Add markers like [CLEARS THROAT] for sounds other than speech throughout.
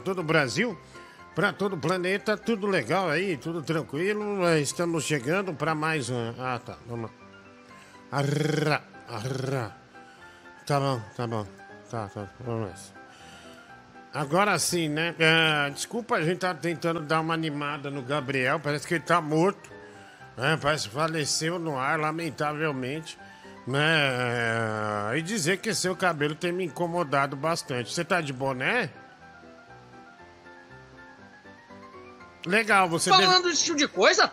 todo o Brasil, para todo o planeta, tudo legal aí, tudo tranquilo. É, Estamos chegando para mais um. Ah, tá, vamos lá. Arra, arra. Tá bom, tá bom. Tá, tá, vamos. Agora sim, né? É, desculpa, a gente tá tentando dar uma animada no Gabriel, parece que ele tá morto. né? parece que faleceu no ar, lamentavelmente. Né? É, E dizer que seu cabelo tem me incomodado bastante. Você tá de boné? Legal, você deve- Falando desse tipo de coisa?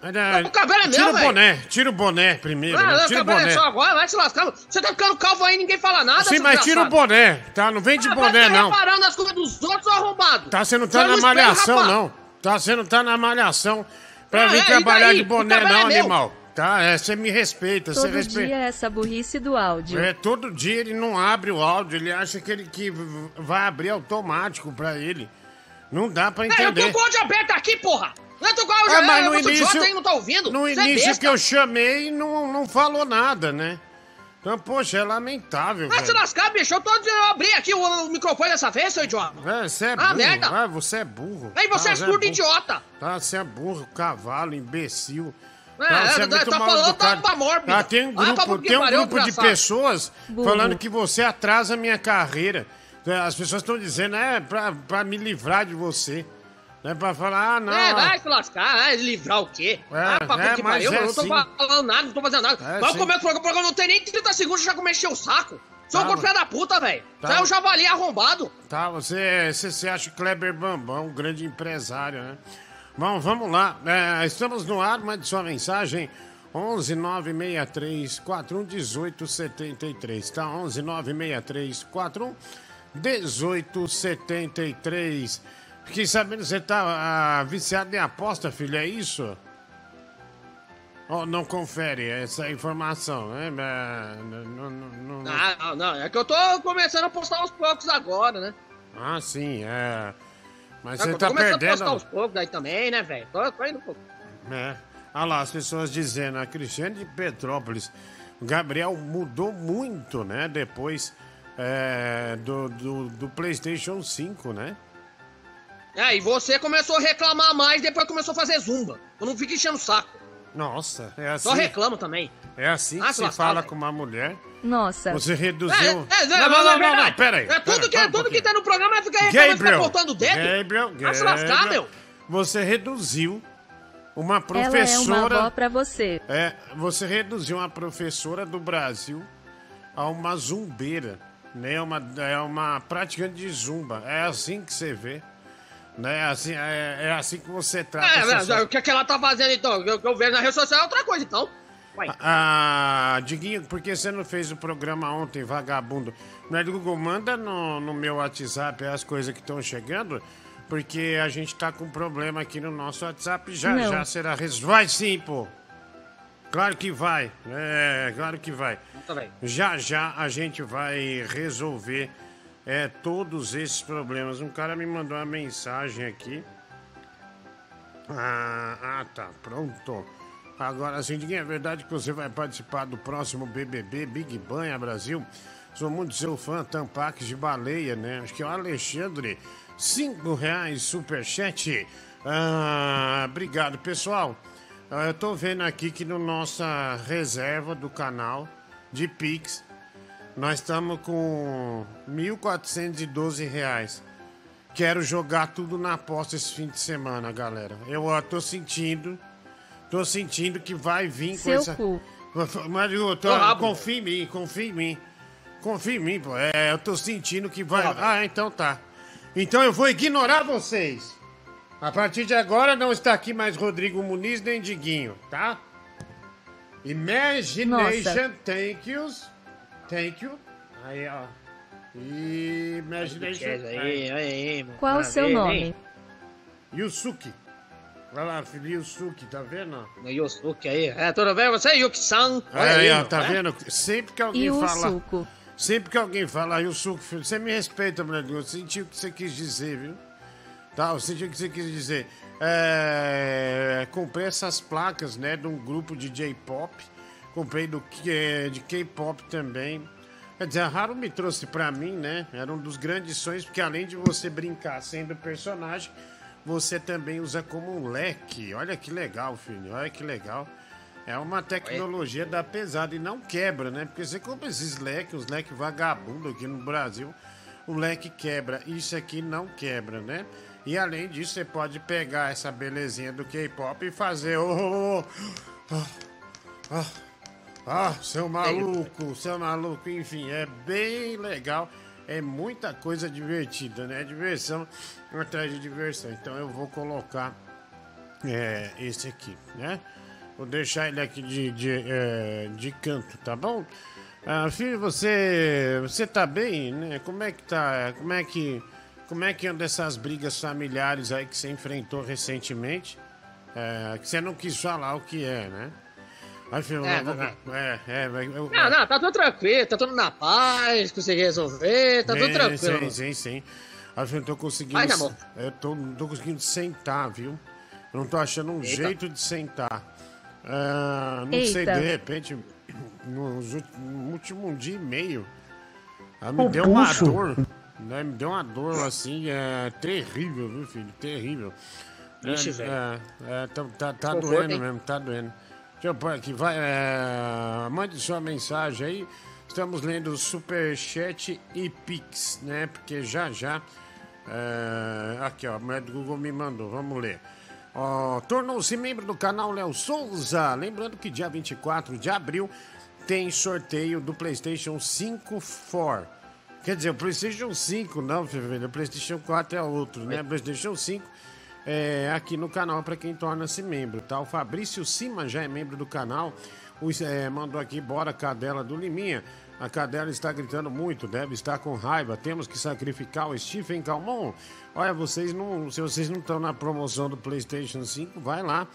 É, O cabelo é tira meu, o velho. boné, tira o boné primeiro. Ah, né? Tira o cabelo é boné. só agora, vai se lascar. Você tá ficando calvo aí, ninguém fala nada. Sim, mas tira o boné, tá? Não vem de Ah, boné, ficar não. reparando as coisas dos outros, arrombado. Tá, você não tá Você na não malhação, rapaz. não. Tá, você não tá na malhação pra Ah, vir é, trabalhar de O boné, não, é animal. Tá, é, você me respeita, você Todo respeita. dia essa burrice do áudio. É, todo dia ele não abre o áudio, ele acha que ele que vai abrir automático pra ele. Não dá pra É, eu entender. tô com o áudio aberto aqui, porra. Eu tô com o áudio Ah, mas aberto, no eu sou início, idiota aí, não tá ouvindo. no Você é início besta. que eu chamei, não, não falou nada, né? Então, poxa, é lamentável, Vai se lascar, bicho. Eu, tô, eu abri aqui o, o microfone dessa vez, seu idiota. É, você é Ah, burro. merda. Ah, você é burro. Aí você Ah, é surdo burro. idiota. Tá, você é burro, cavalo, imbecil. É, Tá, você é, tá mal falando educado. tá mórbida. Tá, tem um Ah, pra grupo, que tem um grupo de pessoas Burro. falando que você atrasa a minha carreira. As pessoas estão dizendo, é, pra, pra me livrar de você. Não é pra falar, ah, não. É, vai se lascar, vai livrar o quê? É, ah, pra puta é, mas pariu, é eu não tô sim. falando nada, não tô fazendo nada. É, Vai comer o programa, não tem nem 30 segundos, já começou o saco. Seu Tá, corpo filho da puta, velho. Tá. Você é um javali arrombado. Tá, você, você se acha o Kleber Bambam, um grande empresário, né? Bom, vamos lá. É, estamos no ar, mande sua mensagem. 11 963 41 18 73, tá? 11 963 41 18 73. Fiquei sabendo que você tá ah, viciado em aposta, filho, é isso? Oh, não confere essa informação, né? Não- não- não- não- Ah, não, não, é que eu tô começando a postar aos poucos agora, né? Ah, sim, é. Mas você eu tô tá começando a perdendo. postar aos poucos aí também, né, velho? Tô, tô indo um pouco. É. Olha lá, as pessoas dizendo, a Cristiane de Petrópolis, o Gabriel mudou muito, né? Depois é, do, do, do PlayStation 5, né? É, e você começou a reclamar mais, depois começou a fazer zumba. Eu não fico enchendo o saco. Nossa, é assim. Só reclamo também. É assim que Ah, se fala com uma mulher. Nossa. Você É, reduziu. é, é, não, não, não, não, não, pera aí. É tudo, pera, que, um tudo que tá no programa é ficar reclamando, ficar Gabriel, apontando o dedo. Gabriel, Vai se lascar, Gabriel, meu. Você reduziu uma Ela é uma professora. avó pra você. É, você reduziu uma professora do Brasil a uma zumbeira, né? Uma, é uma praticante de zumba. É assim que você vê. Né? Assim, é, é assim que você trata É, essas- é, o que, que ela tá fazendo então? O que eu- vejo na rede social é outra coisa, então. Ué. Ah, Diguinho, por que você não fez o programa ontem, vagabundo? Do Google, manda no, no meu WhatsApp as coisas que estão chegando, porque a gente tá com problema aqui no nosso WhatsApp. Já, Não. já será resolvido. Vai sim, pô. Claro que vai. É, claro que vai. Tá bem. Já já a gente vai resolver é, todos esses problemas. Um cara me mandou uma mensagem aqui. Ah, ah, tá, pronto. Agora, sim, é verdade que você vai participar do próximo BBB Big Banha Brasil? Sou muito seu fã, Tampax de baleia, né? Acho que é o Alexandre. Cinco reais, superchat. Ah, obrigado, pessoal. Ah, eu tô vendo aqui que no nossa reserva do canal de Pix, nós estamos com 1.412 reais. Quero jogar tudo na aposta esse fim de semana, galera. Eu ó, tô sentindo, tô sentindo que vai vir com Seu essa... cu. Mas eu tô, confia em mim, confia em mim. Confia em mim, pô. É, eu tô sentindo que vai... Ah, então tá. Então eu vou ignorar vocês. A partir de agora não está aqui mais Rodrigo Muniz nem Diguinho, tá? Imagination, Nossa. thank yous. Thank you. Aí, ó. Imagination. Aí, aí. Qual o seu nome? Yusuke. Olha lá, filho Yusuke, tá vendo? O Yusuke aí. É, tudo bem? Você é Yuki-san. Olha aí, ó, tá é? vendo? Sempre que alguém fala. suco? Sempre que alguém fala Yusuke, filho, você me respeita, Deus. Eu senti o que você quis dizer, viu? Tá, eu senti o que você quis dizer. É, comprei essas placas, né, de um grupo de J-pop. Comprei do, K- de K-pop também. Quer dizer, a Haru me trouxe pra mim, né? Era um dos grandes sonhos, porque além de você brincar sendo personagem, você também usa como um leque. Olha que legal, filho. Olha que legal. É uma tecnologia da pesada e não quebra, né? Porque você compra esses leques, os leques vagabundo aqui no Brasil, o leque quebra. Isso aqui não quebra, né? E além disso, você pode pegar essa belezinha do K-pop e fazer. Oh, oh, oh, oh, ah, seu maluco, seu maluco, enfim, é bem legal. É muita coisa divertida, né? Diversão atrás de diversão. Então eu vou colocar é, esse aqui, né? Vou deixar ele aqui de, de, é, de canto, tá bom? Ah, filho, você, você tá bem, né? Como é que tá? Como é que como é que anda essas brigas familiares aí que você enfrentou recentemente? É, que você não quis falar o que é, né? Vai, filho, é, não, é, é, eu, não, não, tá tudo tranquilo, tá tudo na paz, consegui resolver, tá tudo tranquilo. Sim, sim, sim. Acho que eu tô conseguindo. Vai, amor. Eu tô, não tô conseguindo sentar, viu? Eu não tô achando um Eita. jeito de sentar. Uh, não Eita. sei, de repente, [CLEARS THROAT] no, no último dia e meio, ela me o deu puxo. uma dor. Né? Me deu uma dor assim, é terrível, viu, filho? Terrível. Vixe, é, velho. É, é, tá, tá, tá doendo mesmo, tá doendo. Deixa eu pôr aqui, vai, é, mande sua mensagem aí. Estamos lendo Superchat e Pix, né? Porque já já. É, aqui, ó, a mulher do Google me mandou, vamos ler. Ó, Tornou-se membro do canal Léo Souza. Lembrando que dia 24 de abril tem sorteio do PlayStation 5 For. Quer dizer, o PlayStation 5, não, filho, o PlayStation 4 é outro, né? PlayStation 5 é aqui no canal para quem torna-se membro, tá? O Fabrício Cima já é membro do canal. O, é, mandou aqui, bora, cadela do Liminha. A cadela está gritando muito, deve estar com raiva. Temos que sacrificar o Stephen Calmon. Olha, vocês não, se vocês não estão na promoção do PlayStation 5, vai lá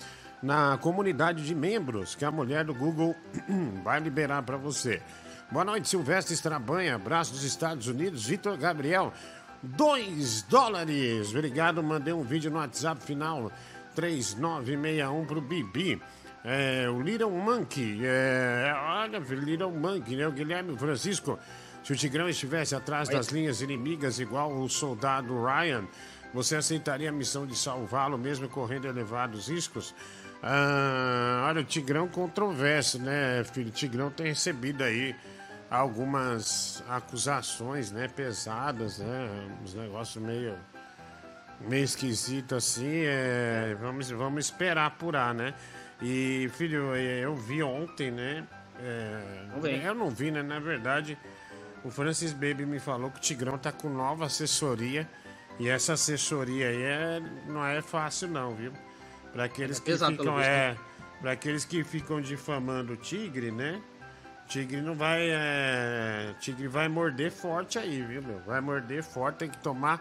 na comunidade de membros que a mulher do Google [CLEARS THROAT] vai liberar para você. Boa noite, Silvestre Estrabanha, abraço dos Estados Unidos, Vitor Gabriel, 2 dólares. Obrigado, mandei um vídeo no WhatsApp final 3961 pro Bibi. É, o Little Monkey, é, olha, Little Monkey, né? O Guilherme Francisco. Se o Tigrão estivesse atrás das linhas inimigas, igual o soldado Ryan, você aceitaria a missão de salvá-lo, mesmo correndo elevados riscos? Ah, olha, o Tigrão controverso, né, filho? O Tigrão tem recebido aí algumas acusações, né, pesadas, né, uns negócios meio meio esquisito assim, é, vamos vamos esperar apurar, né? E filho, eu vi ontem, né? É, eu não vi, né? Na verdade, o Francis Baby me falou que o Tigrão tá com nova assessoria e essa assessoria aí é, não é fácil não, viu? Para aqueles é que ficam é, para aqueles que ficam difamando o Tigre, né? Tigre não vai. É... Tigre vai morder forte aí, viu, meu? Vai morder forte, tem que tomar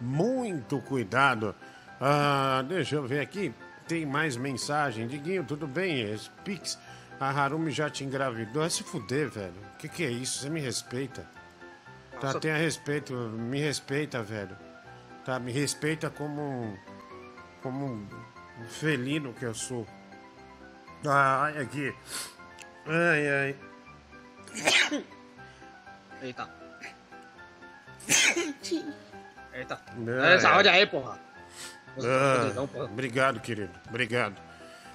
muito cuidado. Ah, deixa eu ver aqui. Tem mais mensagem. Diguinho, tudo bem? Esse Pix, a Harumi já te engravidou. Vai se fuder, velho. O que, que é isso? Você me respeita. Tá, tenha respeito. Me respeita, velho. Tá, me respeita como um. Como um felino que eu sou. Ah, aqui. Ai, ai. Eita. Eita. É, saúde aí, porra. Ah, obrigado, querido. Obrigado.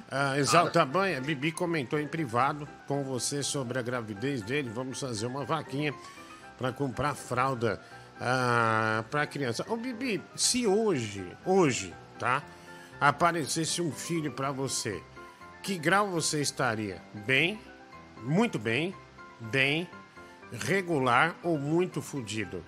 Ah, Exalta Banha, Bibi comentou em privado com você sobre a gravidez dele. Vamos fazer uma vaquinha para comprar fralda ah, para criança. Ô, Bibi, se hoje, hoje, tá? Aparecesse um filho para você, que grau você estaria? Bem? Muito bem? Bem, regular ou muito fudido?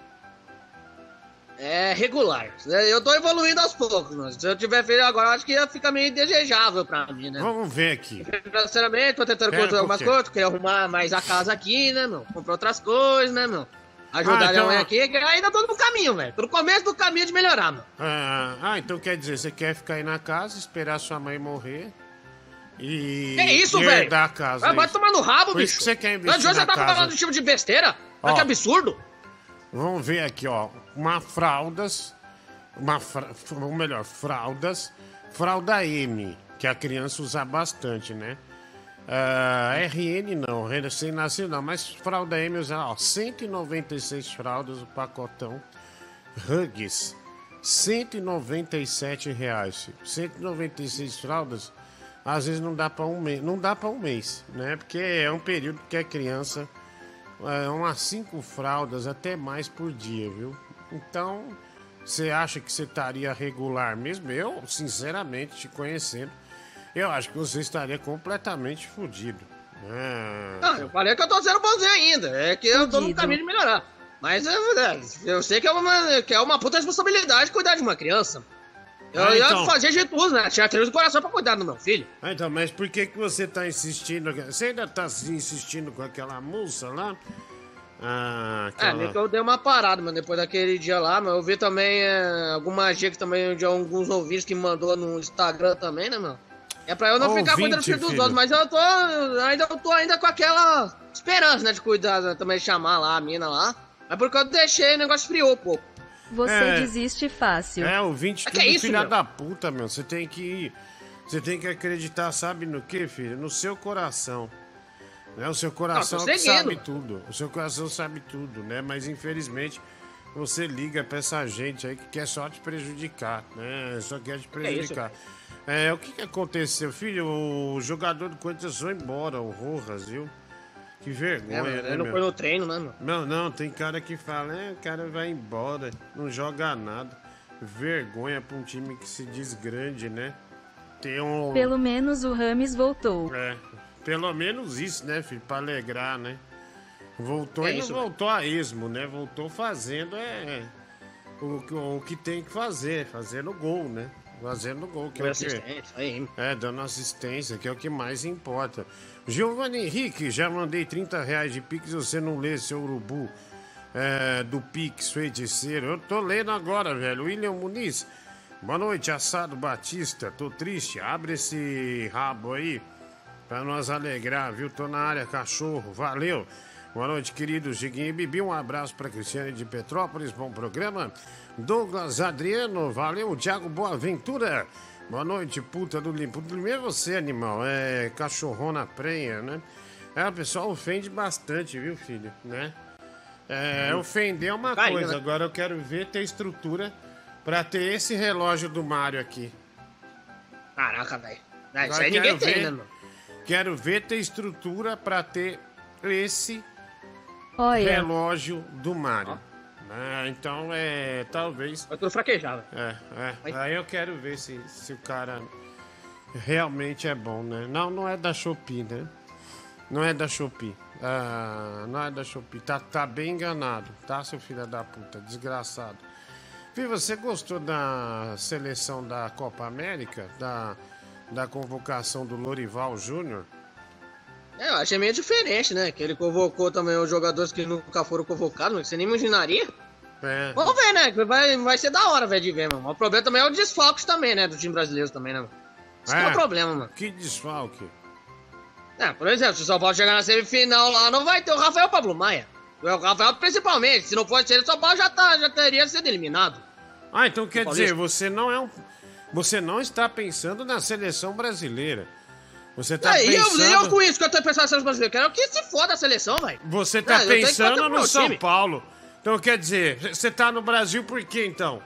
É regular. Eu tô evoluindo aos poucos, mas se eu tiver filho agora, acho que ia ficar meio indesejável pra mim, né? Vamos ver aqui. Financeiramente, tô tentando construir algumas coisas, queria arrumar mais a casa aqui, né, meu? Comprar outras coisas, né, meu? Ajudar ah, então... a mãe aqui, ainda tô no caminho, velho. Tô no começo do caminho de melhorar, meu. Ah, ah, então quer dizer, você quer ficar aí na casa, esperar sua mãe morrer e. Que isso, velho? da casa. Ah, vai tomar no rabo, Por bicho. Isso que você quer investir. Tá falando de tipo de besteira? Olha que absurdo. Vamos ver aqui, ó. Uma fraldas. Uma fra... Ou melhor, fraldas. Fralda M, que a criança usa bastante, né? Uh, RN não, recém-nascido não, mas fralda Emios, ó, 196 fraldas, o pacotão. Hugs, 197 reais. 196 fraldas, às vezes não dá para um mês, não dá para um mês, né? Porque é um período que a criança é, umas cinco fraldas até mais por dia, viu? Então, você acha que você estaria regular mesmo? Eu, sinceramente, te conhecendo, eu acho que você estaria completamente fudido. É... Não, eu falei que eu tô sendo bonzinho ainda. É que eu tô no caminho de melhorar. Mas é, é, eu sei que é, uma, que é uma puta responsabilidade cuidar de uma criança. Eu ah, então. ia fazer tudo, né? Tinha três do coração pra cuidar do meu filho. Ah, então, mas por que, que você tá insistindo? Você ainda tá insistindo com aquela moça lá? Ah, é, aquela... É, que eu dei uma parada, mano, depois daquele dia lá, mas eu vi também é, alguma dica também de alguns ouvintes que mandou no Instagram também, né, mano? É pra eu não Ouvinte, ficar cuidando filho dos outros, mas eu tô ainda, eu tô ainda com aquela esperança, né, de cuidar, né, também chamar lá a mina lá. Mas porque eu deixei, o negócio friou um pouco. Você é, desiste fácil. É, ouvinte, tudo é, é filha meu? da puta, meu. Você tem que. Você tem que acreditar, sabe no que, filho? No seu coração. Né? O seu coração não, sabe tudo. O seu coração sabe tudo, né? Mas infelizmente você liga pra essa gente aí que quer só te prejudicar, né? Só quer te prejudicar. É, é o que, que aconteceu, filho? O jogador do Corinthians foi embora, o Rojas, viu? Que vergonha, é, né, Ele não meu? foi no treino, né, meu? Não, não, tem cara que fala, é, o cara vai embora, não joga nada. Vergonha pra um time que se diz grande, né? Tem um... Pelo menos o Rames voltou. É, pelo menos isso, né, filho? Pra alegrar, né? Voltou é e não voltou a esmo, né? Voltou fazendo é, o, o que tem que fazer, fazendo gol, né? Fazendo gol, que é o que... Aí. É, dando assistência, que é o que mais importa. Giovanni Henrique, já mandei 30 reais de Pix, você não lê seu urubu é, do Pix feiticeiro. Eu tô lendo agora, velho. William Muniz, boa noite, assado Batista. Tô triste, abre esse rabo aí pra nós alegrar, viu? Tô na área, cachorro, valeu. Boa noite, querido Giguinho e Bibi. Um abraço para Cristiane de Petrópolis, bom programa. Douglas Adriano, valeu. Thiago Boaventura. Boa noite, puta do limpo. Primeiro você, animal, é cachorrona prenha, né? É, o pessoal ofende bastante, viu, filho, né? É, hum. ofender é uma coisa, né? agora eu quero ver ter estrutura pra ter esse relógio do Mario aqui. Caraca, velho. Isso aí ninguém tem, ver, né, mano? Quero ver ter estrutura pra ter esse Olha. relógio do Mario. Ah, então é. Talvez. Vai tudo fraquejado. É, é. Aí eu quero ver se, se o cara realmente é bom, né? Não, não é da Shopee, né? Não é da Shopee. Ah, não é da Shopee. Tá, tá bem enganado, tá, seu filho da puta? Desgraçado. Fih, você gostou da seleção da Copa América? Da, da convocação do Lorival Júnior? É, eu achei meio diferente, né? Que ele convocou também os jogadores que nunca foram convocados, mas você nem imaginaria. É. Vamos ver, né? Vai, vai ser da hora, velho, de ver, mano. O problema também é o desfalque também, né? Do time brasileiro também, né? Isso é, é o problema, mano. Que desfalque? É, por exemplo, se o São Paulo chegar na semifinal lá, não vai ter o Rafael Pablo Maia. O Rafael principalmente. Se não fosse ele, o São Paulo já, tá, já teria sido eliminado. Ah, então quer dizer, você não é um. Você não está pensando na seleção brasileira. Você tá é, pensando... Eu, eu com isso que eu tô pensando na seleção brasileira, quero que se foda a seleção, velho. Você tá é, pensando no São time. Paulo. Então quer dizer, você tá no Brasil por quê, então?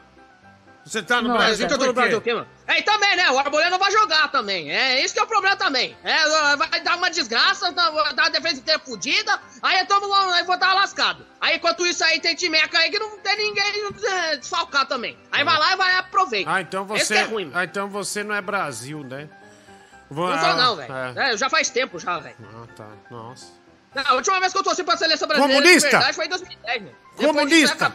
Você tá no não, Brasil por quê? No Brasil, quê, mano? É, e também, né? O Arboleda vai jogar também. É isso que é o problema também. É, vai dar uma desgraça, vai dar a defesa inteira fodida, aí todo mundo aí vou estar lascado. Aí enquanto isso aí tem timeca aí que não tem ninguém é, desfalcar também. Aí vai lá e vai aproveitar. Ah, então você. É ruim, ah, então você não é Brasil, né? Não sou não, velho. É. é. já faz tempo já, velho. Ah, tá. Nossa. Não, a última vez que eu torci pra seleção brasileira Comunista. de verdade foi em 2010, velho. Comunista.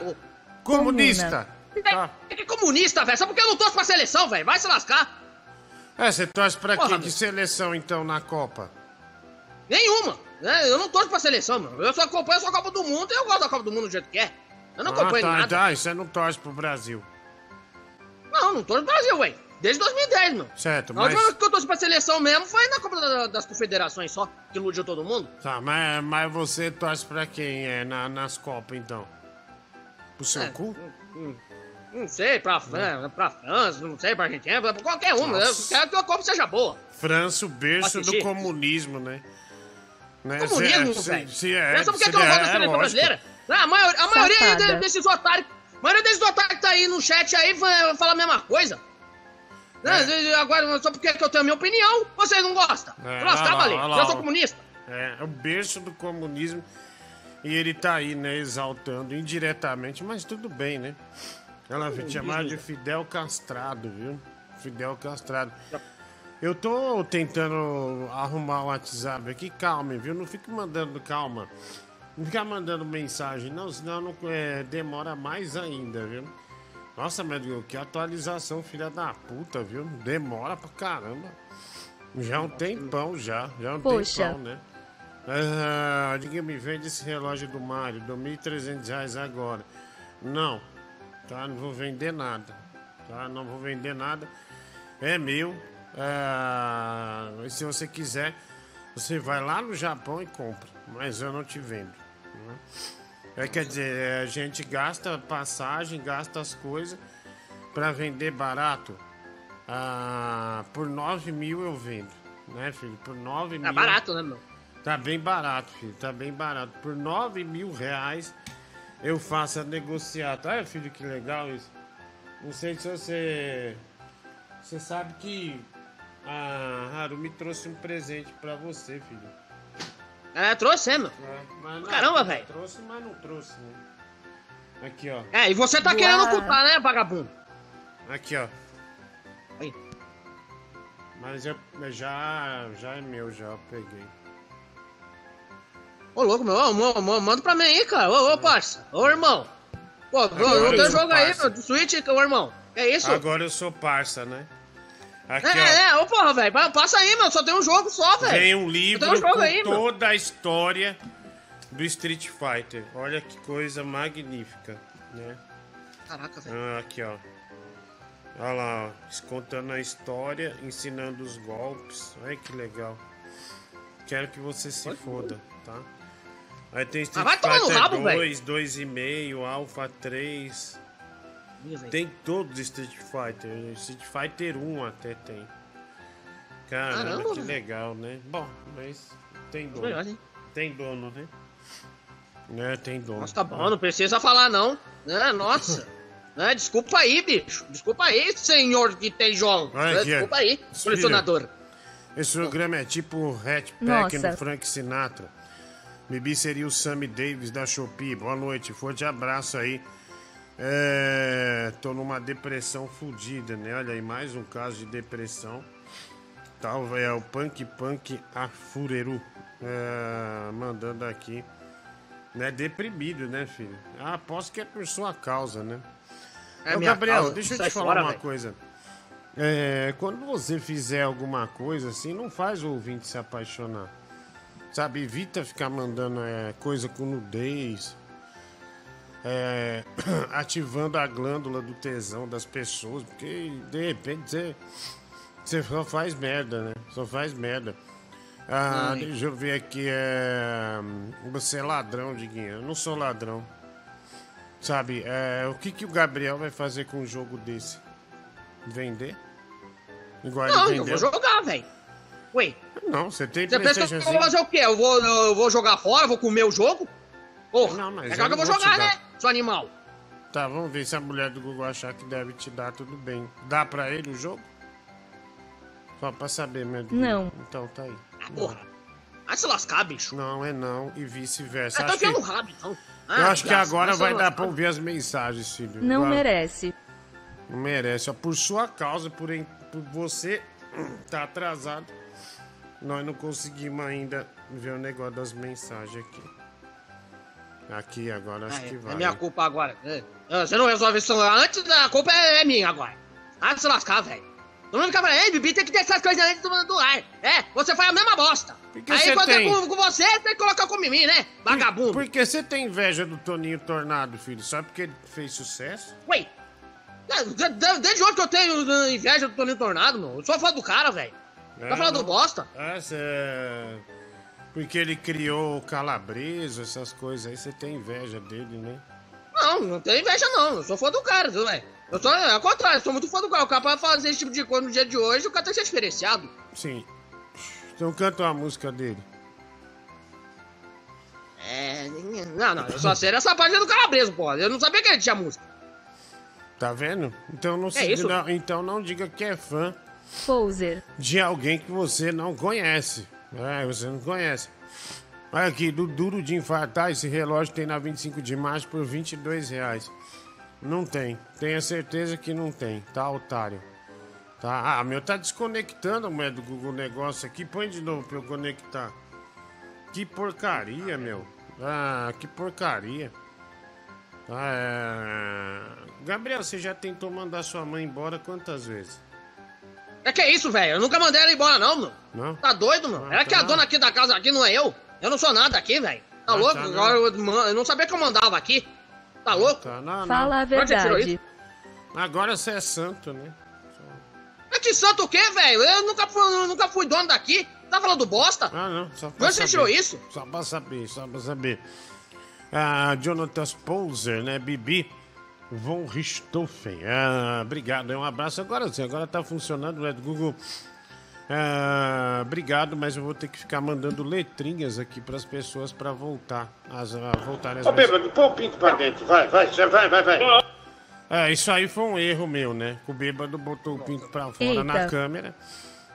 Comunista. Tá. É, comunista, velho. Só porque eu não torço pra seleção, velho. Vai se lascar. É, você torce pra Porra, quem de seleção, então, na Copa? Nenhuma. É, eu não torço pra seleção, mano. Eu só acompanho só a Copa do Mundo e eu gosto da Copa do Mundo do jeito que é. Eu não ah, acompanho tá, nada. Tá, e você não torce pro Brasil? Não, não torço pro Brasil, velho. Desde 2010, meu. Certo, mas... A última vez que eu torci pra seleção mesmo foi na Copa das Confederações só, que iludiu todo mundo. Tá, mas, mas você torce pra quem é na, nas Copas, então? Pro seu é, cu? Hum, hum. Não sei, pra, Fran pra França, não sei, pra Argentina, pra qualquer uma. Eu quero que a Copa seja boa. França, o berço do comunismo, né? né? Comunismo, velho. Se, é, Sabe por que eu não na seleção brasileira? a maioria, a maioria desses otários, a maioria desses otários que tá aí no chat aí fala a mesma coisa. É. Agora, só porque eu tenho a minha opinião, vocês não gostam. É, Lascar, valer. Eu sou comunista. É, é o berço do comunismo. E ele tá aí, né, exaltando indiretamente, mas tudo bem, né? Ela vai chamar de Fidel Castrado, viu? Fidel Castrado. Eu tô tentando arrumar o WhatsApp aqui, calma, viu? Não fique mandando, calma. Não fica mandando mensagem, não, senão não, é, demora mais ainda, viu? Nossa, meu que atualização, filha da puta, viu? Demora pra caramba. Já é um tempão, já. Já é um Poxa. tempão, né? Ah, ninguém me vende esse relógio do Mário, R$ 1.300 agora. Não, tá? Não vou vender nada, tá? Não vou vender nada. É meu. Ah, se você quiser, você vai lá no Japão e compra. Mas eu não te vendo. Né? É, quer dizer, a gente gasta passagem, gasta as coisas para vender barato. Ah, por 9 mil eu vendo, né, filho? Por 9 tá mil. Tá barato, né, meu? Tá bem barato, filho. Tá bem barato. Por 9 mil reais eu faço a negociata. Olha, filho, que legal isso. Não sei se você. Você sabe que a Haru me trouxe um presente para você, filho. É, trouxe, é. É, não, Caramba, velho. Trouxe, mas não trouxe, né? Aqui, ó. É, e você tá querendo ocultar, né, vagabundo? Aqui, ó. Aí. Mas eu, já, já é meu, já, eu peguei. Ô, louco, meu, ô, manda pra mim aí, cara. Ô, ô, parça. Ô, irmão. Pô, eu tenho jogo aí, meu, do Switch, ô, irmão. É isso? Agora eu sou parça, né? Aqui, é, ó. é, ô porra, velho, passa aí, meu, só tem um jogo só, velho. Tem um livro um com aí, toda meu. a história do Street Fighter. Olha que coisa magnífica, né? Caraca, velho. Ah, aqui, ó. Olha lá, ó. Contando a história, ensinando os golpes. Olha que legal. Quero que você se Pode foda, tá? Aí tem Street ah, Fighter rabo, 2, 2,5, Alpha 3. Tem todos os Street Fighter. Street Fighter 1 até tem. Caramba, Caramba que legal, né? Bom, mas tem dono. Melhor, tem dono, né? É, tem dono. Nossa, tá bom, não precisa falar não. É, nossa. [LAUGHS] É, desculpa aí, bicho. Desculpa aí, senhor que tem João. É, desculpa aí, colecionador. Esse programa é tipo o Hat Pack no Frank Sinatra. Bibi seria o Sammy Davis da Shopee. Boa noite, forte abraço aí. É, tô numa depressão fodida, né? Olha aí, mais um caso de depressão. Tal, é o Punk Punk Afureru. É, mandando aqui. Né? Deprimido, né, filho? Ah, aposto que é por sua causa, né? É Ô, Gabriel, causa. deixa eu te falar fora, uma véio. coisa. É, quando você fizer alguma coisa assim, não faz o ouvinte se apaixonar. Sabe, evita ficar mandando é, coisa com nudez, é, [CLEARS THROAT] ativando a glândula do tesão das pessoas, porque de repente você, você só faz merda, né? Só faz merda. Ah, deixa eu ver aqui. É... Você é ladrão, Diguinho. Eu não sou ladrão. Sabe, é... o que, que o Gabriel vai fazer com um jogo desse? Vender? Igual não, eu vou jogar, velho. Ué. Não, você tem Você pensa que eu vou fazer o quê? Eu vou, eu vou jogar fora? Vou comer o jogo? Porra, não, mas é claro que eu vou jogar, né, seu animal? Tá, vamos ver se a mulher do Google achar que deve te dar tudo bem. Dá pra ele o jogo? Só pra saber, meu Deus. Não. Então tá aí. Ah, porra. Vai se lascar, bicho. Não, é não. E vice-versa. Ah, tá que... rabo, então. Ah, eu acho que agora vai dar pra ouvir as mensagens, filho. Não merece. Não merece. Ó, por sua causa, por, em... por você [CLEARS THROAT] tá atrasado nós não conseguimos ainda ver o negócio das mensagens aqui. Aqui agora acho ah, é, que vai. É minha culpa agora. É. Ah, você não resolve isso antes, a culpa é, é minha agora. Ah, de se lascar, velho. Todo mundo fica falando, ei, Bibi, tem que ter essas coisas antes do, do ar. É, você faz a mesma bosta. Aí quando tem... é com, com, você, tem que colocar com mim, né? Vagabundo. Por, porque você tem inveja do Toninho Tornado, filho? Só porque ele fez sucesso? Ué, desde hoje que eu tenho inveja do Toninho Tornado, mano. Eu sou fã do cara, velho. É, tá falando bosta? É, cê... Porque ele criou o calabreso, essas coisas aí, você tem inveja dele, né? Não, não tenho inveja não. Eu sou fã do cara, viu, velho? Eu sou, é ao contrário, eu sou muito fã do cara. O cara pra fazer esse tipo de coisa no dia de hoje, o cara tem que ser diferenciado. Sim. Então canta uma música dele. É. Não, não, eu só sei essa parte do Calabresa, pô. Eu não sabia que ele tinha música. Tá vendo? Então não, é se? Não, então não diga que é fã. Poser. De alguém que você não conhece. É, você não conhece. Olha aqui, do duro de infartar, esse relógio tem na 25 de março por 22 reais. Não tem. Tenha certeza que não tem, tá, otário? Tá? Ah, meu, tá desconectando, mulher do Google negócio aqui. Põe de novo pra eu conectar. Que porcaria, meu. Ah, que porcaria. Ah, é... Gabriel, você já tentou mandar sua mãe embora quantas vezes? É que é isso, velho? Eu nunca mandei ela embora, não, mano. Não? Tá doido, mano? Ah, ela tá. que é a dona aqui da casa aqui, não é eu? Eu não sou nada aqui, velho. Tá ah, louco? Tá, eu, eu, não sabia que eu mandava aqui. Tá louco? Tá, não, não. Fala a verdade. Agora você é santo, né? É que santo o quê, velho? Eu nunca fui, eu nunca fui dono daqui. Tá falando bosta? Ah, não. Só pra você tirou isso? Só pra saber, só pra saber. Ah, Jonathan Poser, né? Bibi von Richthofen. Ah, obrigado, é um abraço. Agora sim, agora tá funcionando, né? Google. Ah, obrigado, mas eu vou ter que ficar mandando letrinhas aqui para as pessoas para voltar, as, a voltarem as. Ô, bêbado, põe o pinto pra dentro, vai, vai, vai, vai, vai. É, isso aí foi um erro meu, né? O bêbado botou o pinto pra fora Eita. na câmera.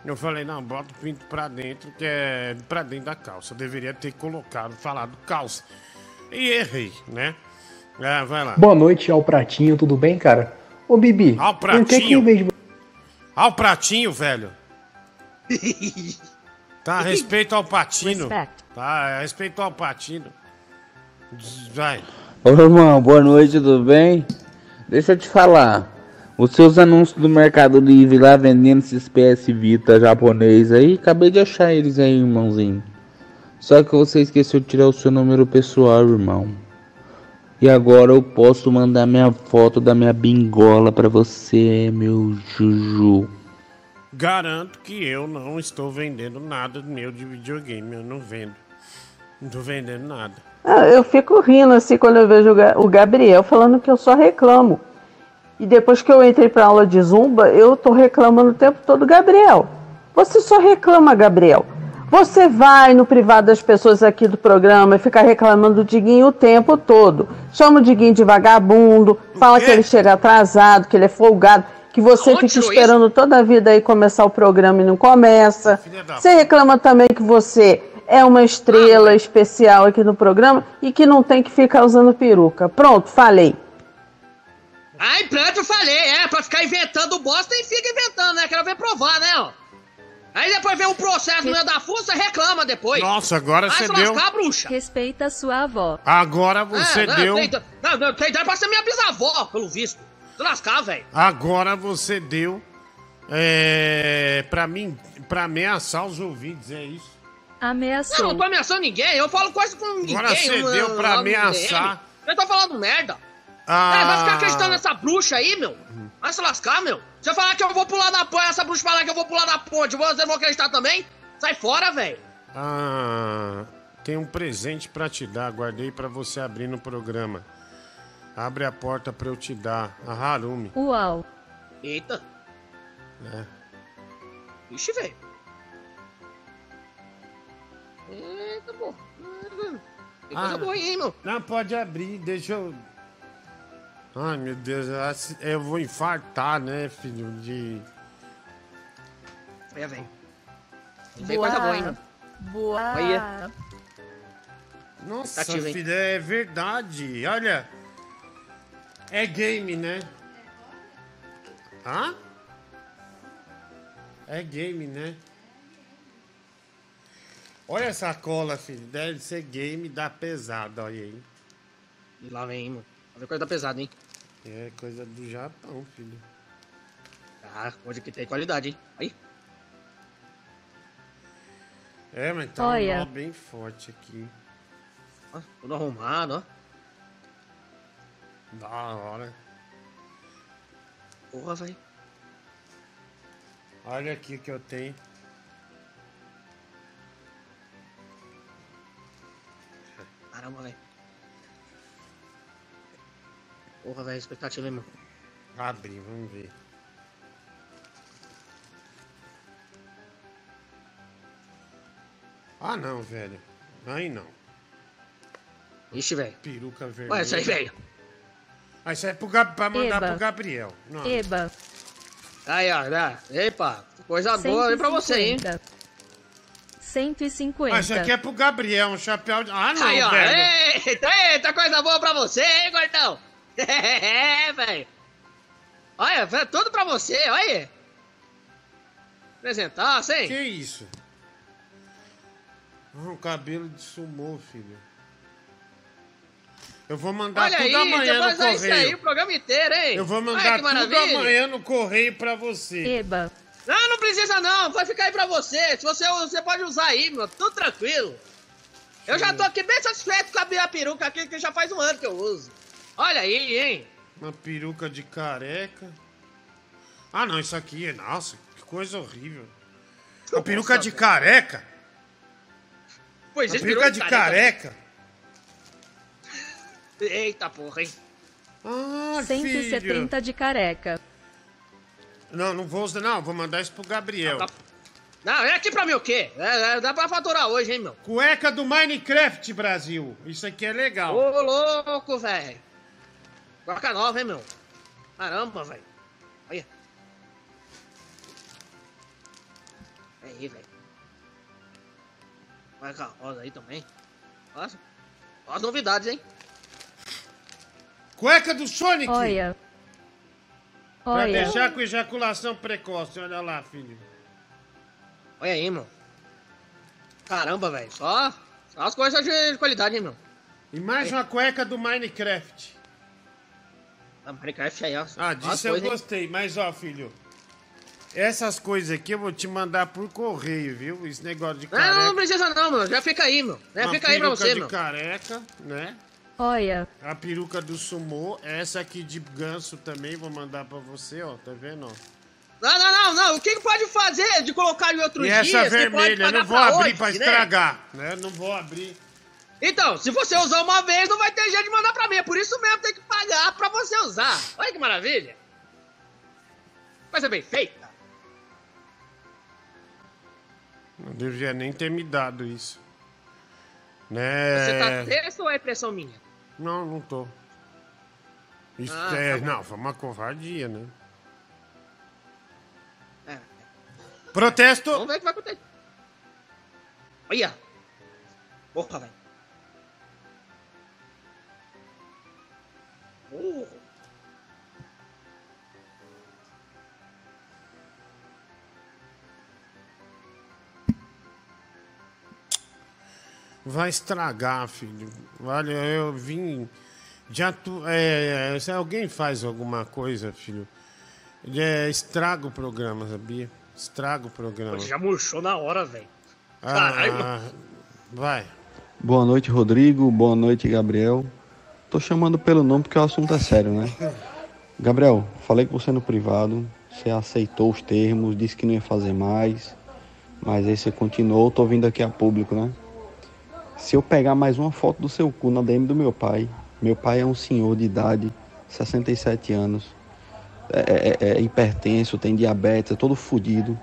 Eu falei, não, bota o pinto pra dentro, que é pra dentro da calça. Eu deveria ter colocado, falado calça. E errei, né? Ah, vai lá. Boa noite ao Pratinho, tudo bem, cara? Ô, Bibi, ao Pratinho. por que que em vez de... Ao Pratinho, velho. [LAUGHS] tá, respeito ao Patino. Respect. Tá, respeito ao Patino. Vai. Ô, irmão, boa noite, tudo bem? Deixa eu te falar. Os seus anúncios do Mercado Livre lá vendendo esses PS Vita japonês aí, acabei de achar eles aí, irmãozinho. Só que você esqueceu de tirar o seu número pessoal, irmão. E agora eu posso mandar minha foto da minha bingola para você, meu Juju. Garanto que eu não estou vendendo nada meu de videogame, eu não vendo. Não tô vendendo nada. Ah, eu fico rindo assim quando eu vejo o Gabriel falando que eu só reclamo. E depois que eu entrei para aula de zumba, eu tô reclamando o tempo todo, Gabriel. Você só reclama, Gabriel. Você vai no privado das pessoas aqui do programa e fica reclamando do Diguinho o tempo todo. Chama o Diguinho de vagabundo, fala que ele chega atrasado, que ele é folgado, que você fica esperando toda a vida aí começar o programa e não começa. Você reclama também que você é uma estrela ah, especial aqui no programa e que não tem que ficar usando peruca. Pronto, falei. Ai, pronto, eu falei, é, pra ficar inventando bosta e fica inventando, né? Quero ver provar, né, ó. Aí depois vem um processo no meio da força, reclama depois. Nossa, agora você deu... lascar, bruxa. Respeita sua avó. Agora você é, não, deu... Tem, não, não, tem ideia pra ser minha bisavó, pelo visto. Se lascar, velho. Agora você deu... É... Pra mim, pra ameaçar os ouvintes, é isso? Ameaçou. Não, não tô ameaçando ninguém, eu falo coisa com ninguém. Agora você deu pra ameaçar... Eu tô falando merda. Ah. É, vai ficar acreditando nessa bruxa aí, meu? Vai se lascar, meu. Se eu falar que eu vou pular na ponte, essa bruxa falar que eu vou pular na ponte, você não acreditar também? Sai fora, velho. Ah, tem um presente para te dar, guardei para você abrir no programa. Abre a porta para eu te dar. A Harumi. Uau. Eita. É. Ixi, velho. Eita, pô. Tem coisa ah, boa aí, hein, meu? Não, pode abrir, deixa eu Ai, meu Deus, eu vou infartar, né, filho? De. É, vem. Tem coisa boa, hein? Boa. Olha. Nossa, tá filho, é verdade. Olha. É game, né? Hã? É game, né? Olha essa cola, filho. Deve ser game da pesada, olha aí. Lá vem, mano. Vai coisa da pesada, hein? É coisa do Japão, filho. Ah, hoje que tem qualidade, hein? Aí. É, mas tá Olha. um nó bem forte aqui. Ah, tudo arrumado, ó. Da hora. Porra, velho. Olha aqui que eu tenho. Caramba, velho. Porra, velho, expectativa, hein, mano. Abrir, vamos ver. Ah, não, velho. Aí não. Ixi, velho. Peruca vermelha. Olha isso aí, velho. Ah, isso é pro Gab... pra mandar Eba. pro Gabriel. Não. Eba. Aí, ó. Né? Epa, coisa 150. boa aí pra você, hein? 150. Ah, isso aqui é pro Gabriel, um chapéu de... Ah, não, aí, ó. velho. Eita, eita, coisa boa pra você, hein, gordão? É, velho. Olha, é tudo pra você, olha. Apresentar, hein? Que isso? Um cabelo de sumô, filho. Eu vou mandar Olha tudo aí, amanhã no correio. isso aí o programa inteiro, hein? Eu vou mandar tudo amanhã no correio pra você. Eba. Não, não precisa não, vai ficar aí pra você. Se você, você pode usar aí, meu, tudo tranquilo. Eu já tô aqui bem satisfeito com a minha peruca aqui, que já faz um ano que eu uso. Olha aí, hein? Uma peruca de careca. Ah, não, isso aqui é... Nossa, que coisa horrível. Uma peruca de careca? Pois é, peruca de careca. careca. Eita porra, hein? Ah, 170 filho. de careca. Não, não vou usar, não. Vou mandar isso pro Gabriel. Não, não é aqui pra mim o quê? É, é, dá pra faturar hoje, hein, meu? Cueca do Minecraft, Brasil. Isso aqui é legal. Ô, louco, velho. Cueca nova, hein, meu? Caramba, velho. Olha. Aí, velho. Cueca rosa aí também. Nossa. Olha as novidades, hein? Cueca do Sonic! Olha. Pra olha. deixar com ejaculação precoce, olha lá, filho. Olha aí, meu. Caramba, velho. Só, só as coisas de qualidade, hein, meu. E mais uma cueca do Minecraft. A Minecraft aí, ó. Ah, disso eu gostei. Hein? Mas, ó, filho. Essas coisas aqui eu vou te mandar por correio, viu? Esse negócio de careca. Não, não precisa não, meu. Já fica aí, meu. Já fica aí pra você, de meu. careca, né? Olha. A peruca do sumô. Essa aqui de ganso também vou mandar pra você, ó. Tá vendo, ó? Não, não, não, não. O que, que pode fazer de colocar em outro e dia? Essa vermelha, não vou abrir hoje, pra estragar, né? né? Não vou abrir. Então, se você usar uma vez, não vai ter jeito de mandar pra mim. É por isso mesmo tem que pagar pra você usar. Olha que maravilha. Coisa bem feita. Não devia nem ter me dado isso. Né? Você tá tenso ou é impressão minha? Não, não tô. Isso ah, é. Tá não, foi uma covardia, né? É. Protesto! Vamos ver o que vai acontecer. Olha! Porra, velho. Vai estragar, filho. Olha, eu vim. Já tu, é, se alguém faz alguma coisa, filho, é, estraga o programa, sabia? Estraga o programa. já murchou na hora, velho. Ah, vai. Boa noite, Rodrigo. Boa noite, Gabriel. Tô chamando pelo nome porque o assunto é sério, né? Gabriel, falei com você no privado. Você aceitou os termos, disse que não ia fazer mais. Mas aí você continuou. Tô vindo aqui a público, né? Se eu pegar mais uma foto do seu cu na DM do meu pai, meu pai é um senhor de idade, 67 anos, é, é, é hipertenso, tem diabetes, é todo fudido.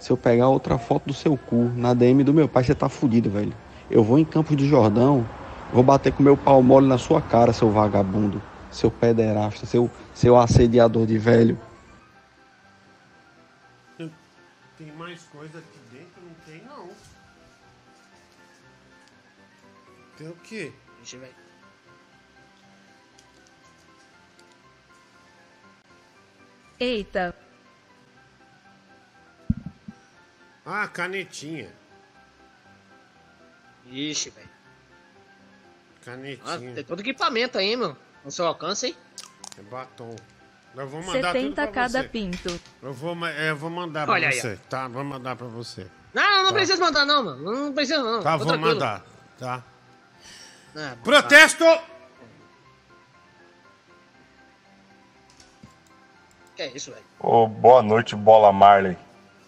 Se eu pegar outra foto do seu cu na DM do meu pai, você tá fudido, velho. Eu vou em Campos de Jordão, vou bater com meu pau mole na sua cara, seu vagabundo, seu pederasta, seu, seu assediador de velho. Tem mais coisa aqui dentro? Não tem, não. Tem o quê? Deixa eu ver. Eita. Ah, canetinha. Ixi, velho. Canetinha. Ah, tem todo equipamento aí, mano. No seu alcance, hein? É batom. Eu vou mandar 70 cada você. pinto. Eu vou, é, eu vou mandar Olha pra aí, você, ó. tá? Vou mandar pra você. Não, não tá. precisa mandar não, mano. Não precisa não. Tá, vou tranquilo. mandar, tá? É, Protesto! Que é isso, velho? Ô, boa noite, bola Marley.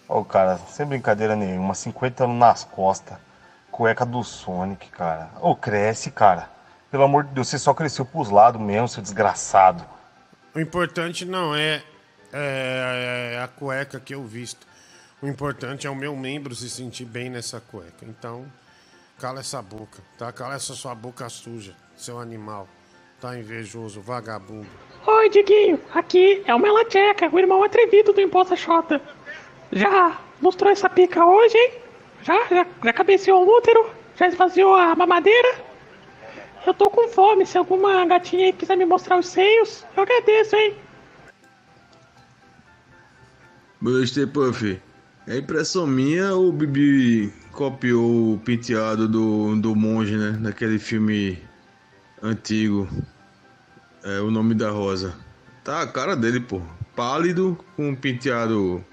Ô, cara, sem brincadeira nenhuma, 50 anos nas costas. Cueca do Sonic, cara. Ô, cresce, cara. Pelo amor de Deus, você só cresceu pros lados mesmo, seu desgraçado. O importante não é, é, é a cueca que eu visto. O importante é o meu membro se sentir bem nessa cueca. Então, cala essa boca, tá? Cala essa sua boca suja, seu animal. Tá invejoso, vagabundo. Oi, Diguinho. Aqui é o Melacheca, o irmão atrevido do Imposta Xota. Já mostrou essa pica hoje, hein? Já? Já, já cabeceou o útero? Já esvaziou a mamadeira? Eu tô com fome. Se alguma gatinha aí quiser me mostrar os seios, eu agradeço, hein? Gostei, Puff. É impressão minha ou o Bibi copiou o penteado do, do monge, né? Daquele filme antigo. É o nome da rosa. Tá a cara dele, pô. Pálido, com um penteado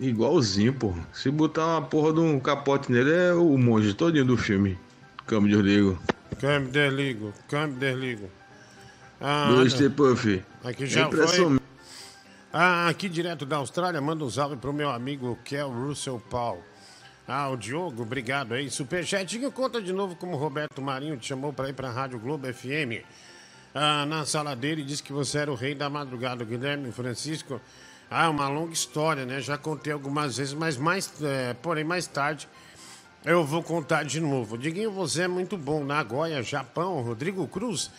igualzinho, pô. Se botar uma porra de um capote nele, é o monge todinho do filme. Câmbio de desligo. Câmbio desligo, câmbio desligo. Ah, Gostei, Puff. Aqui já foi. Ah, aqui direto da Austrália, manda um salve pro meu amigo Kel Russell Paul. Ah, o Diogo, obrigado aí. Superchat, diga conta de novo como o Roberto Marinho te chamou para ir para a Rádio Globo FM. Ah, na sala dele, disse que você era o rei da madrugada, Guilherme Francisco. Ah, uma longa história, né? Já contei algumas vezes, mas mais, é, porém mais tarde eu vou contar de novo. Diguinho, você é muito bom. Nagoya, Japão, Rodrigo Cruz.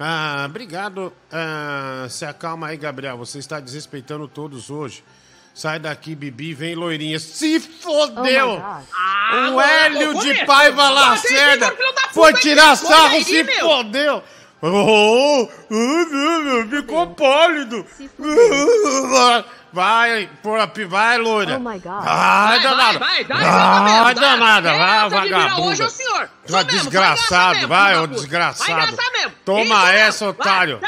Ah, obrigado. Ah, se acalma aí, Gabriel. Você está desrespeitando todos hoje. Sai daqui, Bibi, vem loirinha. Se fodeu! Oh o Hélio de Paiva Lacerda foi tirar sarro, se fodeu! Oh, oh, ficou pálido! Vai, vai, loira. Oh my God. Vai, danada. Vai, vai, vai, vai, danada. Vai, vagabundo. Hoje é o senhor. Vai, desgraçado. Vai, ô desgraçado. Toma essa, otário.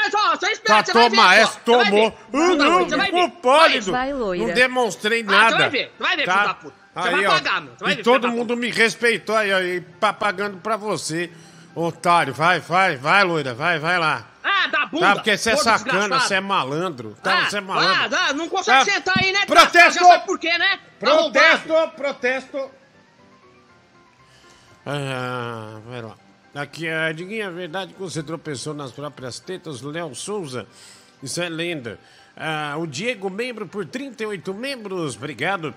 Tá, toma essa, tomou. Não, ficou pálido. Não demonstrei nada. Vai ver, vai ver, tá? puta. Aí, ó, e todo mundo me respeitou aí, aí, pagando pra você, otário. Vai, vai, vai, loira, vai, vai lá. Ah, da bunda! Tá, porque você é sacana, você é malandro. Tá, ah, você é malandro. Ah, não consegue tá. sentar aí, né? Protesto! Já sabe por quê, né? Tá protesto, tá protesto. Ah, vai lá. Aqui, é Diguinho, é verdade que você tropeçou nas próprias tetas, Léo Souza. Isso é lenda. Ah, o Diego, membro por 38 membros, obrigado.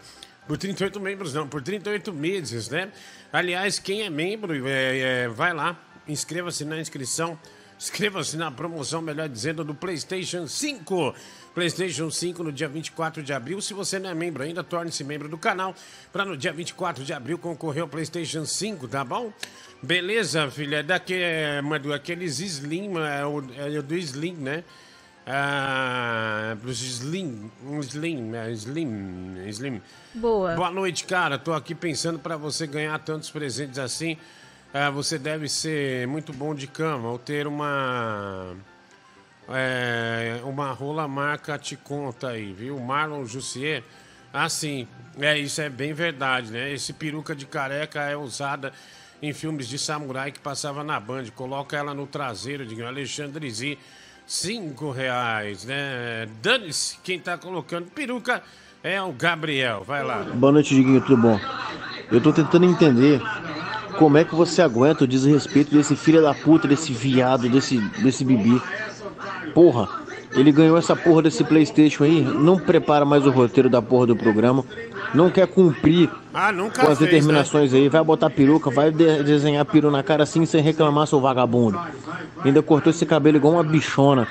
Por 38 membros, não, por 38 meses, né? Aliás, quem é membro, é, é, vai lá, inscreva-se na inscrição Inscreva-se na promoção, melhor dizendo, do PlayStation 5. PlayStation 5 no dia 24 de abril. Se você não é membro ainda, torne-se membro do canal para no dia 24 de abril concorrer ao PlayStation 5, tá bom? Beleza, filha? Daqui é aqueles Slim, é o, é do Slim, né? Ah, Slim, Slim, é Slim, Slim. Boa. Boa noite, cara. Tô aqui pensando para você ganhar tantos presentes assim. É, você deve ser muito bom de cama ou ter uma. É, uma rola marca te conta aí, viu? Marlon Jussier. Ah, sim. É, isso é bem verdade, né? Esse peruca de careca é usada em filmes de samurai que passava na Band. Coloca ela no traseiro de Alexandre Z. Cinco reais, né? Dane-se, quem tá colocando peruca é o Gabriel. Vai lá. Boa noite, Diguinho, tudo bom? Eu tô tentando entender como é que você aguenta o desrespeito desse filho da puta, desse viado, desse, desse bibi? Porra, ele ganhou essa porra desse Playstation aí, não prepara mais o roteiro da porra do programa, não quer cumprir ah, com as fez, determinações né? aí, vai botar peruca, vai de desenhar peru na cara assim sem reclamar, seu vagabundo. Ainda cortou esse cabelo igual uma bichona.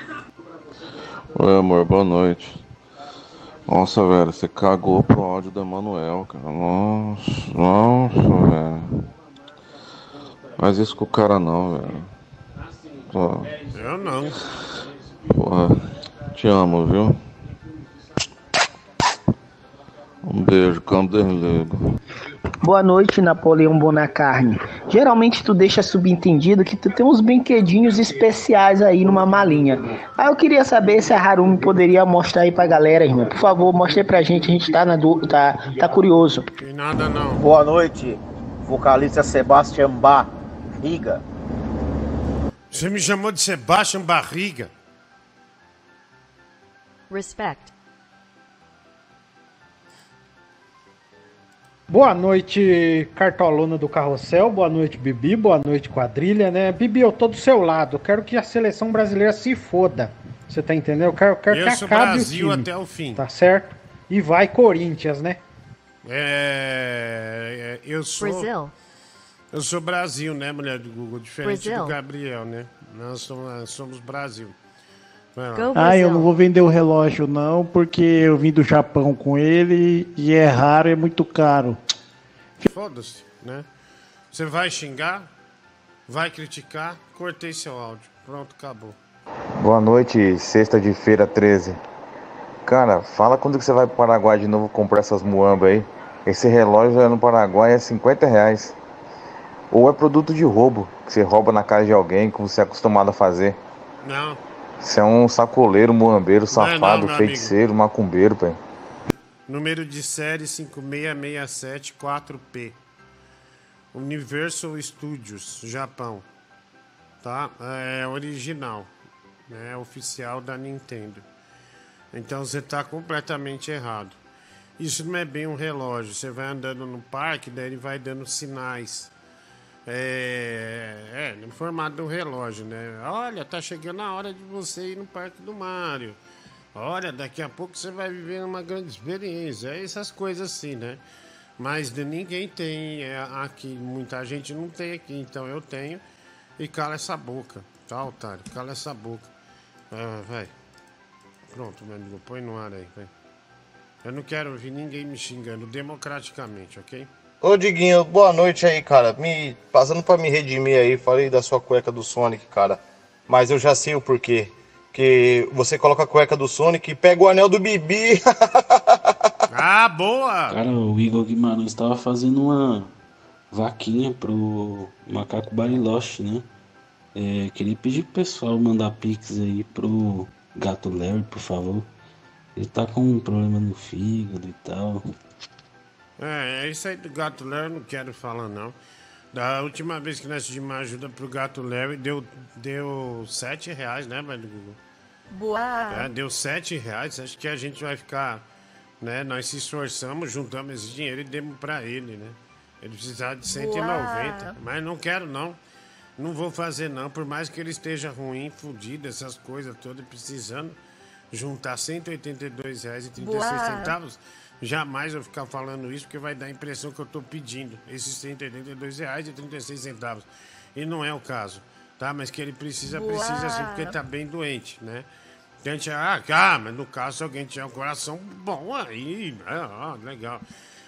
Oi, amor, boa noite. Nossa, velho, você cagou pro áudio da Manuel, cara. Nossa, nossa, velho. Mas isso com o cara não, velho. Pô. Eu não. Porra, te amo, viu? Um beijo, Canderlego. Boa noite, Napoleão Bonacarne. Geralmente tu deixa subentendido que tu tem uns brinquedinhos especiais aí numa malinha. Aí eu queria saber se a Harumi poderia mostrar aí pra galera, irmão. Por favor, mostre pra gente, a gente tá, na dúvida, tá, tá curioso. Nada não. Boa noite, vocalista Sebastian Bach. Barriga. Você me chamou de Sebastian Barriga. Respect. Boa noite, cartolona do Carrossel. Boa noite, Bibi. Boa noite, quadrilha, né? Bibi, eu tô do seu lado. Quero que a seleção brasileira se foda. Você tá entendendo? Eu quero, eu quero que acabe Brasil o time. até o fim. Tá certo? E vai Corinthians, né? É, é, eu sou. Brasil. Eu sou Brasil, né, mulher do Google? Diferente Brasil. do Gabriel, né? Nós somos, nós somos Brasil. Ah, eu não vou vender o relógio não, porque eu vim do Japão com ele e é raro, é muito caro. Foda-se, né? Você vai xingar, vai criticar, cortei seu áudio. Pronto, acabou. Boa noite, sexta de feira 13. Cara, fala quando que você vai pro Paraguai de novo comprar essas muambas aí. Esse relógio no Paraguai é 50 reais. Ou é produto de roubo, que você rouba na casa de alguém, como você é acostumado a fazer. Não. Você é um sacoleiro, muambeiro, Não é não, safado, meu feiticeiro, macumbeiro, pai. Número de série 56674P. Universal Studios, Japão. Tá? É original. né? É oficial da Nintendo. Então você está completamente errado. Isso não é bem um relógio. Você vai andando no parque, daí ele vai dando sinais. É, é no formato um relógio, né? Olha, tá chegando a hora de você ir no Parque do Mário. Olha, daqui a pouco você vai viver uma grande experiência. É essas coisas assim, né? Mas ninguém tem é, aqui, muita gente não tem aqui, então eu tenho. E cala essa boca, tá, otário? Cala essa boca. Ah, vai. Pronto, meu amigo, põe no ar aí, vai. Eu não quero ouvir ninguém me xingando democraticamente, ok? Ô Diguinho, boa noite aí, cara. Me passando pra me redimir aí, falei da sua cueca do Sonic, cara. Mas eu já sei o porquê. Que você coloca a cueca do Sonic e pega o anel do Bibi. [LAUGHS] ah, boa! Cara, o Igor Guimarães estava fazendo uma vaquinha pro Macaco Bariloche, né? É, queria pedir pro pessoal mandar pix aí pro Gato Larry, por favor. Ele tá com um problema no fígado e tal. É, é isso aí do Gato Larry eu não quero falar, não. Da última vez que nós pedimos ajuda pro Gato Larry, deu, deu 7 reais, né, velho Google? Boa. É, deu 7 reais. Acho que a gente vai ficar, né? Nós se esforçamos, juntamos esse dinheiro e demos pra ele, né? Ele precisava de 190, Boa. mas não quero, não. Não vou fazer, não. Por mais que ele esteja ruim, fudido, essas coisas todas, precisando juntar R$ 182,36 Boa. centavos, jamais eu ficar falando isso, porque vai dar a impressão que eu estou pedindo esses R$ 182,36. E não é o caso, tá? Mas que ele precisa, Boa. precisa sim, porque está bem doente, né? Então a gente, ah, ah, mas no caso, se alguém tiver um coração bom, aí, ah, legal.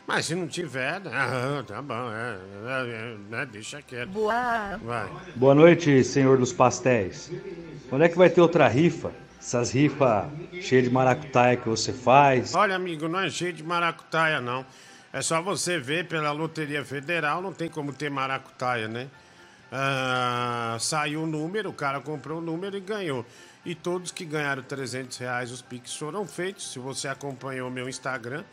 Mas se não tiver, né, ah, [LAUGHS] tá bom, é, é, é, né, deixa quieto. Boa. Vai. Boa noite, senhor dos pastéis. Quando é que vai ter outra rifa? Essas rifas cheias de maracutaia que você faz. Olha, amigo, não é cheio de maracutaia, não. É só você ver pela Loteria Federal, não tem como ter maracutaia, né? Ah, saiu o número, o cara comprou o número e ganhou. E todos que ganharam 300 reais, os piques foram feitos. Se você acompanhou meu Instagram,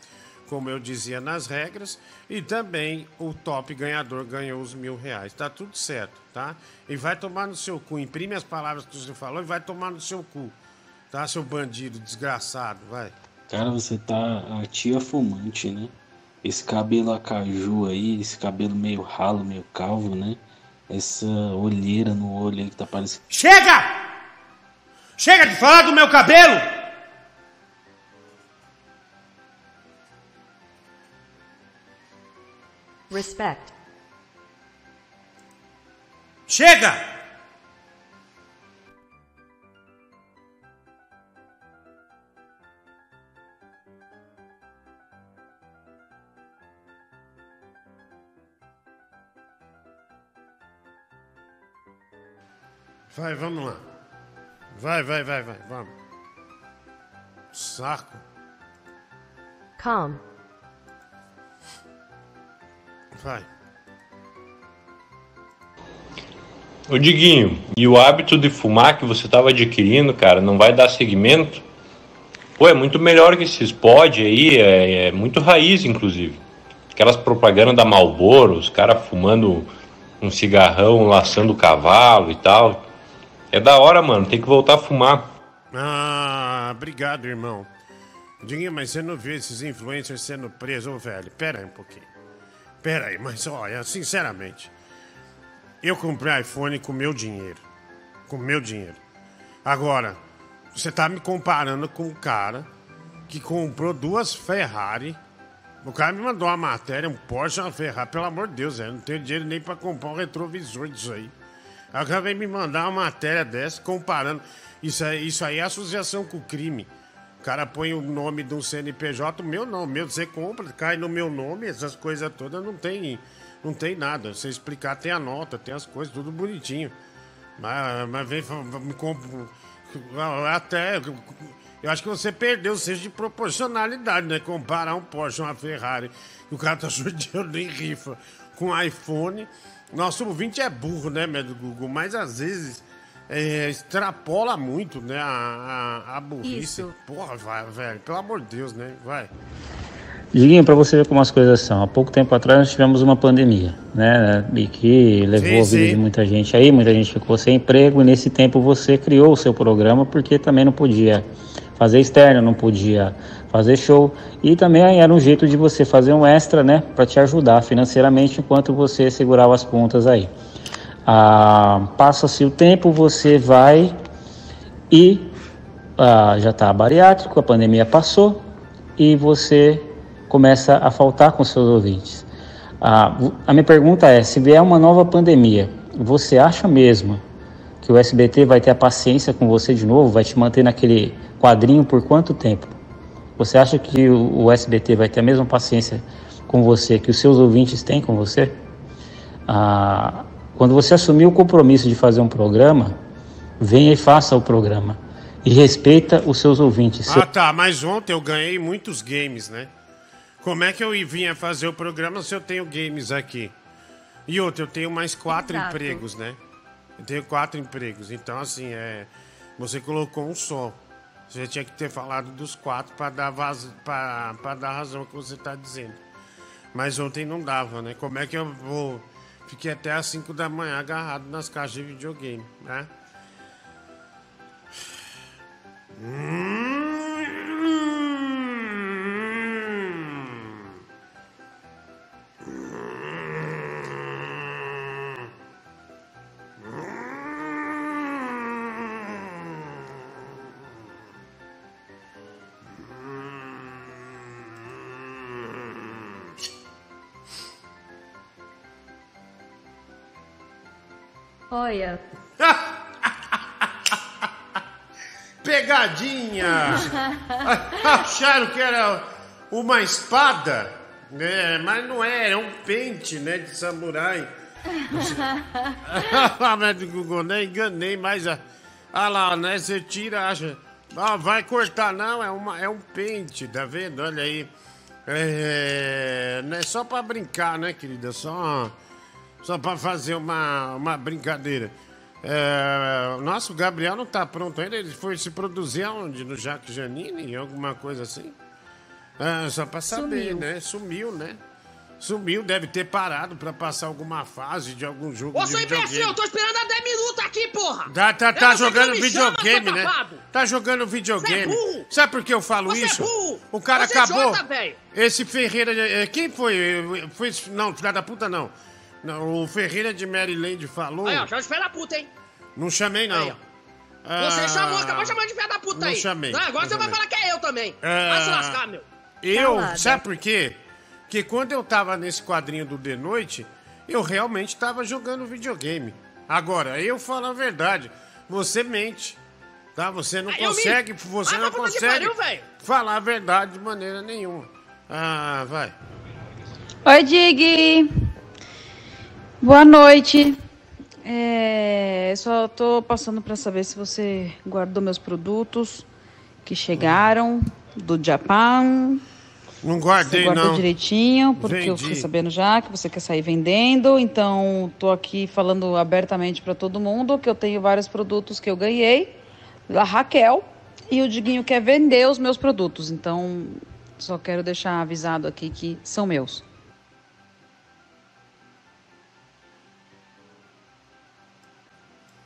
como eu dizia nas regras. E também o top ganhador ganhou os mil reais. Tá tudo certo, tá? E vai tomar no seu cu. Imprime as palavras que você falou e vai tomar no seu cu. Tá, seu bandido desgraçado, vai. Cara, você tá a tia fumante, né? Esse cabelo acaju aí, esse cabelo meio ralo, meio calvo, né? Essa olheira no olho aí que tá parecendo. Chega! Chega de falar do meu cabelo! Respect. Chega! Vai, vamos lá. Vai, vai, vai, vai, vamos. Saco. Calm. Vai. Ô Diguinho, e o hábito de fumar que você estava adquirindo, cara, não vai dar segmento? Pô, é muito melhor que esses pod aí, é, é muito raiz, inclusive. Aquelas propagandas da Marlboro, os caras fumando um cigarrão, laçando o cavalo e tal. É da hora, mano, tem que voltar a fumar. Ah, obrigado, irmão. Dinho, mas você não vê esses influencers sendo presos, velho? Pera aí um pouquinho. Pera aí, mas olha, sinceramente, eu comprei iPhone com meu dinheiro. Com meu dinheiro. Agora, Você tá me comparando com um cara que comprou duas Ferrari. O cara me mandou uma matéria, um Porsche uma Ferrari. Pelo amor de Deus, eu não tenho dinheiro nem pra comprar um retrovisor disso aí. Cara vem me mandar uma matéria dessa comparando. Isso aí, isso aí é associação com o crime. O cara põe o nome de um CNPJ, o meu não, o meu você compra, cai no meu nome, essas coisas todas não tem, não tem nada. Você explicar, tem a nota, tem as coisas, tudo bonitinho. Mas, mas vem, me compra. Até. Eu acho que você perdeu o senso de proporcionalidade, né? Comparar um Porsche, uma Ferrari, e o cara tá [LAUGHS] sorteando em rifa com um iPhone. Nosso ouvinte é burro, né, médio Google? Mas às vezes é, extrapola muito, né, a, a, a burrice. Isso. Porra, vai, velho, pelo amor de Deus, né? Vai. Diguinho, para você ver como as coisas são. Há pouco tempo atrás nós tivemos uma pandemia, né? E que levou Sim, a vida sim. de muita gente aí, muita gente ficou sem emprego. E nesse tempo você criou o seu programa porque também não podia fazer externo, não podia fazer show. E também era um jeito de você fazer um extra, né? Para te ajudar financeiramente enquanto você segurava as pontas aí. Ah, Passa-se o tempo, você vai e ah, já está bariátrico, a pandemia passou e você começa a faltar com seus ouvintes. Ah, a minha pergunta é: se vier uma nova pandemia, você acha mesmo que o SBT vai ter a paciência com você de novo? Vai te manter naquele quadrinho por quanto tempo? Você acha que o, SBT vai ter a mesma paciência com você que os seus ouvintes têm com você? Ah, quando você assumir o compromisso de fazer um programa, venha e faça o programa. E respeita os seus ouvintes. Ah, tá, mas ontem eu ganhei muitos games, né? Como é que eu vinha fazer o programa se eu tenho games aqui? E outra, eu tenho mais quatro Exato. empregos, né? Eu tenho quatro empregos. Então, assim, é. Você colocou um só. Você tinha que ter falado dos quatro para dar, vaz... pra, pra dar razão ao que você tá dizendo. Mas ontem não dava, né? Como é que eu vou. Fiquei até às 5 da manhã agarrado nas caixas de videogame, né? Olha. [LAUGHS] Pegadinha! [LAUGHS] Acharam que era uma espada? É, mas não é, é um pente, né, de samurai. Ah, mas Google, nem enganei, mas ah, ah lá, né, você tira, acha, ah, vai cortar, não, é, uma, é um pente, tá vendo? Olha aí. É, não é só pra brincar, né, querida? Só, só pra fazer uma, uma brincadeira. É, nossa, o Gabriel não tá pronto ainda. Ele foi se produzir aonde? No Jacques Janine? Alguma coisa assim? É, só pra saber, Sumiu. né? Sumiu, né? Sumiu, deve ter parado pra passar alguma fase de algum jogo Ô, de seu imbecil, eu tô esperando há 10 minutos aqui, porra! Tá, tá, Eu tá jogando chama, videogame, seu né? Tá jogando videogame. É. Sabe por que eu falo Você é isso? burro. O cara Você é acabou. velho. Esse Ferreira. Quem foi? Foi. Não, filha da puta não. Não, o Ferreira de Maryland falou. Aí, ó, chama de filha da puta, hein? Não chamei, não. Aí, ó. Você Ah, chamou, acabou chamando de filha da puta não aí. chamei, Não, agora não você vai chamei. falar que é eu também. Ah, Vai se lascar, meu. Eu, Calada. sabe por quê? Porque quando eu tava nesse quadrinho do The Noite, eu realmente tava jogando videogame. Agora, eu falo a verdade, você mente. Tá? Você não Ah, consegue, minto? você Vai não que consegue pariu, falar a verdade de maneira nenhuma. Ah, vai. Oi, Dig. Boa noite. É, só tô passando para saber se você guardou meus produtos que chegaram do Japão. Não guardei, Você guardou não. direitinho, porque eu Vendi. fiquei sabendo já que você quer sair vendendo. Então, tô aqui falando abertamente para todo mundo que eu tenho vários produtos que eu ganhei da Raquel e o Diguinho quer vender os meus produtos. Então, só quero deixar avisado aqui que são meus.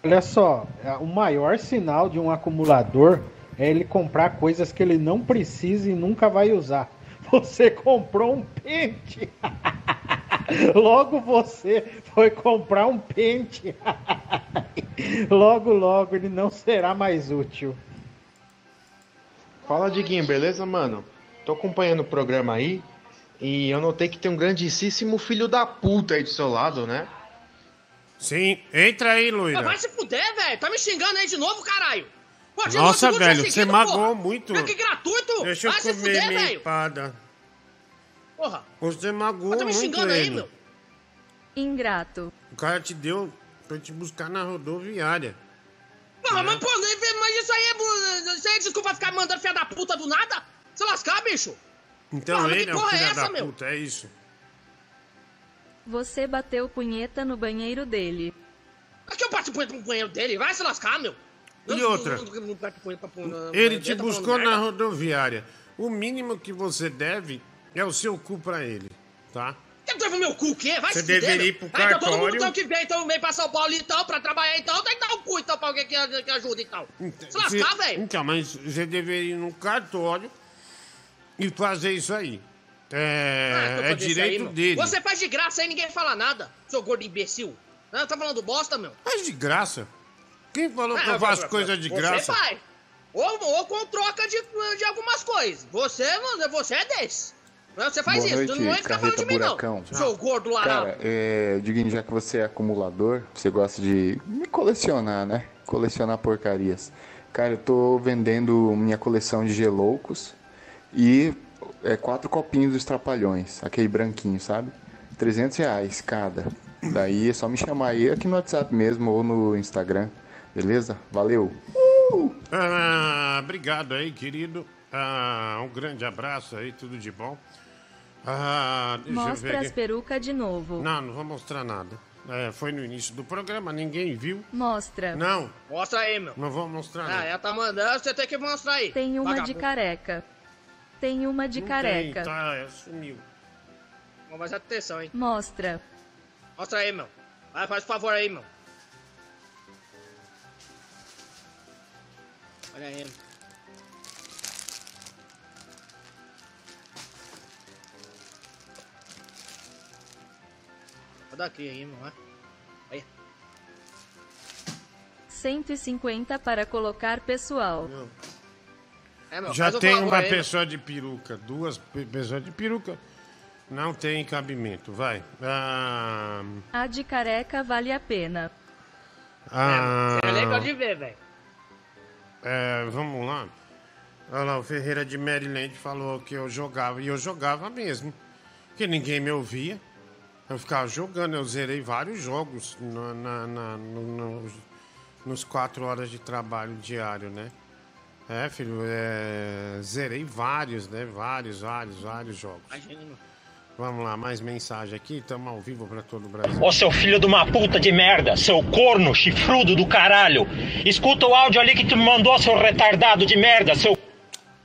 Olha só, é, o maior sinal de um acumulador é ele comprar coisas que ele não precisa e nunca vai usar. [LAUGHS] Você comprou um pente. [LAUGHS] Logo você foi comprar um pente. [LAUGHS] Logo, logo ele não será mais útil. Fala, Diguinho, beleza, mano? Tô acompanhando o programa aí e eu notei que tem um grandíssimo filho da puta aí do seu lado, né? Sim, entra aí, Luíra. Ah, vai se fuder, velho. Tá me xingando aí de novo, caralho. Pô, de Nossa, novo, velho, seguido, você porra. magoou muito. Não, que gratuito. Deixa eu vai se comer fuder, minha velho. empada. Porra. Você magoou Tá me muito xingando aí, meu. Ingrato. O cara te deu pra te buscar na rodoviária. Porra, mas, pô, mas isso aí é. Isso aí é desculpa ficar mandando filha da puta do nada? Se lascar, bicho. Então Porra, ele é o porra é filho essa, da meu? puta, é isso. Você bateu punheta no banheiro dele. Aqui eu bato punheta pro banheiro dele. Vai se lascar, meu. E Eu- outra? eu- eu- eu- eu Ele te tá buscou na rodoviária. O mínimo que você deve é o seu cu pra ele, tá? Quer levar meu cu o quê? Vai Você se fuder, deveria ir pro Ah, então todo mundo cartório. então que vem, então vem pra São Paulo então, pra trabalhar então, tem que dar o cu então pra alguém que, que ajuda então. Se lascar, Você- velho. Então, mas você deveria ir no cartório e fazer isso aí. Ah, É, eu é direito aí, dele. Você faz de graça aí, ninguém fala nada, seu gordo imbecil. Não, tá falando bosta, meu? Faz de graça. Quem falou que Ah, eu faço você- coisa de você graça? faz. Ou, ou com troca de, de algumas coisas. Você, não- você é desse. Você faz Boa isso, noite, tu não vai ficar falando de mim, Buracão. não. Seu gordo larado. Cara, é, Diguinho, já que você é acumulador, você gosta de colecionar, né? Colecionar porcarias. Cara, eu tô vendendo minha coleção de geloucos e é, quatro copinhos dos Trapalhões, aquele branquinho, sabe? 300 reais cada. Daí é só me chamar aí aqui no WhatsApp mesmo ou no Instagram, beleza? Valeu! Ah, obrigado aí, querido. Ah, um grande abraço aí, tudo de bom. Ah, deixa eu ver Mostra as perucas de novo. Não, não vou mostrar nada. É, foi no início do programa, ninguém viu. Mostra. Não, Mostra aí, meu. não vou mostrar Ah, nada. ela tá mandando, você tem que mostrar aí. Tem uma de careca. Tem uma de Não careca. Tem, tá, é, sumiu. Vamos mais atenção, hein. Mostra. Mostra aí, meu. Vai, faz favor aí, meu. Olha aí. meu. Olha daqui aí, meu. ó. Aí. 150 para colocar pessoal. É, meu, Já tem uma aí, meu. pessoa de peruca, duas pe- pessoas de peruca. Não tem cabimento, vai. Ah, A de careca vale a pena. ah, É legal de ver, velho. é, vamos lá. Olha lá, o Ferreira de Maryland falou que eu jogava, e eu jogava mesmo. Que ninguém me ouvia. Eu ficava jogando, eu zerei vários jogos na, na- na- no- nos, nos quatro horas de trabalho diário, né? É, filho, é, zerei vários, né? Vários, vários, vários jogos. Imagina, meu. Vamos lá, mais mensagem aqui, estamos ao vivo para todo o Brasil. Ô seu filho de uma puta de merda, seu corno chifrudo do caralho. Escuta o áudio ali que tu me mandou, seu retardado de merda, seu.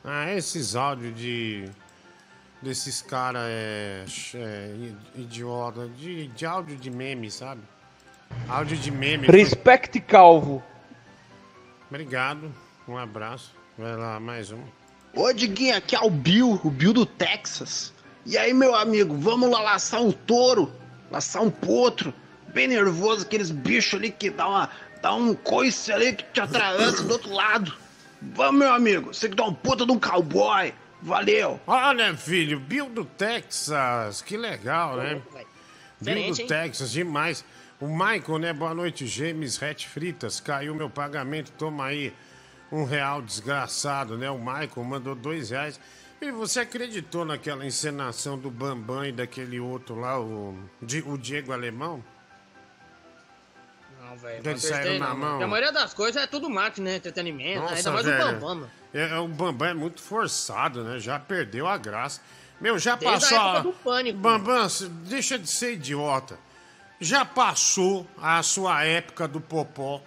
Ah, esses áudios de. desses caras é, é, idiota, de, de áudio de meme, sabe? Áudio de meme. Respect calvo. Obrigado, um abraço. Vai lá, mais um. Ô, Diguinho, aqui é o Bill, o Bill do Texas. E aí, meu amigo, vamos lá laçar um touro, laçar um potro, bem nervoso, aqueles bichos ali que dá, uma, dá um coice ali que te atravessa do outro lado. Vamos, meu amigo, você que dá um puta de um cowboy. Valeu! Olha, filho, Bill do Texas, que legal, né? Bill do hein? Texas, demais. O Michael, né? Boa noite, James Ret Fritas. Caiu meu pagamento, toma aí um real desgraçado, né? O Michael mandou dois reais. E você acreditou naquela encenação do Bambam e daquele outro lá, o, o Diego Alemão? Não, velho. Eles saíram na mão. A maioria das coisas é tudo marketing, né? Entretenimento. né? Ainda mais o Bambam, meu. É, é, o Bambam é muito forçado, né? Já perdeu a graça. Meu, já Desde a passou. época do pânico. Bambam, deixa de ser idiota. Já passou a sua época do popó.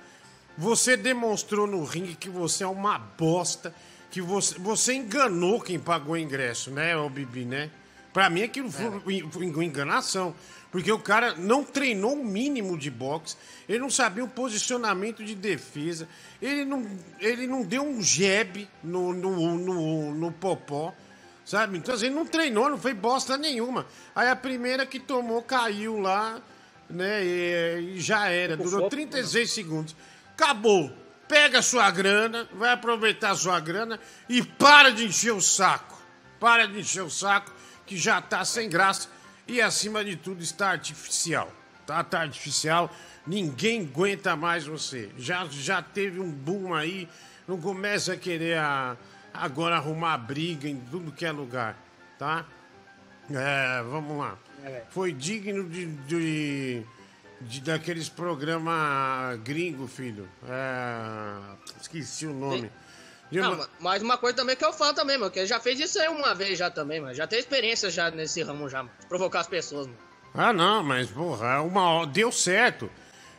Você demonstrou no ringue que você é uma bosta. Que você, você enganou quem pagou o ingresso, né, ô Bibi, né? Pra mim aquilo foi, foi enganação. Porque o cara não treinou o mínimo de boxe, ele não sabia o posicionamento de defesa, ele não, ele não deu um jab no, no, no, no popó, sabe? Então assim, ele não treinou, não fez bosta nenhuma. Aí a primeira que tomou caiu lá, né? E, e já era, durou 36 segundos. Acabou. pega a sua grana, vai aproveitar sua grana e para de encher o saco. Para de encher o saco, que já tá sem graça e acima de tudo está artificial. Tá, tá artificial, ninguém aguenta mais você. Já, já teve um boom aí, não começa a querer a, agora arrumar briga em tudo que é lugar, tá? É, vamos lá. Foi digno de, de, de daqueles programas gringo, filho. É, esqueci o nome. Não, uma- ma- mas uma coisa também que eu falo também, mano, que ele já fez isso aí uma vez já também, mano. Já tem experiência já nesse ramo já, mano. de Provocar as pessoas, mano. Ah, não, mas, porra, uma hora, deu certo.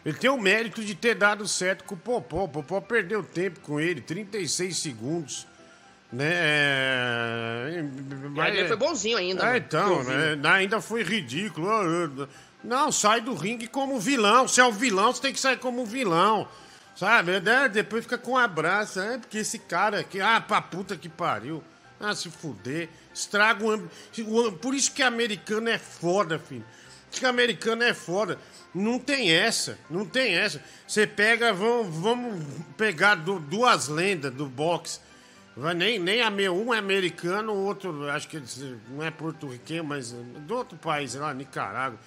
Ele tem o mérito de ter dado certo com o Popó. O Popó perdeu tempo com ele, 36 segundos. Né? é, aí ele foi bonzinho ainda, É, mano, então, né, ainda foi ridículo. Não, sai do ringue como vilão. Se é o vilão, você tem que sair como vilão. Sabe? né, Depois fica com um abraço. É, porque esse cara aqui, ah, pra puta que pariu. Ah, se fuder. Estraga o, o Por isso que americano é foda, filho. Por isso que americano é foda. Não tem essa, não tem essa. Você pega, vamos, vamos pegar du- duas lendas do boxe. Vai nem, nem um é americano, o outro, acho que não é porto-riquenho, mas é do outro país, lá, Nicarágua.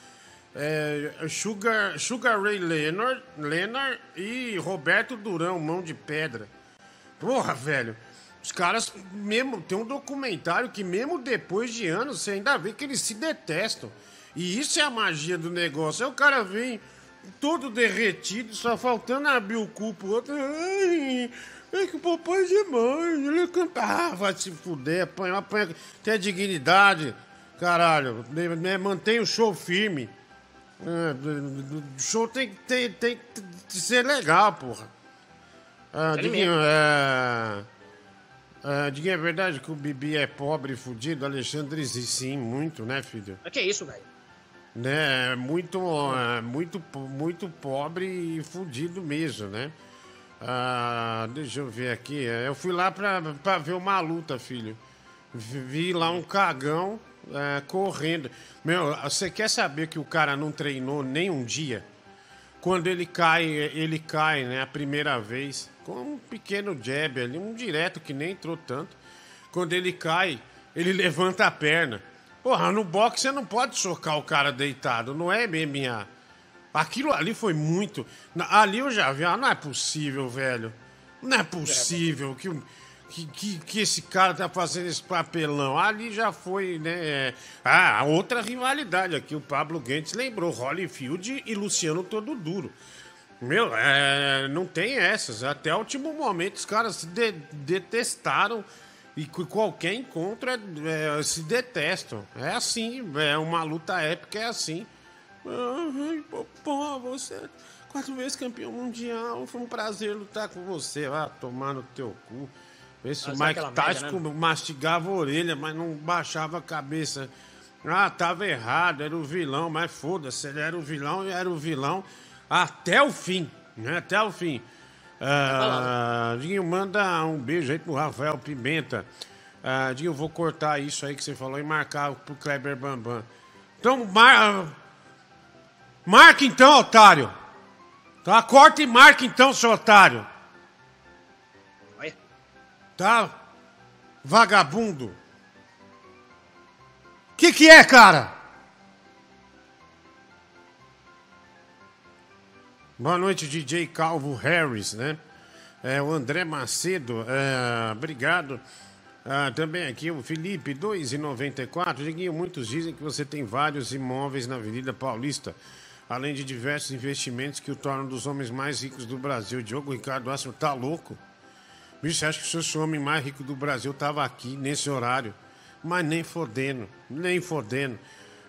É, Sugar, Sugar Ray Leonard, Leonard e Roberto Durão, mão de pedra. Porra, velho. Os caras, mesmo, tem um documentário que mesmo depois de anos, você ainda vê que eles se detestam. E isso é a magia do negócio. Aí o cara vem todo derretido, só faltando abrir o cu pro outro. Ai, é que o papai é demais, ele canta. Ah, vai se fuder, apanha, apanha. Tem dignidade, caralho. né, né, Mantém o show firme. É, O show tem, que- tem, tem que ser legal, porra. Ah, Diguinho, é... Ah, Diguinho, é verdade que o Bibi é pobre e fudido? Alexandre, sim, muito, né, filho? Mas que isso, velho? né, muito, é, muito, muito pobre e fudido mesmo, né? Ah, deixa eu ver aqui. é, Eu fui lá pra, pra ver uma luta, filho. Vi lá um cagão é, correndo. Meu, você quer saber que o cara não treinou nem um dia? Quando ele cai, ele cai, né, a primeira vez, com um pequeno jab ali, um direto que nem entrou tanto. Quando ele cai, ele [LAUGHS] levanta a perna. Porra, no boxe você não pode socar o cara deitado, não é MMA. Aquilo ali foi muito. Ali eu já vi, ah, não é possível, velho. Não é possível que, que, que, que esse cara tá fazendo esse papelão. Ali já foi, né? é, Ah, outra rivalidade aqui. O Pablo Guedes lembrou Holyfield e Luciano Todo Duro. Meu, é, não tem essas. Até o último momento os caras se de- detestaram e qualquer encontro é- é, se detestam. É assim, é uma luta épica, é assim. Ai, pô, você é quatro vezes campeão mundial, foi um prazer lutar com você. Ah, tomar no teu cu. Esse Mas Mike Tyson né? mastigava a orelha, mas não baixava a cabeça. Ah, tava errado, era o vilão, mas foda-se, ele era o vilão e era o vilão até o fim, né? Até o fim. Ah, Dinho, manda um beijo aí pro Rafael Pimenta. Ah, Dinho, eu vou cortar isso aí que você falou e marcar pro Kleber Bambam. Então, mar... marca então, otário. Tá, corta e marca então, seu otário. Tá? Vagabundo. Que que é, cara? Boa noite, DJ Calvo Harris, né? É, o André Macedo, é, obrigado. Ah, também aqui o Felipe, 2,94. Diguinho, muitos dizem que você tem vários imóveis na Avenida Paulista, além de diversos investimentos que o tornam dos homens mais ricos do Brasil. Diogo Ricardo Astro tá louco? Bicho, você acha que se sou o homem mais rico do Brasil, eu tava aqui nesse horário? Mas nem fodendo, nem fodendo.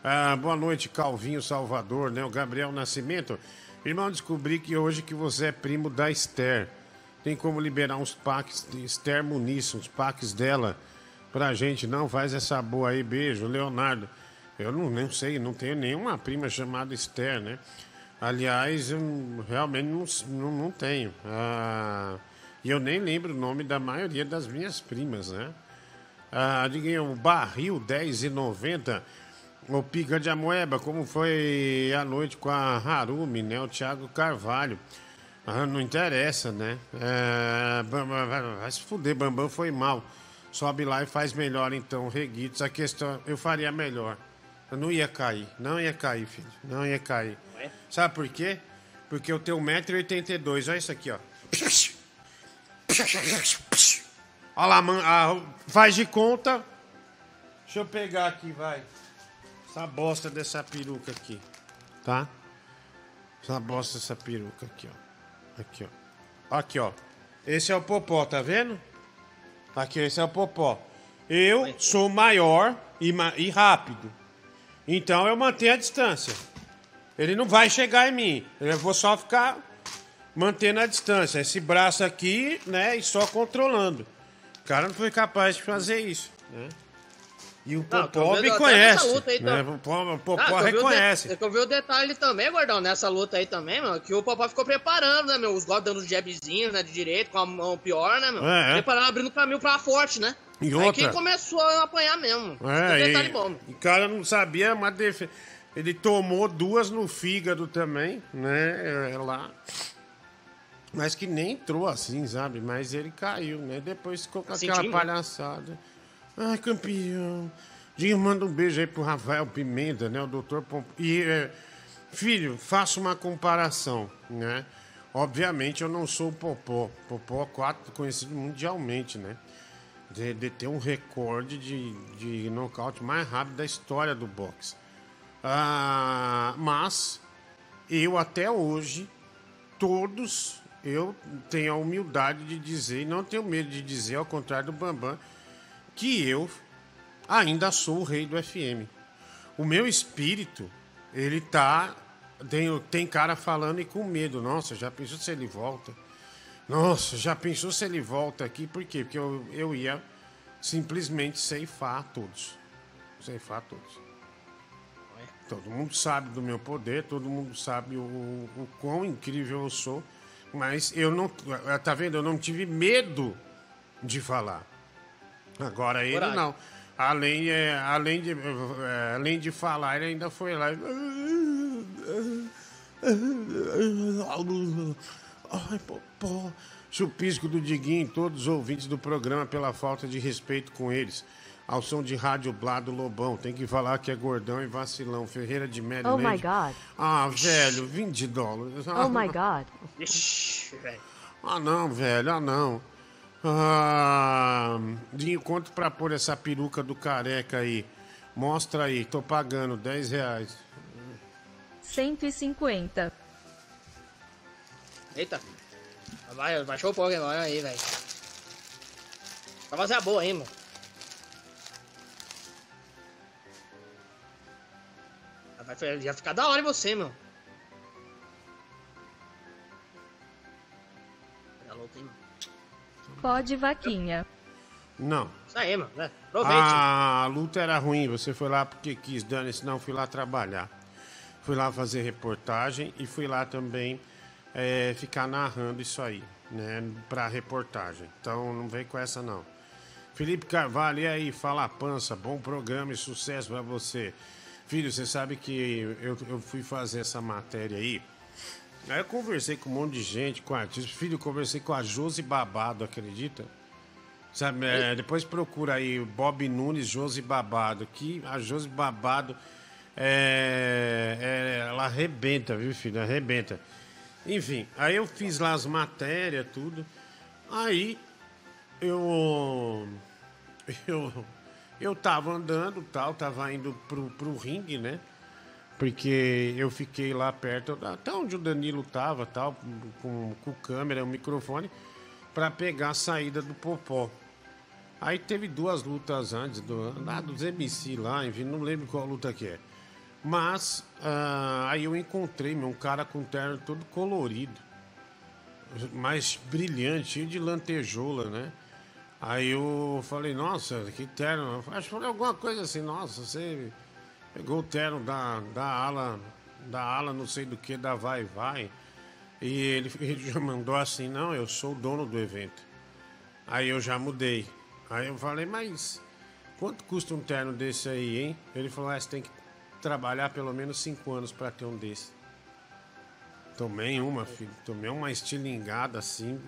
Ah, boa noite, Calvinho Salvador, né? O Gabriel Nascimento. Irmão, descobri que hoje que você é primo da Esther. Tem como liberar uns packs de Esther Muniz, uns packs dela pra gente. Não, faz essa boa aí, beijo. Leonardo. Eu não, nem sei, não tenho nenhuma prima chamada Esther, né? Aliás, eu realmente não, não, não tenho. Ah, e eu nem lembro o nome da maioria das minhas primas, né? Ah, Diguinho, o barril 10,90. O Pica de Amoeba, como foi a noite com a Harumi, né? O Thiago Carvalho. Ah, não interessa, né? É, Bambam, vai se fuder, Bambam foi mal. Sobe lá e faz melhor, então, Reguitos. A questão, eu faria melhor. Eu não ia cair, não ia cair, filho. Não ia cair. Sabe por quê? Porque eu tenho 1,82m. Olha isso aqui, ó. [LAUGHS] Olha lá, faz de conta. Deixa eu pegar aqui, vai. Essa bosta dessa peruca aqui. Tá? Essa bosta dessa peruca aqui, ó. Aqui, ó. Aqui, ó. Esse é o popó, tá vendo? Aqui, esse é o popó. Eu sou maior e, ma e rápido. Então eu mantenho a distância. Ele não vai chegar em mim. Eu vou só ficar mantendo a distância. Esse braço aqui, né? E só controlando. O cara não foi capaz de fazer isso, né? E o Popó me conhece. Aí, né? O Popó, ah, reconhece. Eu vi o detalhe também, Gordão, nessa luta aí também, mano, que o Popó ficou preparando, né, meu? Os golpes dando os jabzinhos, né, de direito, com a mão pior, né, meu? É, é. Preparando, abrindo caminho pra forte, né? E aí outra. quem começou a apanhar mesmo. É, Esse detalhe e, bom. o cara não sabia, mas def... ele tomou duas no fígado também, né? É, lá. Mas que nem entrou assim, sabe? Mas ele caiu, né? Depois ficou com aquela né? palhaçada. Ai, campeão. Diga, manda um beijo aí pro Rafael Pimenta, né? O doutor Pomp... E, é, filho, faça uma comparação, né? Obviamente eu não sou o Popó. Popó 4 conhecido mundialmente, né? De, de ter um recorde de, de nocaute mais rápido da história do boxe. Ah, mas eu até hoje, todos, eu tenho a humildade de dizer, e não tenho medo de dizer, ao contrário do Bambam, que eu ainda sou o rei do FM. O meu espírito, ele tá. Tem, tem cara falando e com medo. Nossa, já pensou se ele volta? Nossa, já pensou se ele volta aqui? Por quê? Porque eu, eu ia simplesmente ceifar todos. Ceifar todos. Todo mundo sabe do meu poder, todo mundo sabe o, o quão incrível eu sou, mas eu não. Tá vendo? Eu não tive medo de falar. Agora ele Coragem. não. Além, é, além, de, é, além de falar, ele ainda foi lá. e- Ai, popó. Chupisco do Diguinho em todos os ouvintes do programa pela falta de respeito com eles. Ao som de rádio Blado Lobão. Tem que falar que é gordão e vacilão. Ferreira de Maryland. Oh my God. Ah, velho, 20 dólares. Oh my God. Ixi, velho. Ah, não, velho, ah, não. Ah, Dinho, quanto pra pôr essa peruca do careca aí? Mostra aí, tô pagando 10 reais. 150. Eita. Vai, baixou pouco agora aí, velho. Vai fazer a boa aí, mano. Vai já ficar da hora em você, meu. Tá louco, hein, mano? Pode vaquinha. Não. Isso aí, mano. né? Aproveite. A luta era ruim, você foi lá porque quis, dane-se, não, fui lá trabalhar. Fui lá fazer reportagem e fui lá também é, ficar narrando isso aí, né, pra reportagem. Então não vem com essa não. Felipe Carvalho, e aí, fala pança, bom programa e sucesso pra você. Filho, você sabe que eu, eu fui fazer essa matéria aí. Aí eu conversei com um monte de gente, com artistas. Filho, eu conversei com a Josi Babado, acredita? Sabe, é, depois procura aí Bob Nunes, Josi Babado. Que a Josi Babado, é, é, ela arrebenta, viu, filho? Arrebenta. Enfim, aí eu fiz lá as matérias, tudo. Aí eu. [LAUGHS] Eu. Eu tava andando tal, tava indo pro, pro ringue, né? Porque eu fiquei lá perto, até onde o Danilo tava, tal, com, com câmera, o microfone, para pegar a saída do Popó. Aí teve duas lutas antes, do, lá dos MC lá, enfim, não lembro qual luta que é. Mas ah, aí eu encontrei meu, um cara com terno todo colorido, mais brilhante, cheio de lantejoula, né? Aí eu falei, nossa, que terno. Acho que falei alguma coisa assim, nossa, você pegou o terno da, da ala, da ala não sei do que, da Vai Vai. E ele, [LAUGHS] ele já mandou assim, não, eu sou o dono do evento. Aí eu já mudei. Aí eu falei, mas quanto custa um terno desse aí, hein? Ele falou, ah, você tem que trabalhar pelo menos cinco anos para ter um desse. Tomei uma, filho. Tomei uma estilingada assim,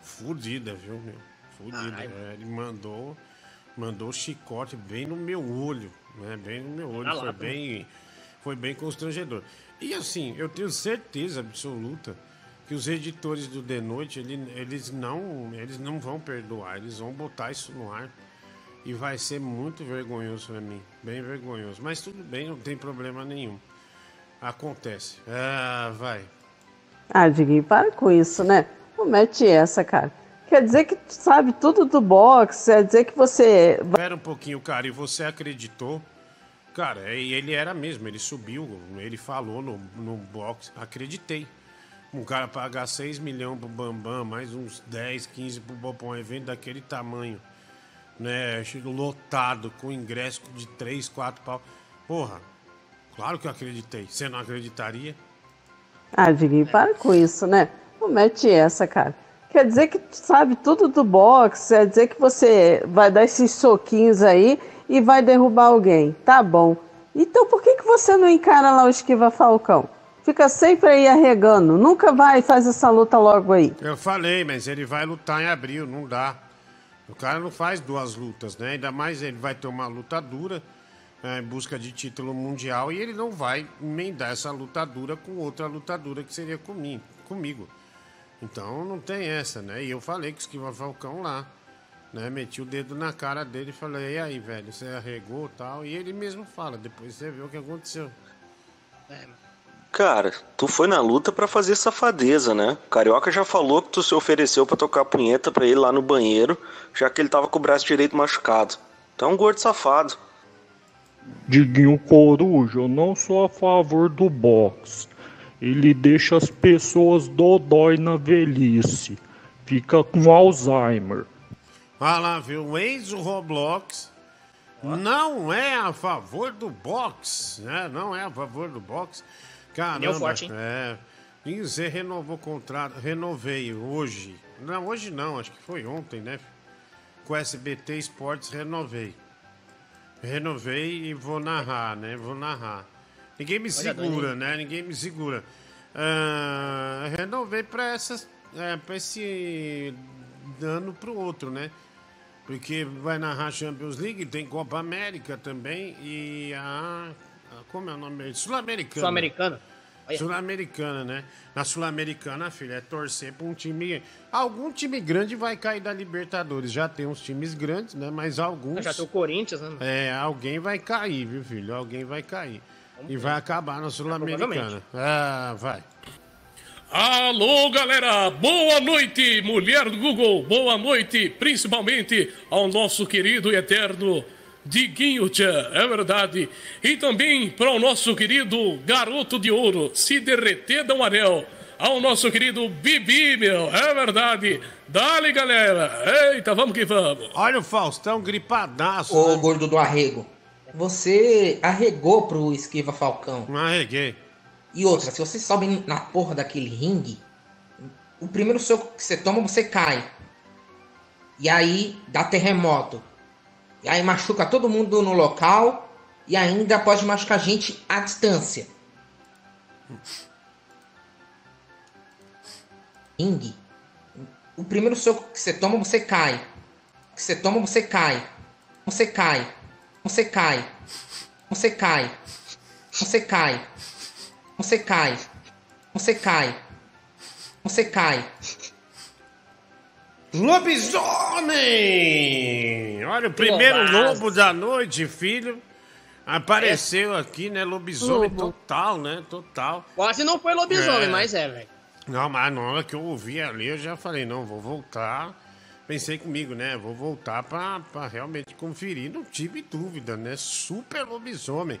fudida, viu, meu? Fudida. É, ele mandou, mandou chicote bem no meu olho, né? Bem no meu olho. Foi lá, bem, foi bem constrangedor. E assim, eu tenho certeza absoluta que os editores do The Noite, ele- eles não, eles não vão perdoar, eles vão botar isso no ar. E vai ser muito vergonhoso pra mim. Bem vergonhoso. Mas tudo bem, não tem problema nenhum. Acontece. Ah, vai. Ah, Diguinho, para com isso, né? Não mete essa, cara. Quer dizer que tu sabe tudo do boxe, quer dizer que você. Espera um pouquinho, cara. E você acreditou? Cara, e ele era mesmo. Ele subiu, ele falou no, no box. Acreditei. Um cara pagar 6 milhões pro Bambam, mais uns 10, 15 pro Bopão, um evento daquele tamanho. Né? Lotado, com ingresso de 3, 4 pau. Porra, claro que eu acreditei. Você não acreditaria? Ah, Diguinho, para com isso, né? Não mete essa, cara. Quer dizer que sabe tudo do boxe, quer dizer que você vai dar esses soquinhos aí e vai derrubar alguém. Tá bom. Então por que, que você não encara lá o Esquiva Falcão? Fica sempre aí arregando. Nunca vai e faz essa luta logo aí. Eu falei, mas ele vai lutar em abril, não dá. O cara não faz duas lutas, né? Ainda mais ele vai ter uma luta dura é, em busca de título mundial e ele não vai emendar essa luta dura com outra luta dura que seria comigo. comigo. Então não tem essa, né? E eu falei que o Esquiva Falcão lá, né? Meti o dedo na cara dele e falei, e aí, velho, você arregou e tal? E ele mesmo fala, depois você vê o que aconteceu. Cara, tu foi na luta pra fazer safadeza, né? O Carioca já falou que tu se ofereceu pra tocar punheta pra ele lá no banheiro, já que ele tava com o braço direito machucado. Tu é um gordo safado. Diguinho Coruja, eu não sou a favor do box. Ele deixa as pessoas dodói na velhice. Fica com Alzheimer. Olha lá, viu? O ex do Roblox não é a favor do box, né? Não é a favor do box. Caramba, Deu forte, hein? é. Você renovou o contrato, renovei hoje. Não, hoje não, acho que foi ontem, né? Com o SBT Esportes renovei. Renovei e vou narrar, né? Vou narrar. Ninguém me segura, né? Ninguém me segura. Ah, renovei para essas, é, para esse dano pro outro, né? Porque vai narrar Champions League, tem Copa América também e a. a- como é o nome? Sul-Americana. Sul-Americana? Sul-Americana, né? Na Sul-Americana, filho, é torcer pra um time. Algum time grande vai cair da Libertadores. Já tem uns times grandes, né? Mas alguns. Já tem o Corinthians, né? É, alguém vai cair, viu, filho? Alguém vai cair. E vai acabar na Sul-Americana. Ah, vai. Alô, galera! Boa noite, mulher do Google! Boa noite, principalmente ao nosso querido e eterno Diguinho Tchan, é verdade. E também para o nosso querido garoto de ouro, se derreter dá um anel. Ao nosso querido Bibi, meu, é verdade. Dale, galera! Eita, vamos que vamos! Olha o Faustão gripadaço. Ô, né? gordo do arrego. Você arregou pro Esquiva Falcão. Não arreguei. E outra, se você sobe na porra daquele ringue, o primeiro soco que você toma, você cai. E aí dá terremoto. E aí machuca todo mundo no local. E ainda pode machucar gente à distância. Ringue. O primeiro soco que você toma, você cai. Que você toma, você cai. Você cai. Você cai. Você cai. Você cai. Você cai. Você cai. Você cai. Lobisomem! Olha, o primeiro Lobaço. lobo da noite, filho. Apareceu É. aqui, né? Lobisomem Lobo. total, né? Total. Quase não foi lobisomem, É. mas é, velho. Não, mas na hora que eu ouvi ali, eu já falei, não, vou voltar. Pensei comigo, né? Vou voltar pra, pra realmente conferir. Não tive dúvida, né? Super lobisomem.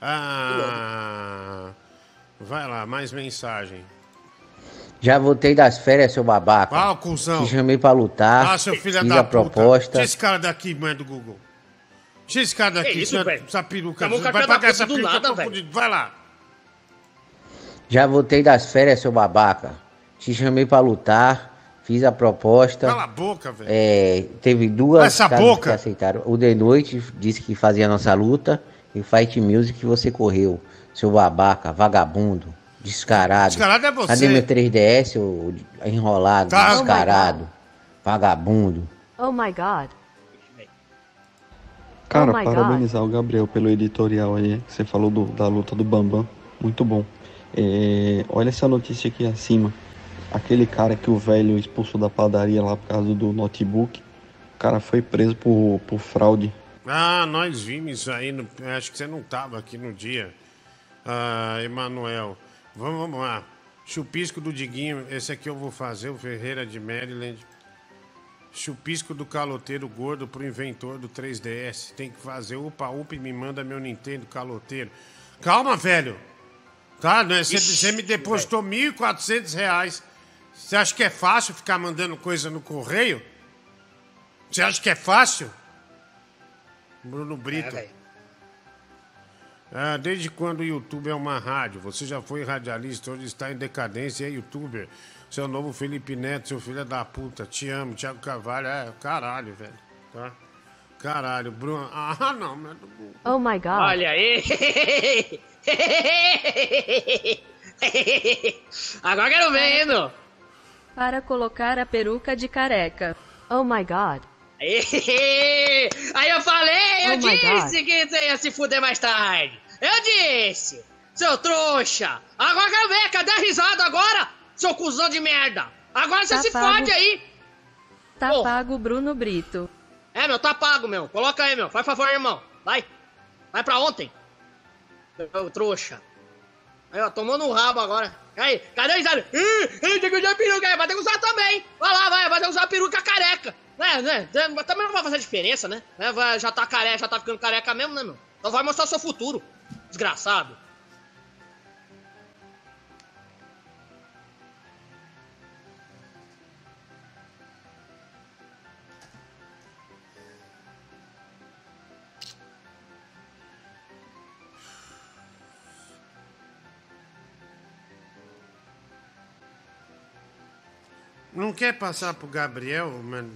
Ah, vai lá, mais mensagem. Já voltei das férias, seu babaca. Ah, cuzão. Te chamei pra lutar. Ah, seu filho fiz da a puta. proposta. Tira esse cara daqui, mãe do Google. Tira esse cara daqui, isso, essa, velho? essa peruca. Vai pagar essa do peruca, nada. Vai lá. Já voltei das férias, seu babaca. Te chamei pra lutar. Fiz a proposta. Cala a boca, velho. É, teve duas Essa casas boca. que aceitaram. O The Noite disse que fazia a nossa luta. E o Fight Music que você correu. Seu babaca, vagabundo. Descarado. Descarado é você. Cadê meu 3DS, ô enrolado, Tá. descarado, vagabundo? Oh my god. Cara, Oh my God. parabenizar o Gabriel pelo editorial aí. que Você falou do- da luta do Bambam. Muito bom. É, olha essa notícia aqui acima. Aquele cara que o velho expulsou da padaria lá por causa do notebook. O cara foi preso por, por fraude. Ah, nós vimos isso aí. No... Acho que você não tava aqui no dia. Ah, Emanuel. Vamos, vamos lá. Chupisco do Diguinho. Esse aqui eu vou fazer, o Ferreira de Maryland. Chupisco do caloteiro gordo pro inventor do 3DS. Tem que fazer. Upa, upa e me manda meu Nintendo caloteiro. Calma, velho. Tá, né? Você me depositou 1.400 reais. Você acha que é fácil ficar mandando coisa no correio? Você acha que é fácil? Bruno Brito. É, Ah, desde quando o YouTube é uma rádio? Você já foi radialista, hoje está em decadência, é youtuber. Seu novo Felipe Neto, seu filho da puta. Te amo, Thiago Carvalho. É, caralho, velho. Tá? Caralho, Bruno. Ah, não, mas. Oh my god. Olha aí! [LAUGHS] Agora quero ver, hein, meu? Para colocar a peruca de careca. Oh my god. Aí eu falei, eu Oh disse que você ia se fuder mais tarde. Eu disse, seu trouxa. Agora quero ver, cadê a risada agora? Seu cuzão de merda. Agora você Tá se pago. fode aí. Tá Pô. pago Bruno Brito. É, meu, tá pago, meu. Coloca aí, meu. Faz favor, irmão. Vai. Vai pra ontem. Ô, trouxa. Aí, ó, tomou no rabo agora. Aí, cadê o? Ih, ih, tem que usar peruca. Vai ter que usar também. Vai lá, vai. Vai ter que usar peruca careca. Né, né? Também não vai fazer diferença, né? né? Vai, já tá careca, já tá ficando careca mesmo, né, meu? Então vai mostrar o seu futuro. Desgraçado. Não quer passar pro Gabriel, mano?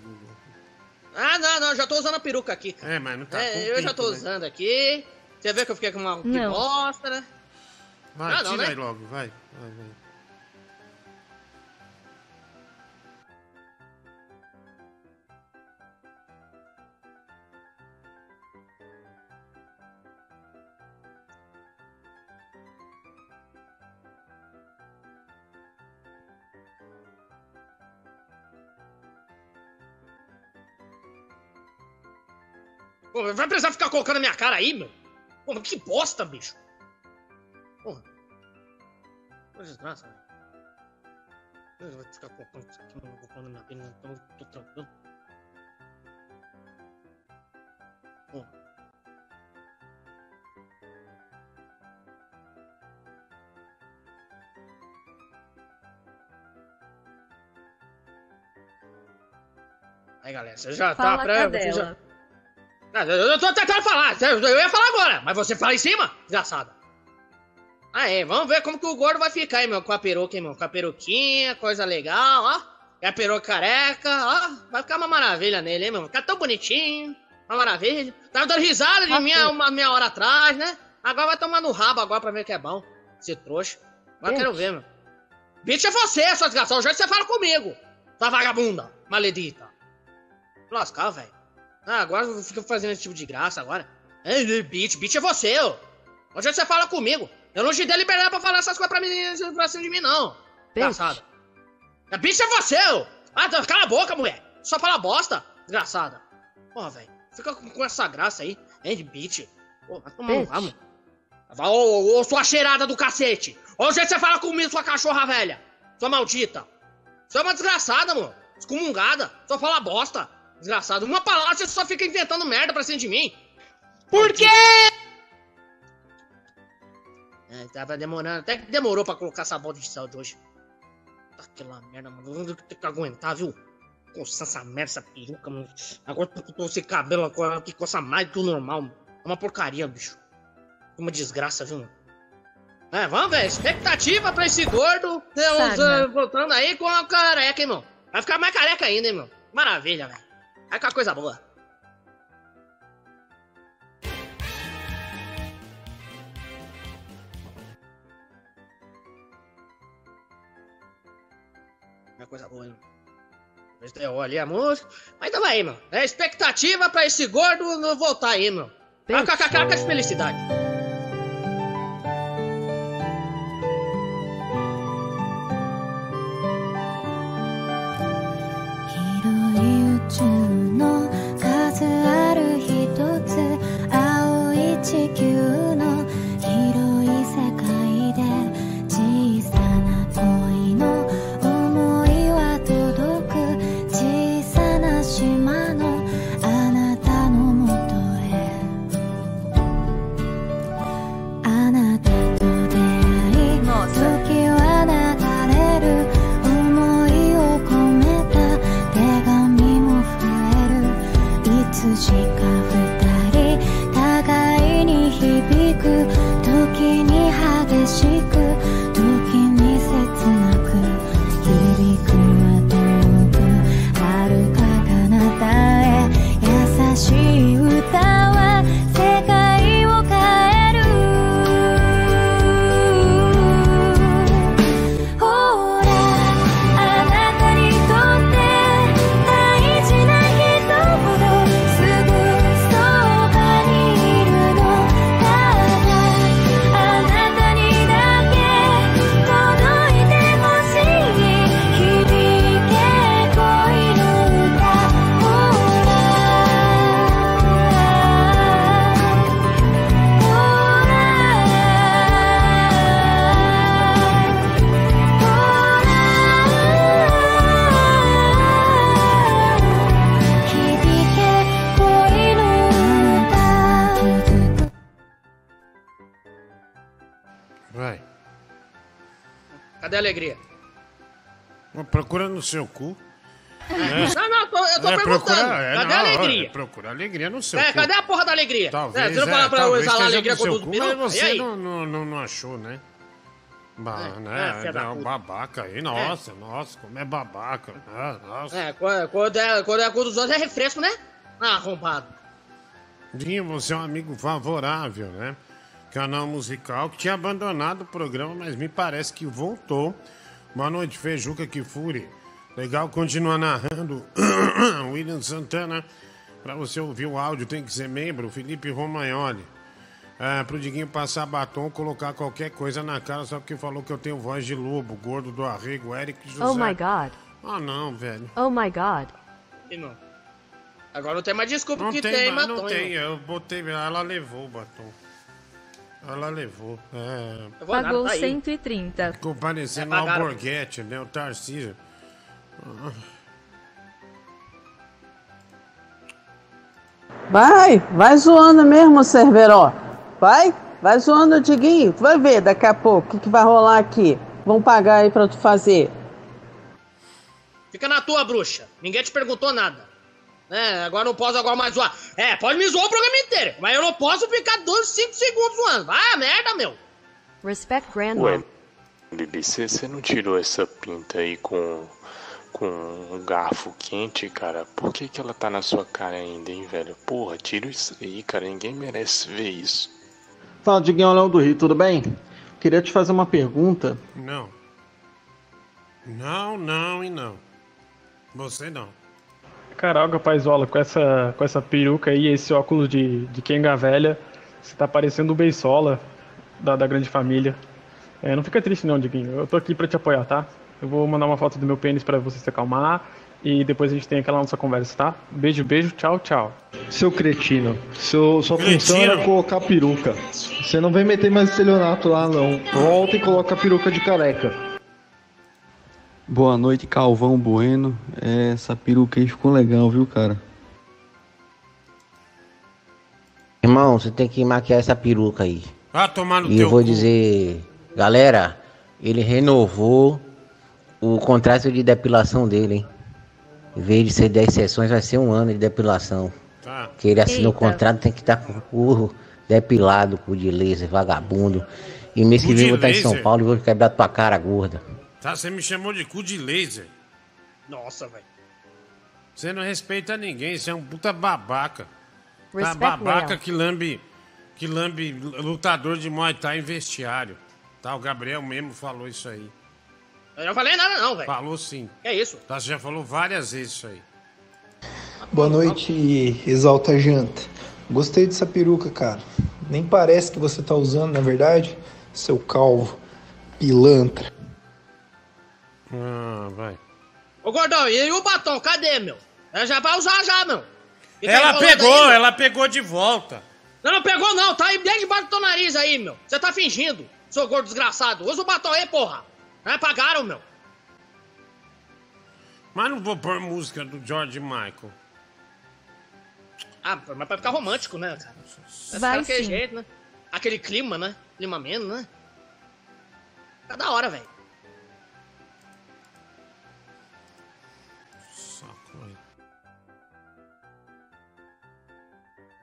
Ah, não, não. Já tô usando a peruca aqui, cara. É, mas não tá com É, eu já tô pinto, né? usando aqui. Você vê que eu fiquei com uma que bosta, né? Vai, Ah, não, tira né? aí logo, vai. vai, vai. Vai precisar ficar colocando a minha cara aí, meu? Pô, mas que bosta, bicho. Porra. Que desgraça, velho. Eu vou ficar colocando isso aqui, não vou colocando minha pena, então eu tô trancando. Porra. Aí, galera, você já Fala, tá pra... Você já... Ah, eu tô tentando falar, eu ia falar agora, mas você fala em cima, desgraçada. Ah, é, vamos ver como que o gordo vai ficar, hein, meu, com a peruca, hein, meu, com a peruquinha, coisa legal, ó. E a peruca careca, ó, vai ficar uma maravilha nele, hein, meu, ficar tão bonitinho, uma maravilha. Tava dando risada de mim há uma meia hora atrás, né? Agora vai tomar no rabo agora pra ver que é bom, esse trouxa. Agora quero ver, meu. Bicho é você, sua desgraçada, hoje você fala comigo, sua vagabunda, maledita. Lascar, velho. Ah, agora fica fazendo esse tipo de graça agora. Ei, bitch, bitch é você, ô. Hoje você fala comigo. Eu não te dei liberdade pra falar essas coisas pra, mim, pra cima de mim, não. Desgraçada. A bitch é você, ô. Ah, então cala a boca, mulher. Só fala bosta, desgraçada. Porra, velho. Fica com, com essa graça aí. Hein, bitch. Pô, vai tomar Bitch. ramo. Ô, ô, ô, sua cheirada do cacete. Hoje você fala comigo, sua cachorra velha. Sua maldita. Você é uma desgraçada, mano. Excomungada. Só fala bosta. Desgraçado. Uma palavra você só fica inventando merda pra cima de mim. Por quê? É, tava demorando. Até que demorou pra colocar essa bola de céu de hoje. Tá Aquela merda, mano. Eu vou ter que aguentar, viu? Coçar essa merda, essa peruca, mano. Agora eu tô com esse cabelo agora que coça mais do que o normal, mano. É uma porcaria, bicho. Uma desgraça, viu, mano? É, vamos ver. Expectativa pra esse gordo. Deus, Sarna. eh, voltando aí com a careca, hein, irmão. Vai ficar mais careca ainda, hein, irmão. Maravilha, velho. É aquela coisa boa. É coisa boa, hein? Estreou ali a música. Mas tamo aí, mano. É expectativa pra esse gordo não voltar aí, mano. Tá com a de felicidade. Seu cu. Não, não, eu tô, eu tô É, perguntando. procura- é, cadê não, a alegria? é, procura alegria no seu É, cu. cadê a porra da alegria? Talvez, é, você não fala pra eu exalar esteja alegria com os mas você não, não, não, não achou, né? Ba, É, né? é, é, um babaca aí, nossa, nossa, como é babaca. Ah, nossa. É, quando, quando é, quando é com dos outros é refresco, né? Ah, arrombado. Dinho, você é um amigo favorável, né? Canal musical que tinha abandonado o programa, mas me parece que voltou. Boa noite, Feijuca Kifuri. Legal continuar narrando. [CLEARS THROAT] William Santana. Pra você ouvir o áudio tem que ser membro. Felipe Romagnoli. É, pro Diguinho passar batom, colocar qualquer coisa na cara só porque falou que eu tenho voz de lobo, gordo do arrego, Eric José. Oh my god. Ah, não, velho. Oh my god. E não. Agora não tem mais desculpa Não que tem, tem, batom, não tem. Eu botei, ela levou o batom. Ela levou. É. Nada, Pagou tá aí. 130. Ficou parecendo É, um alborguete, né? O Tarcísio. Ah, Vai, vai zoando mesmo, Cerveró. Vai, vai zoando o Diguinho. Tu vai ver daqui a pouco o que, que vai rolar aqui. Vão pagar aí pra tu fazer. Fica na tua, bruxa. Ninguém te perguntou nada. É, agora não posso agora mais zoar. É, pode me zoar o programa inteiro. Mas eu não posso ficar 12, 5 segundos zoando. Vai, merda, meu. Respect grandma. Ué, Bibi, você não tirou essa pinta aí com, com um garfo quente, cara? Por que, que ela tá na sua cara ainda, hein, velho? Porra, tira isso aí, cara. Ninguém merece ver isso. Fala, Diguinho Leão do Rio, tudo bem? Queria te fazer uma pergunta. Não. Não, não e não. Você não. Caraca, paizola, com essa, com essa peruca aí, esse óculos de, de Kenga velha, você tá parecendo o Beisola da, da grande família. É, não fica triste não, Diguinho. Eu tô aqui pra te apoiar, tá? Eu vou mandar uma foto do meu pênis pra você se acalmar e depois a gente tem aquela nossa conversa, tá? Beijo, beijo, tchau, tchau. Seu cretino, seu, sua função Cretino. era colocar peruca. Você não vem meter mais estelionato lá, não. Volta e coloca a peruca de careca. Boa noite, Calvão Bueno. É, essa peruca aí ficou legal, viu, cara? Irmão, você tem que maquiar essa peruca aí. Ah, tomar no E teu eu vou cu. dizer, galera, ele renovou o contrato de depilação dele, hein? Em vez de ser 10 sessões, vai ser um ano de depilação. Tá. Que ele assinou o contrato, tem que estar com o cu depilado, cu de laser, vagabundo. E mês que vem vou estar em São? Paulo e vou quebrar tua cara gorda. Tá, você me chamou de cu de laser. Nossa, velho. Você não respeita ninguém, você é um puta babaca. Tá babaca que lambe, que lambe lutador de Muay Thai em vestiário. Tá, o Gabriel mesmo falou isso aí. Eu não falei nada, não, velho. Falou sim. Que é isso? Tá, Você já falou várias vezes isso aí. Boa noite, Exalta Janta. Gostei dessa peruca, cara. Nem parece que você tá usando, na verdade, seu calvo, pilantra. Ah, vai. Ô, gordão, e o batom? Cadê, meu? Ela já vai usar já, meu. E Ela pegou, aí, meu? ela pegou de volta. Não, não pegou não, tá aí dentro debaixo do teu nariz aí, meu. Você tá fingindo, seu gordo desgraçado. Usa o batom aí, porra. É pagaram, meu. Mas não vou pôr música do George Michael. Ah, mas pra ficar romântico, né, cara? Vai ficar daquele sim. jeito, né? Aquele clima, né? Clima menos, né? Tá da hora, velho.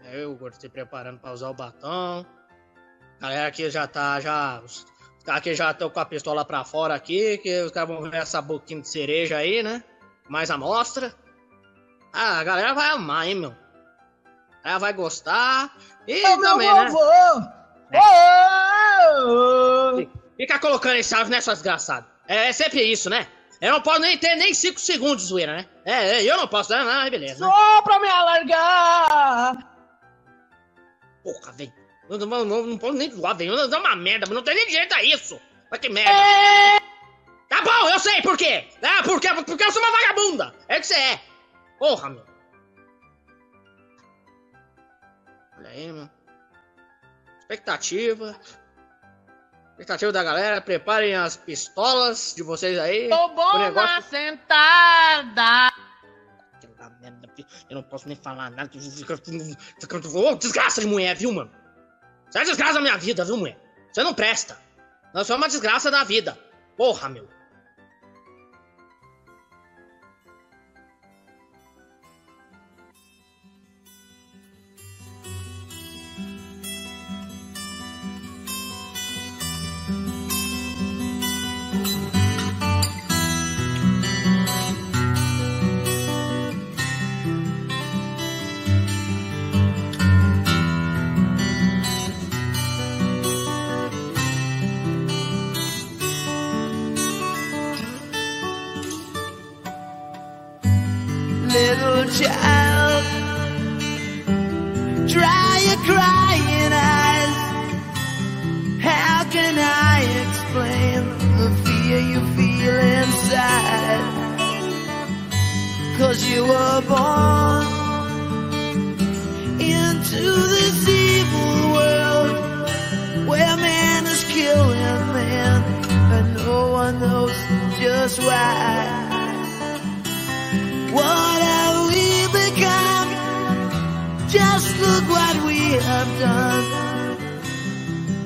Eu, o gordo, se preparando pra usar o batom. Galera aqui já tá, já... Os aqui já estão com a pistola pra fora aqui, que os caras vão ver essa boquinha de cereja aí, né? Mais amostra. Ah, a galera vai amar, hein, meu? Ela vai gostar. E também, né? vovô! Fica colocando esse áudio nessa desgraçada. É, é sempre isso, né? Eu não posso nem ter nem 5 segundos de zoeira, né? É, é, eu não posso, né? Ah, beleza. Né? Só pra me alargar! Porra, velho. Não, não, não, não posso nem zoar, velho. É uma merda, mas não tem nem direito a isso. Mas que merda. Tá bom, eu sei por quê. Ah, porque, porque eu sou uma vagabunda. É o que você é. Porra, meu. Olha aí, meu. Expectativa. Expectativa da galera. Preparem as pistolas de vocês aí. Tô bom negócio- sentada! Eu não posso nem falar nada. Desgraça de mulher, viu, mano? Você é desgraça da minha vida, viu, mulher? Você não presta. Nós somos uma desgraça da vida. Porra, meu. Cause you were born into this evil world where man is killing man and no one knows just why. What have we become? Just look what we have done.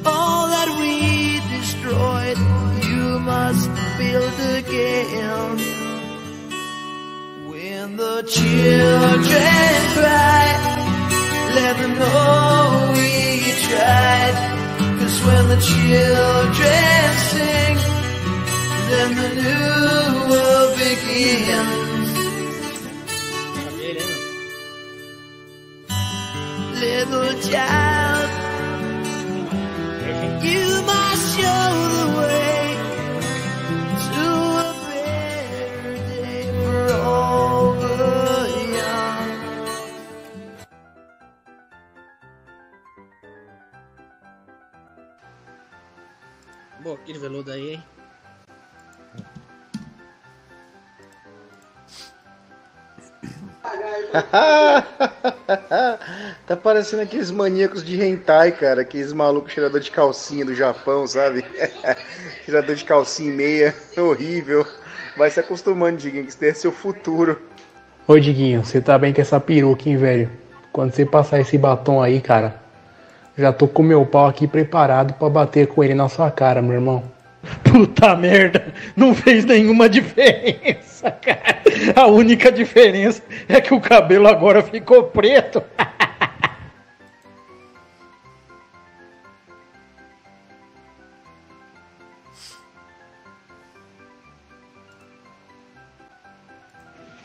All that we destroyed, you must build again. The children cry, let them know we tried. Cause when the children sing, then the new world begins. little child. You must show the way De veludo aí, hein? [LAUGHS] tá parecendo aqueles maníacos de hentai, cara. Aqueles malucos cheirador de calcinha do Japão, sabe? [LAUGHS] cheirador de calcinha e meia. Horrível. Vai se acostumando, Diguinho, que isso é seu futuro. Ô Diguinho, você tá bem com essa peruca, hein, velho? Quando você passar esse batom aí, cara, já tô com meu pau aqui preparado pra bater com ele na sua cara, meu irmão. Puta merda, não fez nenhuma diferença, cara. A única diferença é que o cabelo agora ficou preto. [LAUGHS]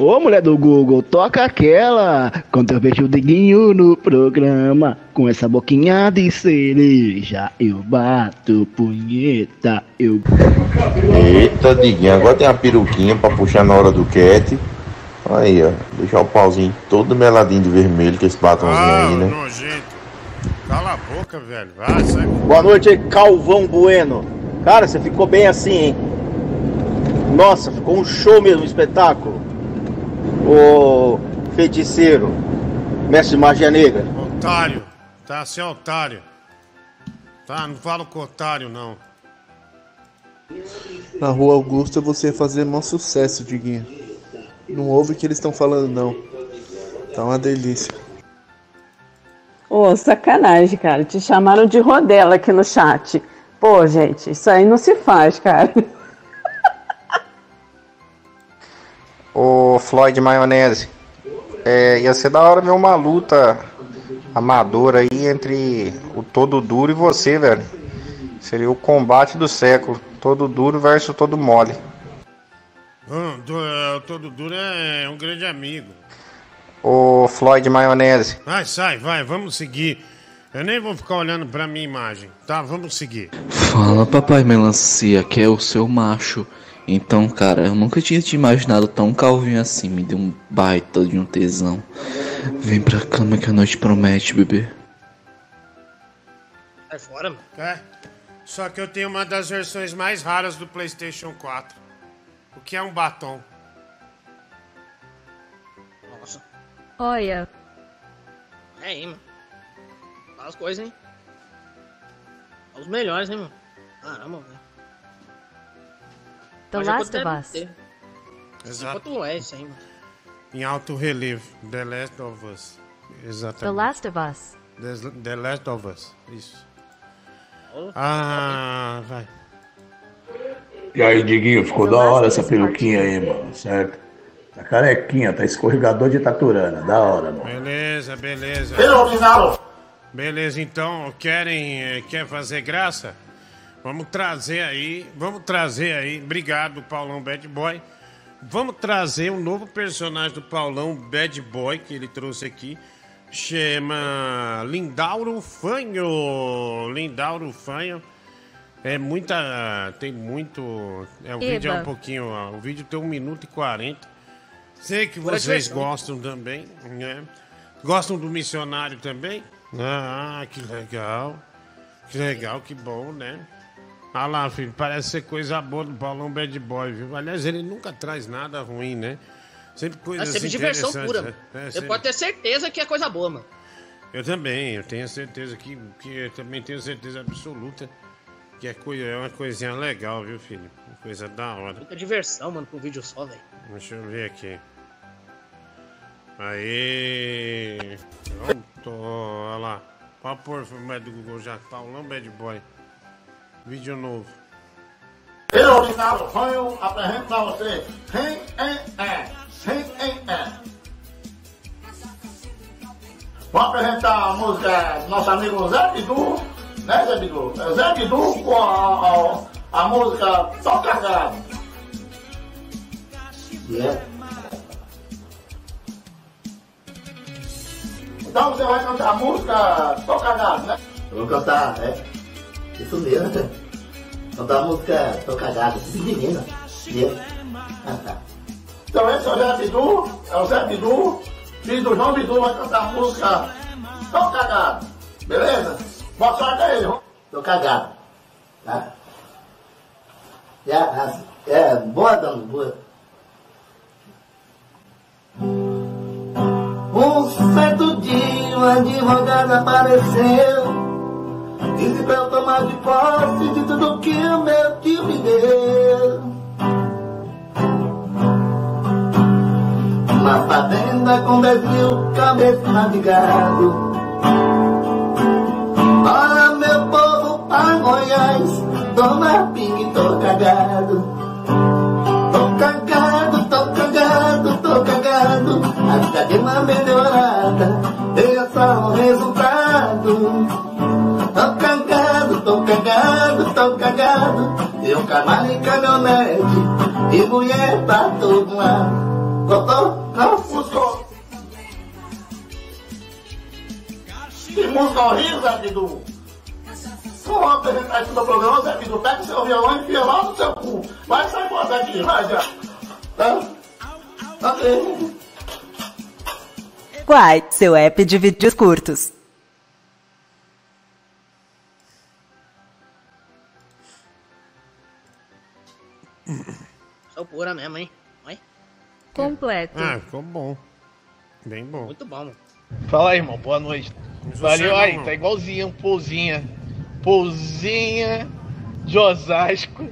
Ô mulher do Google, toca aquela. Quando eu vejo o Diguinho no programa. com essa boquinha de cereja, eu bato punheta, eu. Eita, Diguinho, agora tem uma peruquinha pra puxar na hora do cat. Aí, ó, deixar o pauzinho todo meladinho de vermelho, com esse batomzinho Ah, aí, né? nojento. Cala a boca, velho. Vai, sai. Boa noite aí, Calvão Bueno. Cara, você ficou bem assim, hein? Nossa, ficou um show mesmo, um espetáculo. Ô feiticeiro, mestre de magia negra. Otário. Tá, você é otário. Tá, não fala com otário, não. Na rua Augusta você ia fazer maior sucesso, Diguinho. Não ouve o que eles estão falando, não. Tá uma delícia. Ô, sacanagem, cara. Te chamaram de rodela aqui no chat. Pô, gente, isso aí não se faz, cara. [LAUGHS] Ô Floyd Maionese, é, ia ser da hora ver uma luta amadora aí entre o Todo Duro e você, velho. Seria o combate do século. Todo duro versus todo mole. Hum, do- é, o Todo Duro é um grande amigo. Ô Floyd Maionese, Vai, sai, vai, vamos seguir. Eu nem vou ficar olhando pra minha imagem, tá? Vamos seguir. Fala, papai melancia, que é o seu macho. Então, cara, eu nunca tinha te imaginado tão calvinho assim. Me deu um baita de um tesão. Vem pra cama que a noite promete, bebê. Sai fora, mano. É. Só que eu tenho uma das versões mais raras do PlayStation 4. O que é um batom? Nossa. Olha, É aí, mano. Fala as coisas, hein? Fala Os melhores, hein, mano? Caramba, velho. The Mas eu Last of Us. ter. Exato. É isso aí, mano? Em alto relevo. The Last of Us. The Exatamente. Last of Us. The, The Last of Us. Isso. Ah, vai. E aí, Diguinho, ficou da hora essa peruquinha aí, mano, certo? Tá carequinha, tá escorregador de taturana, da hora, mano. Beleza, beleza. Beleza, então, querem eh, quer fazer graça? Vamos trazer aí, vamos trazer aí. Obrigado, Paulão Bad Boy. Vamos trazer um novo personagem do Paulão Bad Boy que ele trouxe aqui. Chama Lindauro Fanho. Lindauro Fanho. É muita. Tem muito. É, o vídeo é um Eba. pouquinho. ó, O vídeo tem 1 minuto e 40. Sei que vocês gostam também, né? Gostam do missionário também? Ah, que legal. Que legal, que bom, né? Ah lá, filho, parece ser coisa boa do Paulão Bad Boy, viu? Aliás, ele nunca traz nada ruim, né? Sempre É coisas sempre diversão pura, né? mano. É, Você sempre- pode ter certeza que é coisa boa, mano. Eu também, eu tenho certeza que, que eu também tenho certeza absoluta que é, coi- é uma coisinha legal, viu, filho? Uma coisa da hora. Muita diversão, mano, com vídeo só, velho. Deixa eu ver aqui. Aê! Pronto, olha lá. Pôr mais do Google já. Paulão Bad Boy. Vídeo novo. Eu, Ricardo Fanho, apresento pra você quem é é, quem é é. Vou apresentar a música do nosso amigo Zé Bidu, né Zé Bidu? É Zé Bidu com a, a, a música Toca Gado. Yeah. Então você vai cantar a música Toca Gado, né? Eu vou cantar, é. Isso mesmo. Cantar a música Tô Cagado, menina. Yeah. Ah, tá. Então esse é o Zé Bidu, é o Zé Bidu, filho do João Bidu, vai cantar a música Tô Cagado, beleza? Boa sorte aí. Tô cagado. Tá? É, é, é, boa, dona, boa. Um certo dia um advogado apareceu Disse pra eu tomar de posse de tudo que o meu tio me deu. Uma fazenda com dez mil cabeças de gado Olha meu povo pra Goiás Toma pingue, tô cagado. Tô cagado, tô cagado, tô cagado. Até de uma melhorada Veja só o resultado Tô cagado, tô cagado, tô cagado Eu cavalo em caminhonete E mulher pra todo lado Gostou? Não? Gostou? Que música horrível, Zé Bidu. Vou apresentar isso no programa, Zé Bidu. Pega seu violão e enfia lá no seu cu. Vai sair fora daqui, vai já. Tá? Ok. Quai, seu app de vídeos curtos. Sou pura mesmo, hein? Oi? Completo. Ah, ficou bom. Bem bom. Muito bom, mano. Fala aí, irmão. Boa noite. Valeu você, aí, tá igualzinho um pousinha. Pousinha de Osasco.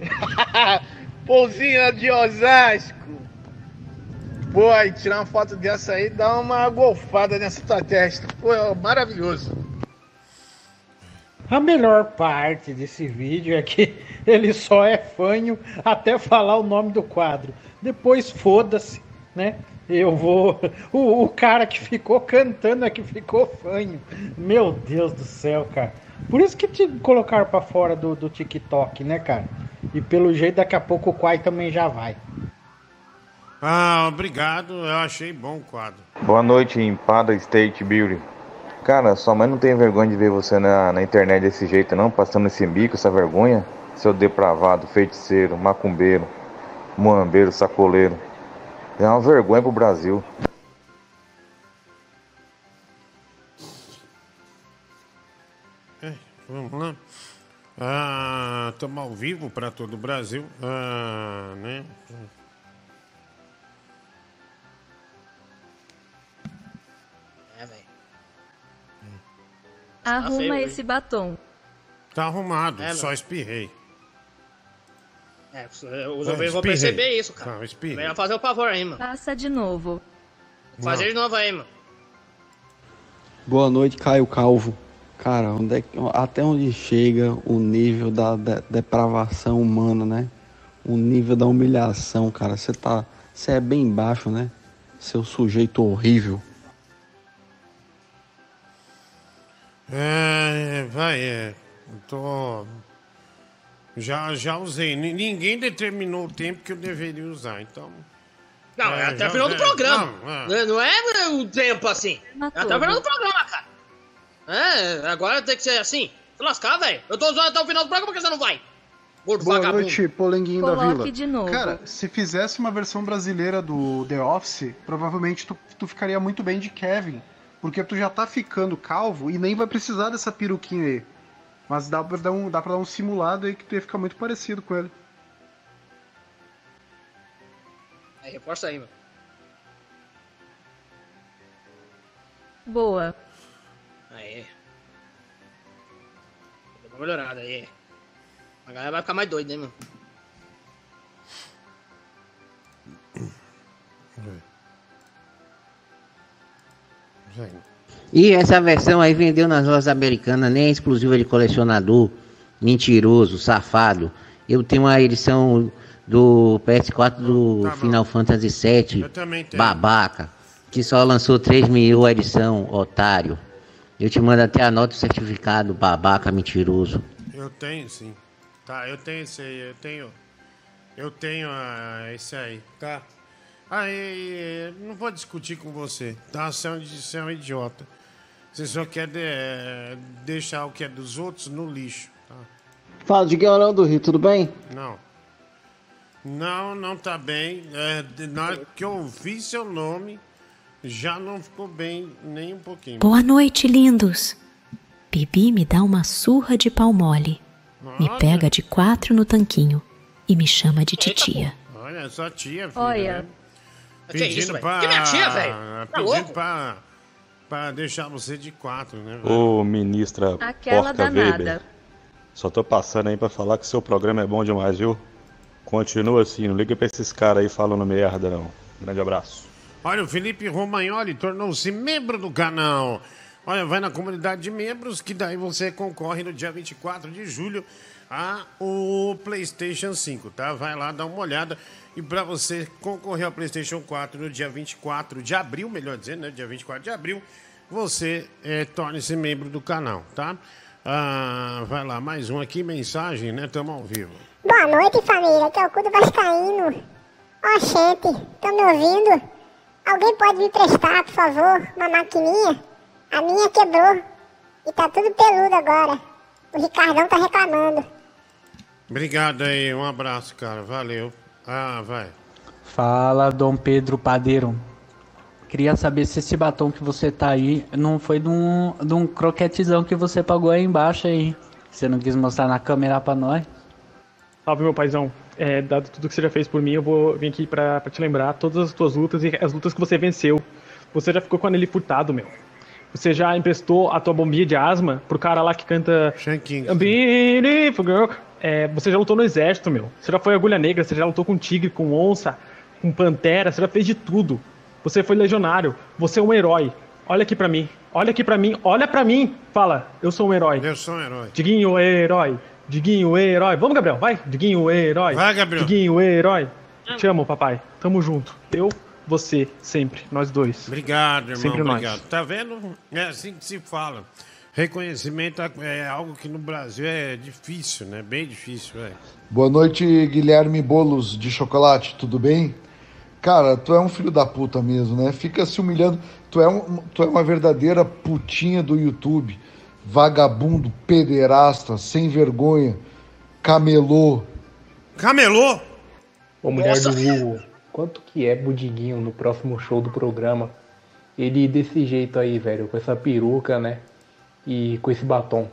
[LAUGHS] pousinha de Osasco. Pô, aí tirar uma foto dessa aí, dá uma golfada nessa tua testa. Pô, é maravilhoso. A melhor parte desse vídeo é que [LAUGHS] ele só é fanho até falar o nome do quadro. Depois foda-se, né? Eu vou. [LAUGHS] O, o cara que ficou cantando é que ficou fanho. Meu Deus do céu, cara. Por isso que te colocaram pra fora do, do TikTok, né, cara? E pelo jeito daqui a pouco o Quai também já vai. Ah, obrigado. Eu achei bom o quadro. Boa noite, Empada State Beauty. Cara, sua mãe não tem vergonha de ver você na, na internet desse jeito, não? Passando esse bico, essa vergonha? Seu depravado, feiticeiro, macumbeiro, muambeiro, sacoleiro. É uma vergonha pro Brasil. É, vamos lá. Ah, estamos ao vivo para todo o Brasil. Ah, né? Arruma feio, hein? esse batom. Tá arrumado, É, só espirrei. É, os ouvintes É, vão perceber isso, cara. Não, espirrei. Melhor fazer o favor aí, mano. Passa de novo. Fazer de novo aí, mano. Boa noite, Caio Calvo. Cara, onde é que- até onde chega o nível da de- depravação humana, né? O nível da humilhação, cara. Você tá. Você é bem baixo, né? Seu sujeito horrível. É, vai, é. Tô. Já, já usei. Ni- Ninguém determinou o tempo que eu deveria usar, então. Não, é, É, até já- o final do é, programa. não, é. Não, não é o tempo assim. É até o final do programa, cara. É, agora tem que ser assim. Se lascar, velho. Eu tô usando até o final do programa porque você não vai. Gordo Boa vagabundo. noite, Polenguinho da Coloque Vila. de novo. Cara, se fizesse uma versão brasileira do The Office, provavelmente tu, tu ficaria muito bem de Kevin. Porque tu já tá ficando calvo e nem vai precisar dessa peruquinha aí. Mas dá pra dar um, dá pra dar um simulado aí que tu ia ficar muito parecido com ele. Aí, reforça aí, mano. Boa. Aí. Deu uma melhorada aí. A galera vai ficar mais doida, hein, mano. E essa versão aí vendeu nas lojas americanas, nem é exclusiva de colecionador. Mentiroso, safado. Eu tenho uma edição do PS4 do Final Fantasy VII. Eu também tenho. Babaca. Que só lançou 3 mil edição, otário. Eu te mando até a nota e o certificado, babaca, mentiroso. Eu tenho, sim. Tá, eu tenho esse aí, eu tenho. Eu tenho ah, esse aí, tá? Aí, não vou discutir com você, tá? Você é um, você é um idiota. Você só quer de- deixar o que é dos outros no lixo, tá? Fala, Diguinho do Rio, tudo bem? Não. Não, não tá bem. É, de- na hora que eu ouvi seu nome, já não ficou bem nem um pouquinho. Boa noite, lindos. Bibi me dá uma surra de pau mole. Me pega de quatro no tanquinho e me chama de titia. Olha, sua tia, filha. Olha. Que isso, Pedindo velho? pra. Que minha tia, velho? Tá Pedindo louco? pra. Pra deixar você de quatro, né? velho? Ô, ministra Aquela Porca danada. Weber. Só tô passando aí pra falar que seu programa é bom demais, viu? Continua assim, não liga pra esses caras aí falando merda, não. Grande abraço. Olha, o Felipe Romagnoli tornou-se membro do canal. Olha, vai na comunidade de membros, que daí você concorre no dia 24 de julho a o PlayStation 5, tá? Vai lá, dá uma olhada. E para você concorrer ao PlayStation 4 no dia 24 de abril, melhor dizendo, né? Dia 24 de abril, você eh, torne-se membro do canal, tá? Ah, vai lá, mais um aqui, mensagem, né? Tamo ao vivo. Boa noite, família. Aqui é o cu do Vascaíno. Oxente, estão me ouvindo? Alguém pode me prestar, por favor, uma maquininha? A minha quebrou. E tá tudo peludo agora. O Ricardão tá reclamando. Obrigado aí, um abraço, cara. Valeu. Ah, vai. Fala, Dom Pedro Padeiro. Queria saber se esse batom que você tá aí não foi de um, de um croquetezão que você pagou aí embaixo aí. Você não quis mostrar na câmera pra nós? Salve, meu paizão. É, dado tudo que você já fez por mim, eu vou vir aqui pra, pra te lembrar todas as tuas lutas e as lutas que você venceu. Você já ficou com ele furtado, meu. Você já emprestou a tua bombinha de asma pro cara lá que canta. Beautiful Girl. É, você já lutou no exército, meu. Você já foi agulha negra, você já lutou com tigre, com onça, com pantera, você já fez de tudo. Você foi legionário. Você é um herói. Olha aqui pra mim. Olha aqui pra mim. Olha pra mim. Fala, eu sou um herói. Eu sou um herói. Diguinho, herói. Diguinho, herói. Vamos, Gabriel, vai. Diguinho, herói. Vai, Gabriel. Diguinho, herói. Te amo, papai. Tamo junto. Eu, você, sempre. Nós dois. Obrigado, irmão. Sempre obrigado. nós. Tá vendo? É assim que se fala. Reconhecimento é algo que no Brasil é difícil, né? Bem difícil, velho. Boa noite, Guilherme Bolos de Chocolate, tudo bem? Cara, tu é um filho da puta mesmo, né? Fica se humilhando. Tu é, um, tu é uma verdadeira putinha do YouTube. Vagabundo, pederasta, sem vergonha, camelô. Camelô? Ô, mulher do Google, quanto que é Budiguinho no próximo show do programa? Ele desse jeito aí, velho, com essa peruca, né? E com esse batom.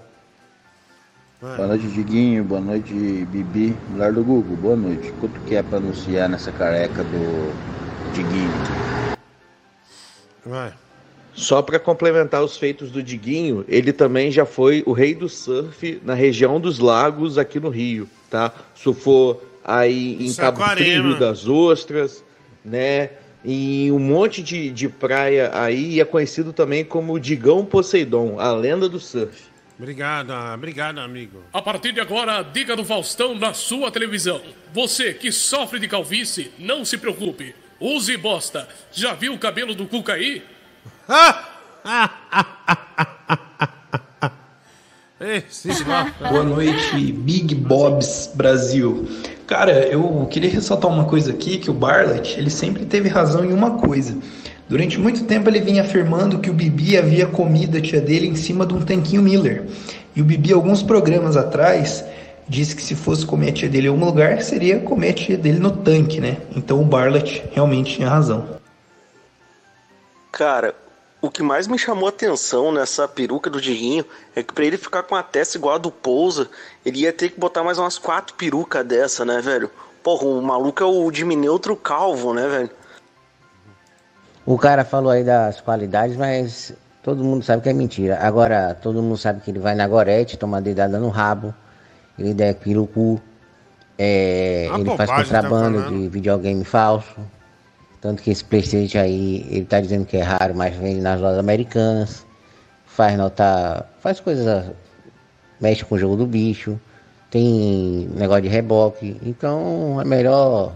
Boa noite, Diguinho. Boa noite, Bibi. Mulher do Google, boa noite. Quanto que é pra anunciar nessa careca do Diguinho? Vai. Só para complementar os feitos do Diguinho, ele também já foi o rei do surf na região dos lagos aqui no Rio, tá? Surfou aí em Cabo Saquarema. Frio das Ostras, né? Em um monte de, de praia aí, e é conhecido também como Digão Poseidon, a lenda do surf. Obrigado, obrigado, amigo. A partir de agora, dica do Faustão na sua televisão. Você que sofre de calvície, não se preocupe. Use bosta. Já viu o cabelo do Cuca aí? [LAUGHS] Esse Boa noite, Big Bobs Brasil. Cara, eu queria ressaltar uma coisa aqui, que o Barlett, ele sempre teve razão em uma coisa. Durante muito tempo ele vinha afirmando que o Bibi havia comido a tia dele em cima de um tanquinho Miller. E o Bibi, alguns programas atrás, disse que se fosse comer a tia dele em algum lugar, seria comer a tia dele no tanque, né? Então o Barlett realmente tinha razão. Cara, o que mais me chamou a atenção nessa peruca do Diguinho é que pra ele ficar com a testa igual a do Pousa, ele ia ter que botar mais umas quatro perucas dessa, né, velho? Porra, o maluco é o Jimmy Neutro calvo, né, velho? O cara falou aí das qualidades, mas todo mundo sabe que é mentira. Agora, todo mundo sabe que ele vai na Gorete, toma dedada no rabo, ele der pirucu, é, Uma ele faz tá contrabando falando. de videogame falso. Tanto que esse Playstation aí, ele tá dizendo que é raro, mas vende nas lojas americanas. Faz notar, faz coisas, mexe com o jogo do bicho, tem negócio de reboque. Então é melhor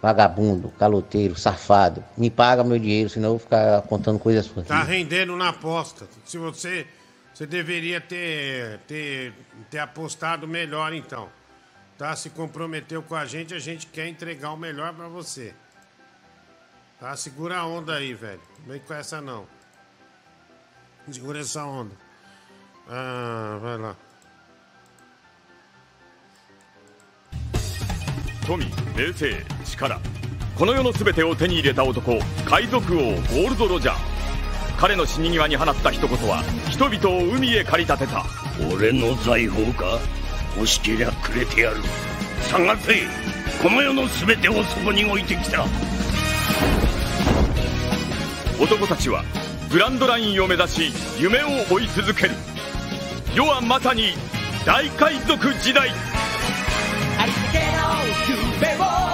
vagabundo, caloteiro, safado. Me paga meu dinheiro, senão eu vou ficar contando coisas suas. Tá rendendo na aposta. Se você. Você deveria ter, ter, ter apostado melhor, então. Tá? Se comprometeu com a gente, a gente quer entregar o melhor pra você. Tá? Segura a onda aí, velho. Não vem com essa, não. Segura essa onda. Ah, vai lá. 富名声力この世の全てを手に入れた男海賊王ゴールド・ロジャー彼の死に際に放った一言は人々を海へ駆り立てた俺の財宝か？欲しけりゃくれてやる探せこの世の全てをそこに置いてきた男たちはグランドラインを目指し夢を追い続ける。世はまさに大海賊時代。ありったけの夢を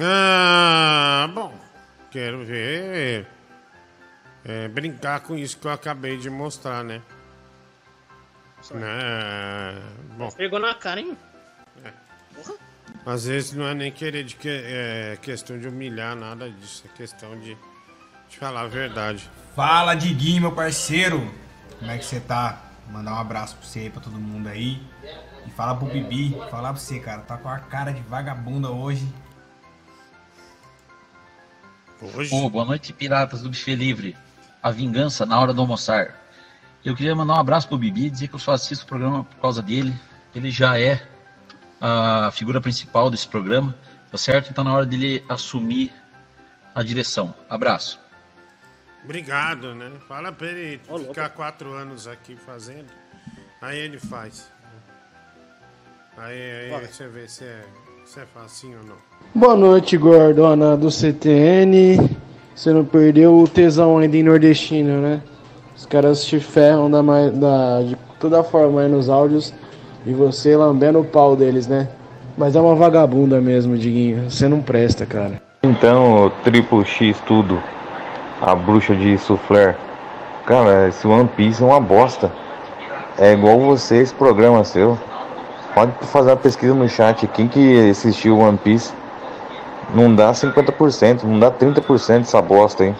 Ah, bom. Quero ver. é, brincar com isso que eu acabei de mostrar, né? É, bom, Pegou na cara, hein? às vezes não é nem querer de que, é questão de humilhar, nada disso. É questão de, de falar a verdade. Fala, Diguinho, meu parceiro. Como é que você tá? Mandar um abraço pra você aí, pra todo mundo aí. E falar pro Bibi, falar pra você, cara. Tá com a cara de vagabunda hoje. Hoje? boa noite, piratas do Buffet Livre. A vingança na hora do almoçar. Eu queria mandar um abraço pro Bibi e dizer que eu só assisto o programa por causa dele. Ele já é a figura principal desse programa, tá certo? Então na hora dele assumir a direção. Abraço. Obrigado, né? Fala pra ele ficar quatro anos aqui fazendo. Aí ele faz. Aí, aí você vê se é, se é facinho ou não. Boa noite, gordona do CTN. Você não perdeu o tesão ainda em nordestino, né? Os caras te ferram da, da, de toda forma aí nos áudios e você lambendo o pau deles, né? Mas é uma vagabunda mesmo, Diguinho. Você não presta, cara. Então, Triple X tudo. A bruxa de soufflé. Cara, esse One Piece é uma bosta. É igual você, esse programa seu. Pode fazer uma pesquisa no chat. Quem que assistiu One Piece? Não dá 50%, não dá 30% dessa bosta aí.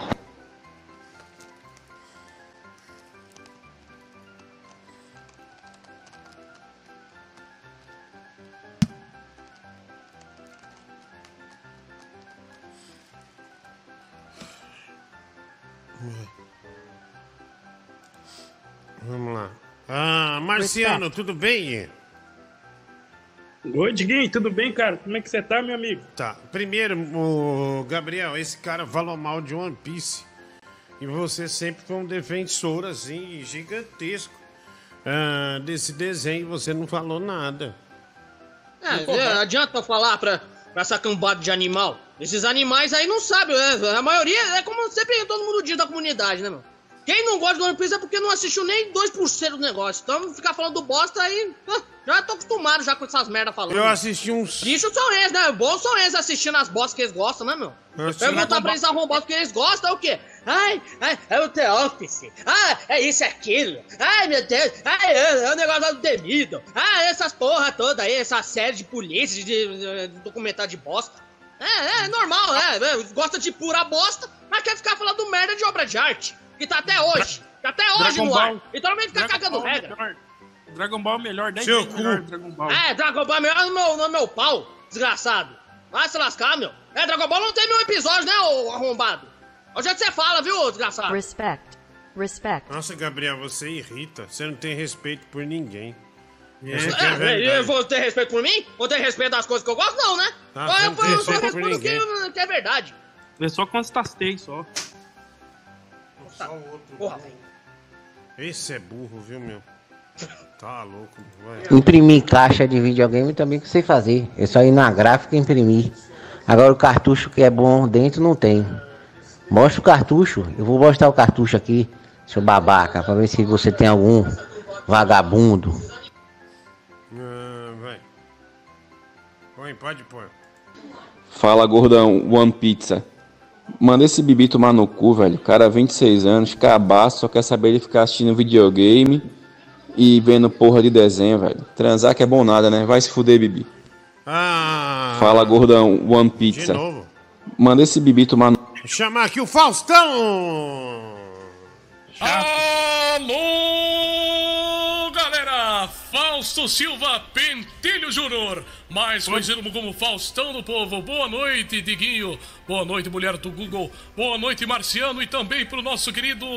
Vamos lá. Ah, Marciano, tudo bem? Oi, Diguinho, tudo bem, cara? Como é que você tá, meu amigo? Tá. Primeiro, o Gabriel, esse cara falou mal de One Piece. E você sempre foi um defensor, assim, gigantesco ah, desse desenho. Você não falou nada. É, é, adianta eu falar pra, pra essa cambada de animal. Esses animais aí não sabem, né? A maioria é como sempre todo mundo diz da comunidade, né, meu? Quem não gosta do One Piece é porque não assistiu nem 2% do negócio. Então ficar falando bosta aí. Já tô acostumado já com essas merda falando. Eu assisti uns. Bichos são eles, né? Bons são eles assistindo as bostas que eles gostam, né, meu? Eu assisti- Perguntar pra eles arrombados que eles gostam é o quê? Ai, ai, é o The Office. Ah, é isso e aquilo. Ai, meu Deus. Ai, é, é o negócio do temido. Ah, essas porra toda aí, essa série de polícia, de, de- de documentário de bosta. É, é normal, né? É, Gosta de pura bosta, mas quer ficar falando merda de obra de arte. Que tá até hoje. Tá até hoje Dragon no ar. Ball. Então não vem ficar Dragon cagando Ball é regra. melhor. Dragon Ball é melhor, 10 Seu cu. melhor Dragon Ball. É, Dragon Ball é melhor no meu, no meu pau, desgraçado. Vai se lascar, meu. É, Dragon Ball não tem mil episódios, né, ô arrombado? Olha o jeito que você fala, viu, desgraçado? Respect. Respect. Nossa, Gabriel, você irrita. Você não tem respeito por ninguém. É, é é, verdade. eu vou ter respeito por mim? Vou ter respeito das coisas que eu gosto? Não, né? Tá, eu, eu, eu só respeito por respondo o que, ninguém. que é verdade. É só constatei só. Só o outro. Porra. Esse é burro, viu, meu? Tá louco. Vai. Imprimir caixa de videogame também que eu sei fazer. É só ir na gráfica e imprimir. Agora o cartucho que é bom dentro não tem. Mostra o cartucho. Eu vou mostrar o cartucho aqui, seu babaca, pra ver se você tem algum vagabundo. Ah, vai. Põe, pode pôr. Fala, gordão, One Pizza. Manda esse bibi tomar no cu, velho. Cara, 26 anos, cabaço, só quer saber de ficar assistindo videogame e vendo porra de desenho, velho. Transar que é bom nada, né? Vai se fuder, bibi. Ah, Fala, gordão, One Pizza. de novo. Manda esse bibi tomar no chamar aqui o Faustão! Alô, Fausto Silva Pentelho Júnior, mais conhecido como Faustão do Povo. Boa noite, Diguinho. Boa noite, mulher do Google. Boa noite, Marciano. E também pro nosso querido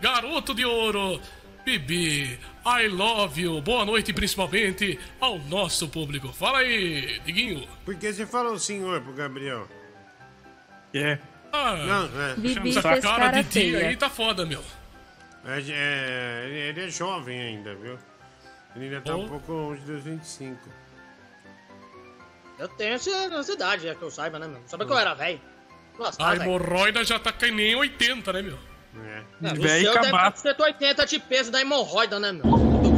garoto de ouro, Bibi. I love you. Boa noite, principalmente ao nosso público. Fala aí, Diguinho. Por que você falou senhor pro Gabriel? É. Ah, Não, é. Bibi essa cara cara de dia feia. aí tá foda, meu. É, é, ele é jovem ainda, viu? Ele ainda tá um pouco longe dos 25. Eu tenho essa ansiedade, é que eu saiba, né, meu? Sabe que eu era velho. Nossa, A tá, hemorroida já tá que nem 80, né, meu? É, Velho acabar. ter 180 de peso da hemorroida, né, meu?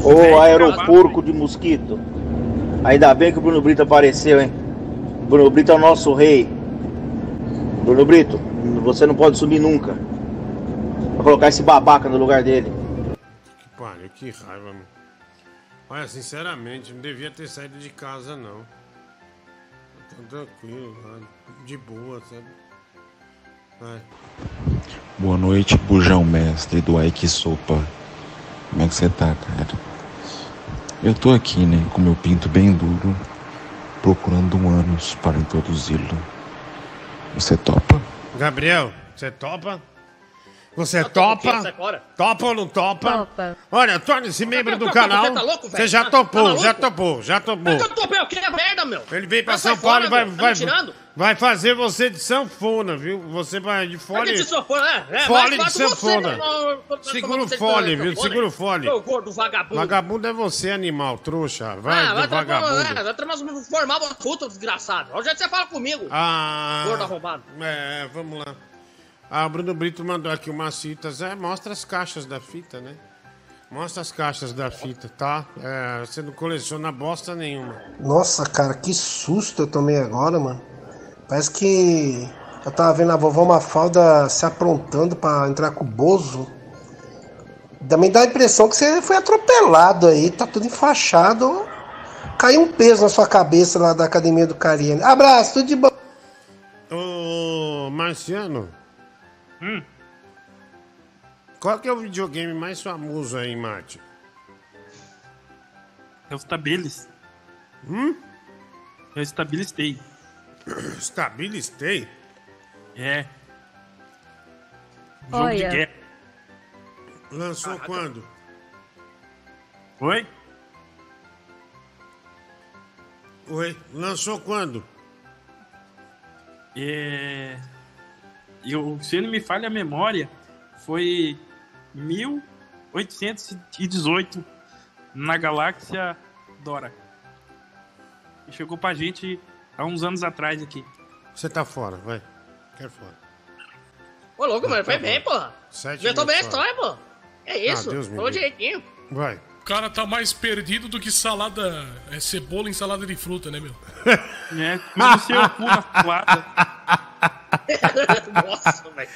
Ô aeroporco de mosquito. Ainda bem que o Bruno Brito apareceu, hein? O Bruno Brito é o nosso rei. Bruno Brito, você não pode subir nunca. Vou colocar esse babaca no lugar dele. Que pariu, que raiva, mano. Olha, sinceramente, não devia ter saído de casa, não. Tá tranquilo, de boa, sabe? Vai. Boa noite, bujão mestre do Ike Sopa. Como é que você tá, cara? Eu tô aqui, né, com meu pinto bem duro, procurando um ânus para introduzi-lo. Você topa? Gabriel, você topa? Você Tá topa? Topa ou não topa? Topa. Olha, torne-se membro do Você canal. tá louco, velho? Você já Tá- topou, tá já topou, já topou. Eu tô bem, o que é merda, meu? Ele veio pra São Paulo fora, e vai. Tá vai, vai fazer você de sanfona, viu? Você vai de fole. te sanfona, né? É, Fole de você, sanfona. Segura o você fole, tá- viu? Segura o fole. Ô, gordo vagabundo. Vagabundo é você, animal, trouxa. Vai, ah, vai, do vagabundo. Vai, vai transformar formar uma puta, desgraçado. Onde é que você fala comigo? Ah. Gordo arrombado. É, vamos lá. Ah, o Bruno Brito mandou aqui umas fitas. É, mostra as caixas da fita, né? Mostra as caixas da fita, tá? É, você não coleciona bosta nenhuma. Nossa, cara, que susto eu tomei agora, mano. Parece que eu tava vendo a vovó Mafalda se aprontando pra entrar com o Bozo. Também dá a impressão que você foi atropelado aí, tá tudo enfaixado. Caiu um peso na sua cabeça lá da academia do Cariani. Abraço, tudo de bom. Ô, Marciano. Hum. Qual que é o videogame mais famoso aí, Mate? É os Tabilis. Hum? É o Stabilistei. [CLEARS THROAT] Stabilistei? É. Jogo Olha. de guerra. Lançou quando? Oi? Oi, lançou quando? É. Eu, se não me falha a memória, foi 1818 na galáxia Dora. E chegou pra gente há uns anos atrás aqui. Você tá fora, vai. Quer fora. Ô, louco, mano, foi Tá bem. Sete Inventou bem a história, pô. É isso, Ah, Deus me falou direitinho. Vai. O cara tá mais perdido do que salada. É cebola em salada de fruta, né, meu? [LAUGHS] É, mas o seu cu na salada. [LAUGHS] [LAUGHS] Nossa, velho.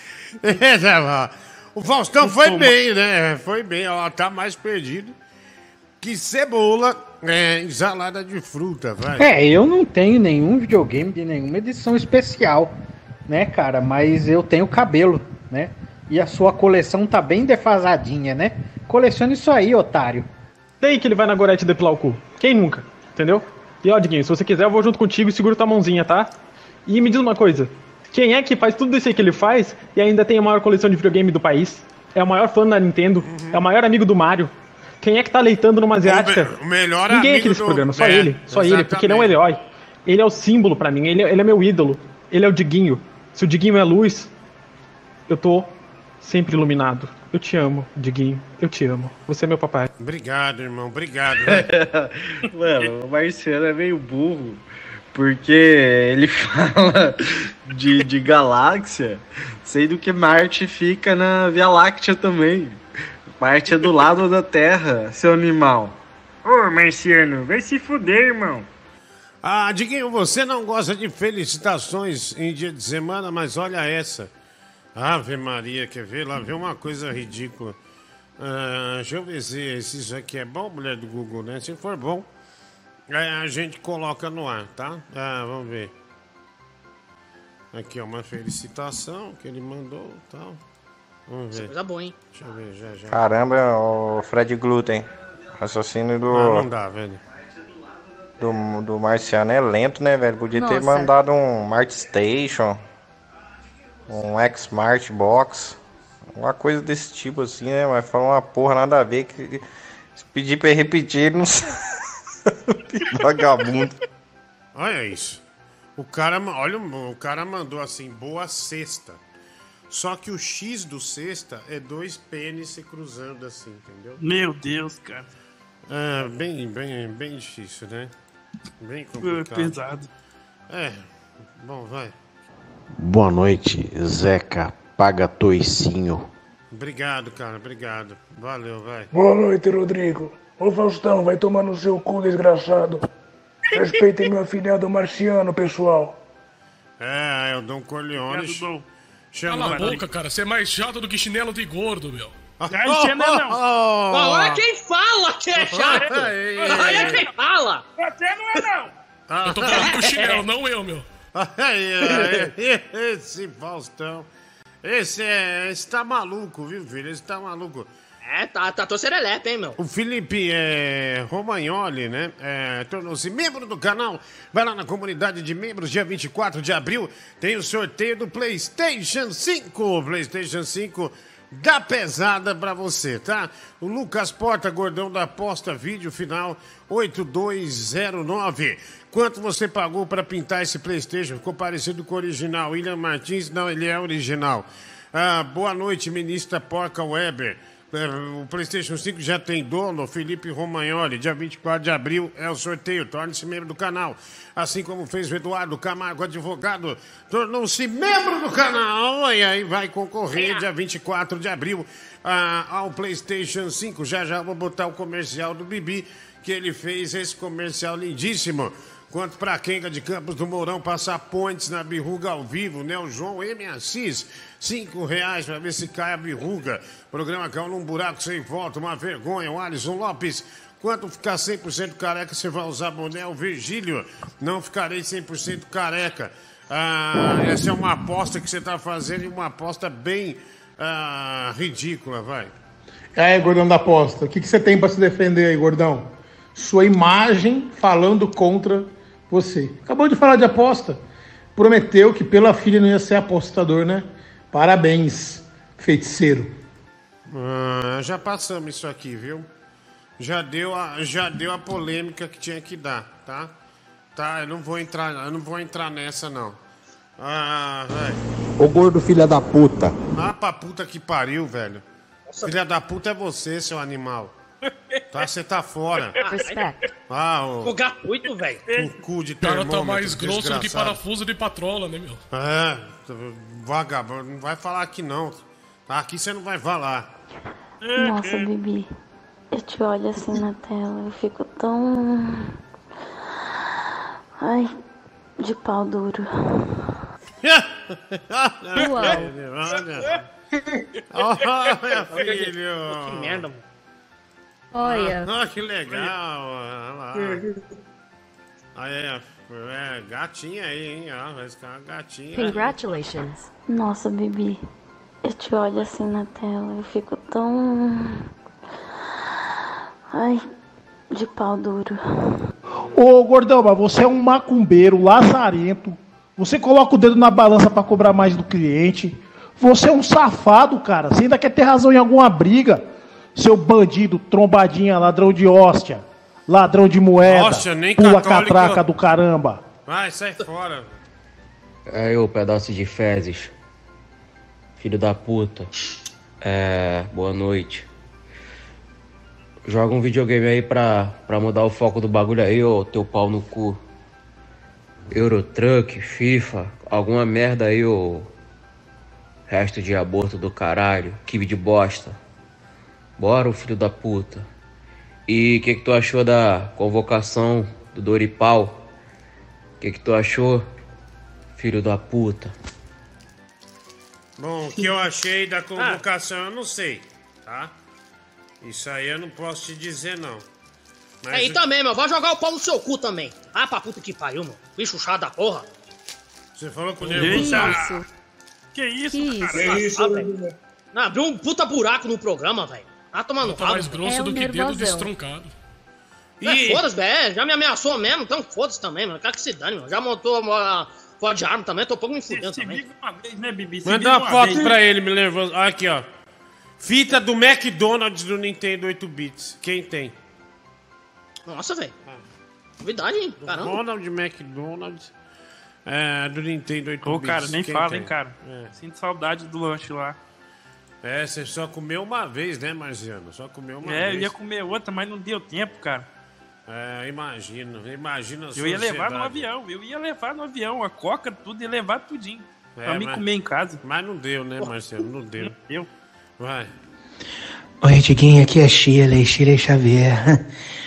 É, o Faustão foi bem, né? Foi bem, ó, tá mais perdido que cebola é, em salada de fruta, vai. É, eu não tenho nenhum videogame de nenhuma edição especial, né, cara? Mas eu tenho cabelo, né? E a sua coleção tá bem defasadinha, né? Colecione isso aí, otário. Daí que ele vai na Gorete depilar o cu. Quem nunca? Entendeu? E ó, Diguinho, se você quiser, eu vou junto contigo e seguro tua mãozinha, tá? E me diz uma coisa: quem é que faz tudo isso aí que ele faz e ainda tem a maior coleção de videogame do país? É o maior fã da Nintendo, é o maior amigo do Mario. Quem é que tá leitando numa asiática? o melhor Ninguém amigo aqui nesse do- programa, só É, ele. Só ele, porque ele é um herói. Ele é o símbolo pra mim, ele, ele é meu ídolo. Ele é o Diguinho. Se o Diguinho é luz, eu tô sempre iluminado. Eu te amo, Diguinho. Eu te amo. Você é meu papai. Obrigado, irmão, obrigado. [LAUGHS] Mano, o Marciano é meio burro, porque ele [LAUGHS] fala de, de galáxia, sendo que Marte fica na Via Láctea também. Marte é do lado da Terra, seu animal. Ô, Marciano, vai se fuder, irmão. Ah, Diguinho, você não gosta de felicitações em dia de semana, mas olha essa. Ave Maria, quer ver? Lá vem uma coisa ridícula. Ah, deixa eu ver se, se isso aqui é bom, mulher do Google, né? Se for bom, aí a gente coloca no ar, tá? Ah, vamos ver. Aqui, ó, uma felicitação que ele mandou e tal. Vamos ver. Coisa boa, hein? Deixa eu ver, já, já. Caramba, o Fred Gluten, raciocínio do, Ah, não dá, velho. do, do Marciano é lento, né, velho? Podia ter Nossa. mandado um Mart Station, um X-Mart Box, uma coisa desse tipo assim, né? Mas falou uma porra nada a ver que se pedir pra ele repetir, ele não [LAUGHS] sabe. [LAUGHS] Vagabundo. Olha isso. O cara, olha, o cara mandou assim, boa sexta. Só que o X do sexta é dois pênis se cruzando assim, entendeu? Meu Deus, cara. É, bem, bem, bem difícil, né? Bem É complicado. pesado. É, bom, vai. Boa noite, Zeca Paga Toicinho. Obrigado, cara, obrigado. Valeu, vai. Boa noite, Rodrigo. Ô Faustão, vai tomar no seu cu, desgraçado. Respeitem meu afilhado marciano, pessoal. É, é o Dom Corleone. Cala a boca, cara. Você é mais chato do que chinelo de gordo, meu. Ai, chinelão. Ó, olha quem fala que é chato! Ei, ei, Olha quem fala! Você não é não. Eu tô falando do chinelo, não eu, meu. Ai, ai, esse Faustão. Esse é. Esse tá maluco, viu, filho? Esse tá maluco. É, tá, tá tô hein, meu? O Felipe é, Romagnoli, né? é, Tornou-se membro do canal. Vai lá na comunidade de membros, dia 24 de abril. Tem o sorteio do PlayStation 5. PlayStation 5 da pesada pra você, tá? O Lucas Porta, gordão da aposta, vídeo final 8209. Quanto você pagou pra pintar esse PlayStation? Ficou parecido com o original. William Martins, não, ele é original. Ah, boa noite, ministra Porca Weber. É, O PlayStation 5 já tem dono, Felipe Romagnoli. Dia 24 de abril é o sorteio. Torne-se membro do canal. Assim como fez o Eduardo Camargo, advogado, tornou-se membro do canal. E aí vai concorrer dia 24 de abril ah, ao PlayStation 5. Já já vou botar o comercial do Bibi, que ele fez esse comercial lindíssimo. Quanto para Kenga de Campos do Mourão passar pontes na birruga ao vivo, né? O João M. Assis, cinco reais para ver se cai a birruga. Programa caiu num buraco sem volta, uma vergonha. O Alisson Lopes, quanto ficar 100% careca, você vai usar boné? O Virgílio, não ficarei 100% careca. Ah, essa é uma aposta que você está fazendo e uma aposta bem ah, ridícula, vai. Aí, gordão da aposta, o que, que você tem pra se defender aí, gordão? Sua imagem falando contra você. Acabou de falar de aposta. Prometeu que pela filha não ia ser apostador, né? Parabéns, feiticeiro. Ah, já passamos isso aqui, viu? Já deu a, já deu a polêmica que tinha que dar, tá? Tá, eu não vou entrar, eu não vou entrar nessa não. Ah, velho. Ô gordo filha da puta. Ah, pra puta que pariu, velho. Filha da puta é você, seu animal. Tá, você tá fora. [LAUGHS] Ah, o, Ficou gratuito, velho. o cu de O cara tá mais grosso do que desgraçado. parafuso de patrola, né, meu? É, vagabundo, não vai falar aqui não. Aqui você não vai falar. Nossa, Bibi. Eu te olho assim na tela, eu fico tão. Ai, de pau duro. [LAUGHS] Olha. Olha, filho. Que merda, mano. Olha. Ah, [LAUGHS] que legal. Olha lá. Aí, é, é, gatinha aí, hein? Ó, vai ficar uma gatinha. Congratulations. Nossa, Bibi. Eu te olho assim na tela, eu fico tão. Ai, de pau duro. Ô, gordão, mas você é um macumbeiro, lazarento. Você coloca o dedo na balança pra cobrar mais do cliente. Você é um safado, cara. Você ainda quer ter razão em alguma briga. Seu bandido, trombadinha, ladrão de hóstia, ladrão de moeda, Hóstia, nem pula católico. catraca do caramba. Vai, sai fora. É eu, pedaço de fezes. Filho da puta. É. Boa noite. Joga um videogame aí pra, pra mudar o foco do bagulho aí, ô teu pau no cu. Eurotruck, FIFA, alguma merda aí, ô. Resto de aborto do caralho, kibe de bosta. Bora, ô filho da puta. E o que, que tu achou da convocação do Doripau? O que, que tu achou, filho da puta? Bom, o que eu achei da convocação eu não sei, tá? Isso aí eu não posso te dizer, não. Mas Aí o- também, meu. Vai jogar o pau no seu cu também. Ah, pra puta que pariu, mano. Bicho chato da porra. Você falou com o nervoso. Eita. Que isso, cara? Ah, velho. Não, abriu um puta buraco no programa, velho. Ah, tomando Tá mais grosso do que dedo destroncado. É, foda-se, velho. Já me ameaçou mesmo, então foda-se também, mano. Quero que se dane, mano. Já montou uma foto de arma também, tô pouco me fudendo também. Uma vez, né, Bibi? Se Manda liga uma foto vez. pra ele, me nervoso. Olha aqui, ó. Fita do McDonald's do Nintendo 8 bits. Quem tem? Nossa, velho. Novidade, hein? Caramba. Ronald McDonald's. É, do Nintendo 8 Ô, bits. cara, nem Quem fala, tem? hein, cara. É. Sinto saudade do lanche lá. É, você só comeu uma vez, né, Marciano? Só comeu uma É, eu vez. ia comer outra, mas não deu tempo, cara. É, imagino, imagina Eu ia levar no avião, eu ia levar no avião, a coca, tudo, ia levar tudinho. É, pra mim mas- comer em casa. Mas não deu, né, Marcelo? Não deu. Deu. Vai. Oi, Diguinho, aqui é Shirley, Shirley Xavier.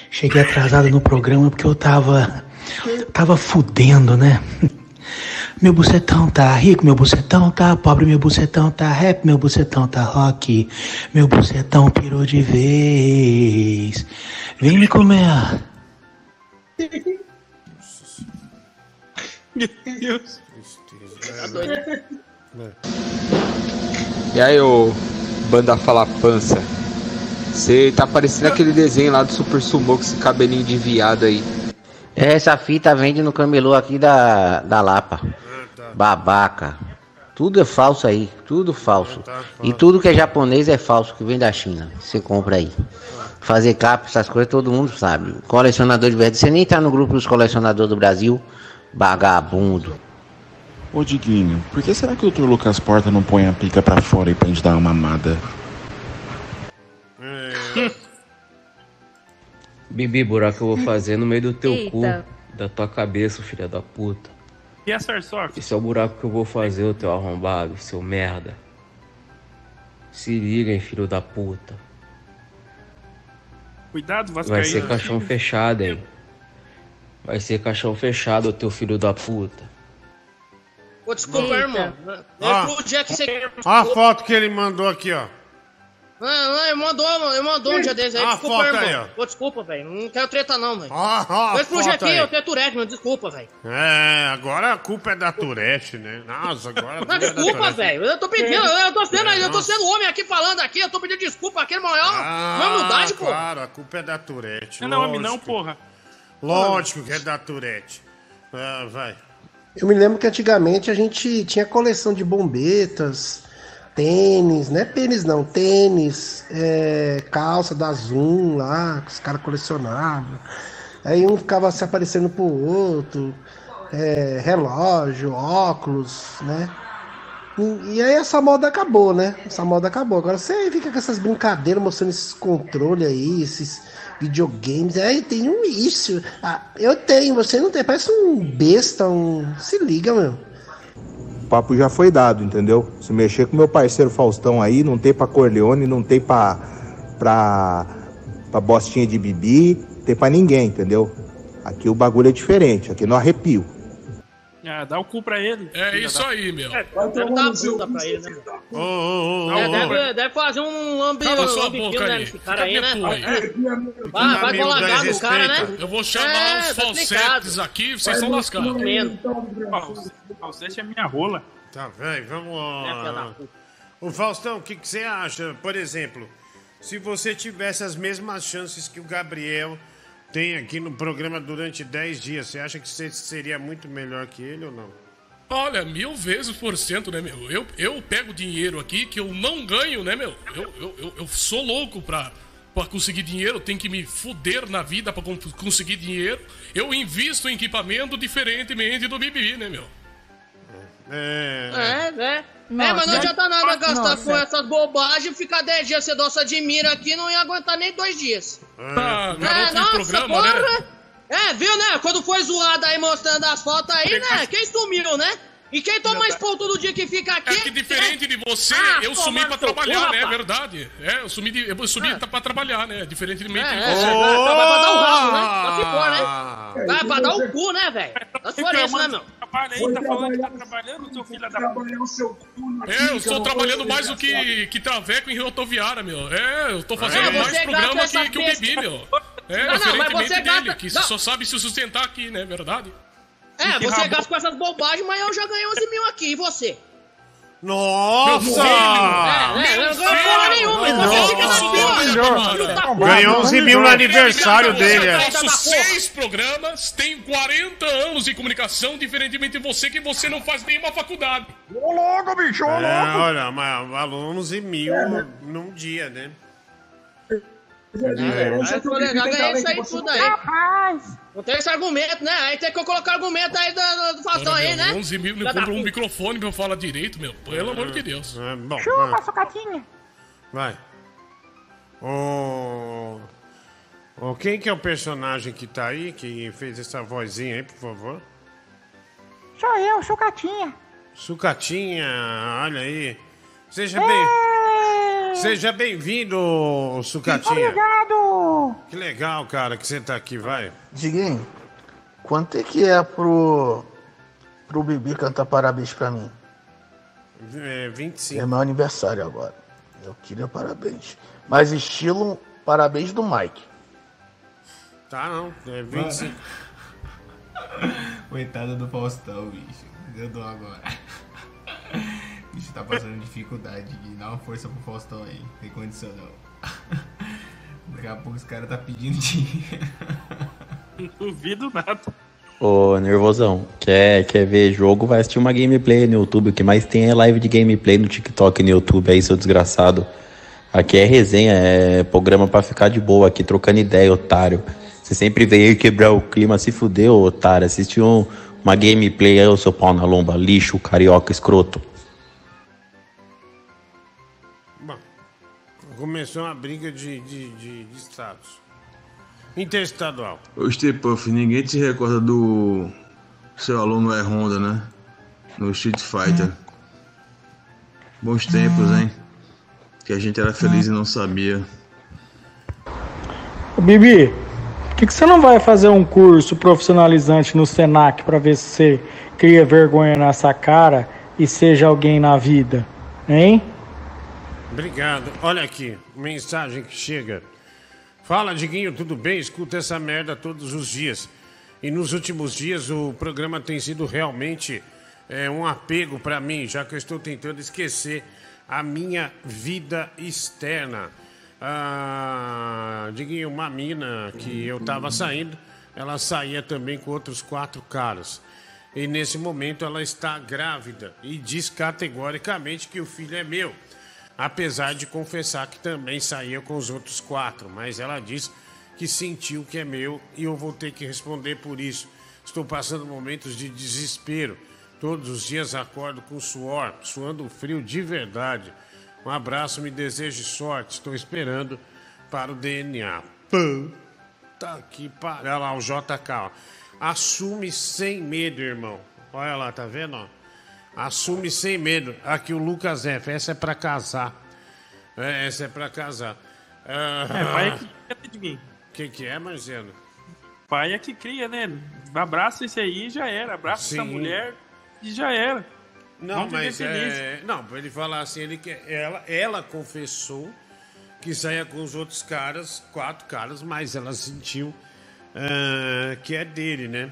Cheguei atrasado no programa porque eu tava. tava fudendo, né? Meu bucetão tá rico, meu bucetão tá pobre, meu bucetão tá rap, meu bucetão tá rock, meu bucetão pirou de vez. Vem me comer. Meu Deus. E aí, ô banda Fala Pança? Você tá parecendo aquele desenho lá do Super Sumo com esse cabelinho de viado aí. Essa fita vende no camelô aqui da, da Lapa. Babaca. Tudo é falso aí, tudo falso. E tudo que é japonês é falso, que vem da China. Você compra aí. Fazer capa, essas coisas, todo mundo sabe. Colecionador de verdade. Você nem tá no grupo dos colecionadores do Brasil. Vagabundo. Ô Diguinho, por que será que o Dr. Lucas Porta não põe a pica pra fora aí pra gente dar uma mamada? Bibi, buraco eu vou fazer no meio do teu Eita. cu, da tua cabeça, filha da puta. E a Sarsoff? Esse é o buraco que eu vou fazer, o teu arrombado, seu merda. Se liga, hein, filho da puta. Cuidado, Vascaíno. Vai ser caixão fechado, hein. Vai ser caixão fechado, teu filho da puta. Pô, desculpa, Eita. irmão. Ó. Eu pro dia que você. Ó a foto que ele mandou aqui, ó. Não, não, ele mandou, mano, ele mandou um dia desses aí. Ó a Desculpa, foto irmão. aí, ó. Pô, desculpa, velho. Não quero treta, não, velho. Ó, ó a Eu explodi foto aqui, aí. eu tenho Tourette, mano. Desculpa, velho. É, agora a culpa é da Tourette, né? Nossa, agora a Não, culpa é desculpa, Tourette. velho. Eu tô pedindo, eu, eu tô sendo, É, eu tô sendo homem aqui falando aqui, eu tô pedindo desculpa aqui, irmão. É uma, Ah, uma humildade, pô. claro, a culpa é da Tourette. Não é homem não, porra. Lógico que é da Tourette. Ah, vai. Eu me lembro que antigamente a gente tinha coleção de bombetas, tênis, não é pênis não, tênis, é, calça da Zoom lá, que os caras colecionavam. Aí um ficava se aparecendo pro outro, é, relógio, óculos, né? E, e aí essa moda acabou, né? Essa moda acabou. Agora você fica com essas brincadeiras mostrando esses controles aí, esses videogames. Aí tem um isso. Ah, eu tenho, você não tem. Parece um besta, um. Se liga, meu. Papo já foi dado, entendeu? Se mexer com meu parceiro Faustão aí, não tem pra Corleone, não tem pra, pra, pra Bostinha de Bibi, tem pra ninguém, entendeu? Aqui o bagulho é diferente, aqui no arrepio. Ah, dá o cu pra ele. É isso aí, meu. Deve dar uma bunda pra ele, né? meu? Ô, ô, ô, É, ô, deve, deve fazer um lambiquinho, boca né, nesse cara aí, né? Vai, vai dá no cara, né? Eu vou chamar É, os tá falsetes aqui, vocês são lascados. Falsete é minha rola. Tá, velho, vamos É, lá. O Faustão, o que, que você acha? Por exemplo, se você tivesse as mesmas chances que o Gabriel tem aqui no programa durante 10 dias, você acha que você seria muito melhor que ele ou não? Olha, mil vezes por cento, né, meu? Eu, eu pego dinheiro aqui que eu não ganho, né, meu? Eu, eu, eu, eu sou louco pra, pra conseguir dinheiro, eu tenho que me fuder na vida pra con- conseguir dinheiro. Eu invisto em equipamento diferentemente do Bibi, né, meu? É. É, é. Nossa, é, mas não adianta nada nossa. gastar com essas bobagens, ficar 10 dias cedo se admira aqui não ia aguentar nem dois dias. Ah, É, garoto de nossa, programa, né? porra. É, viu, né? Quando foi zoado aí mostrando as fotos aí, né? Quem sumiu, né? E quem toma expor todo dia que fica aqui? É que diferente de você, Ah, eu sumi pra trabalhar, né? É verdade. É, eu sumi, de, eu sumi pra trabalhar, né? Diferentemente É, de é, você. é, então vai pra dar o rabo, né? Se for, né? Vai pra dar o cu, né, velho? Só se for isso, né, meu? Trabalha aí, tá falando que tá trabalhando, seu filho da puta. É, eu estou trabalhando mais do que, que traveco em rodoviária, meu. É, eu tô fazendo É, mais programa que, que Bibi, meu. É, Não, não, mas você dele, gasta- que não. só sabe se sustentar aqui, né? Verdade? É, você gasta com essas bobagens, mas eu já ganhei 11 mil aqui, e você? Nossa! É, é, não ganho porra nenhuma, você fica na fila. Ganhou 11 mil no aniversário dele, é. Eu faço seis programas, tenho 40 anos de comunicação, diferentemente de você, que você não faz nenhuma faculdade. Ô louco, bicho, ô louco! olha, mas valor 11 mil num dia, né? É, aí eu falei, já ganhei isso aí tudo aí. Rapaz! Não tem esse argumento, né? Aí tem que colocar argumento aí do, do Faustão aí, meu, né? 11 mil, um microfone pra eu falar direito, meu. Pelo amor de Deus. É, bom, Chupa, socadinha. Vai. Ô. Ô, quem que é o personagem que tá aí, que fez essa vozinha aí, por favor? Sou eu, Sucatinha. Sucatinha, olha aí. Seja bem. Seja bem-vindo, Sucatinha. Obrigado. Que legal, cara, que você tá aqui, vai. Diguinho, quanto é que é pro. pro Bibi cantar parabéns pra mim? É, 25. É meu aniversário agora. Eu queria parabéns. Mas estilo parabéns do Mike. Tá, não. É 25. Coitada do Faustão, bicho. Deu dó agora. O bicho tá passando dificuldade. Gui. Dá uma força pro Faustão aí. Tem condição não. [LAUGHS] Daqui a pouco os caras tá pedindo dinheiro. [LAUGHS] Não duvido nada. Ô, nervosão, quer, quer ver jogo? Vai assistir uma gameplay no YouTube. O que mais tem é live de gameplay no TikTok e no YouTube aí, seu desgraçado. Aqui é resenha, é programa pra ficar de boa aqui, trocando ideia, otário. Você sempre veio quebrar o clima, se fudeu, otário. Assistiu um, uma gameplay aí, ô seu pau na lomba, lixo, carioca, escroto. Começou uma briga de, de, de, de status. Interestadual. Ô Stepuff, ninguém te recorda do seu aluno é Honda, né? No Street Fighter. Bons tempos, hein? Que a gente era feliz e não sabia. Ô, Bibi, por que, que você não vai fazer um curso profissionalizante no Senac pra ver se você cria vergonha nessa cara e seja alguém na vida? Hein? Obrigado. Olha aqui, mensagem que chega. Fala, Diguinho, tudo bem? Escuta essa merda todos os dias. E nos últimos dias o programa tem sido realmente é, um apego para mim, já que eu estou tentando esquecer a minha vida externa. Ah, Diguinho, uma mina que eu estava saindo, ela saía também com outros quatro caras. E nesse momento ela está grávida e diz categoricamente que o filho é meu apesar de confessar que também saía com os outros quatro, mas ela diz que sentiu que é meu e eu vou ter que responder por isso. Estou passando momentos de desespero. Todos os dias acordo com suor, suando frio de verdade. Um abraço, me deseje sorte. Estou esperando para o DNA. Puta que pariu. Olha lá, o JK. Ó. Assume sem medo, irmão. Olha lá, tá vendo? Ó? Assume sem medo. Aqui o Lucas F. Essa é pra casar. É, essa é pra casar. Ah, É, pai é que cria, Diguinho. que, que é, Marcelo? Pai é que cria, né? Abraça esse aí e já era. Abraça essa Sim. mulher e já era. Não, mas é. Não, pra ele falar assim, ele quer. Ela, ela confessou que saía com os outros caras, quatro caras, mas ela sentiu ah, que é dele, né?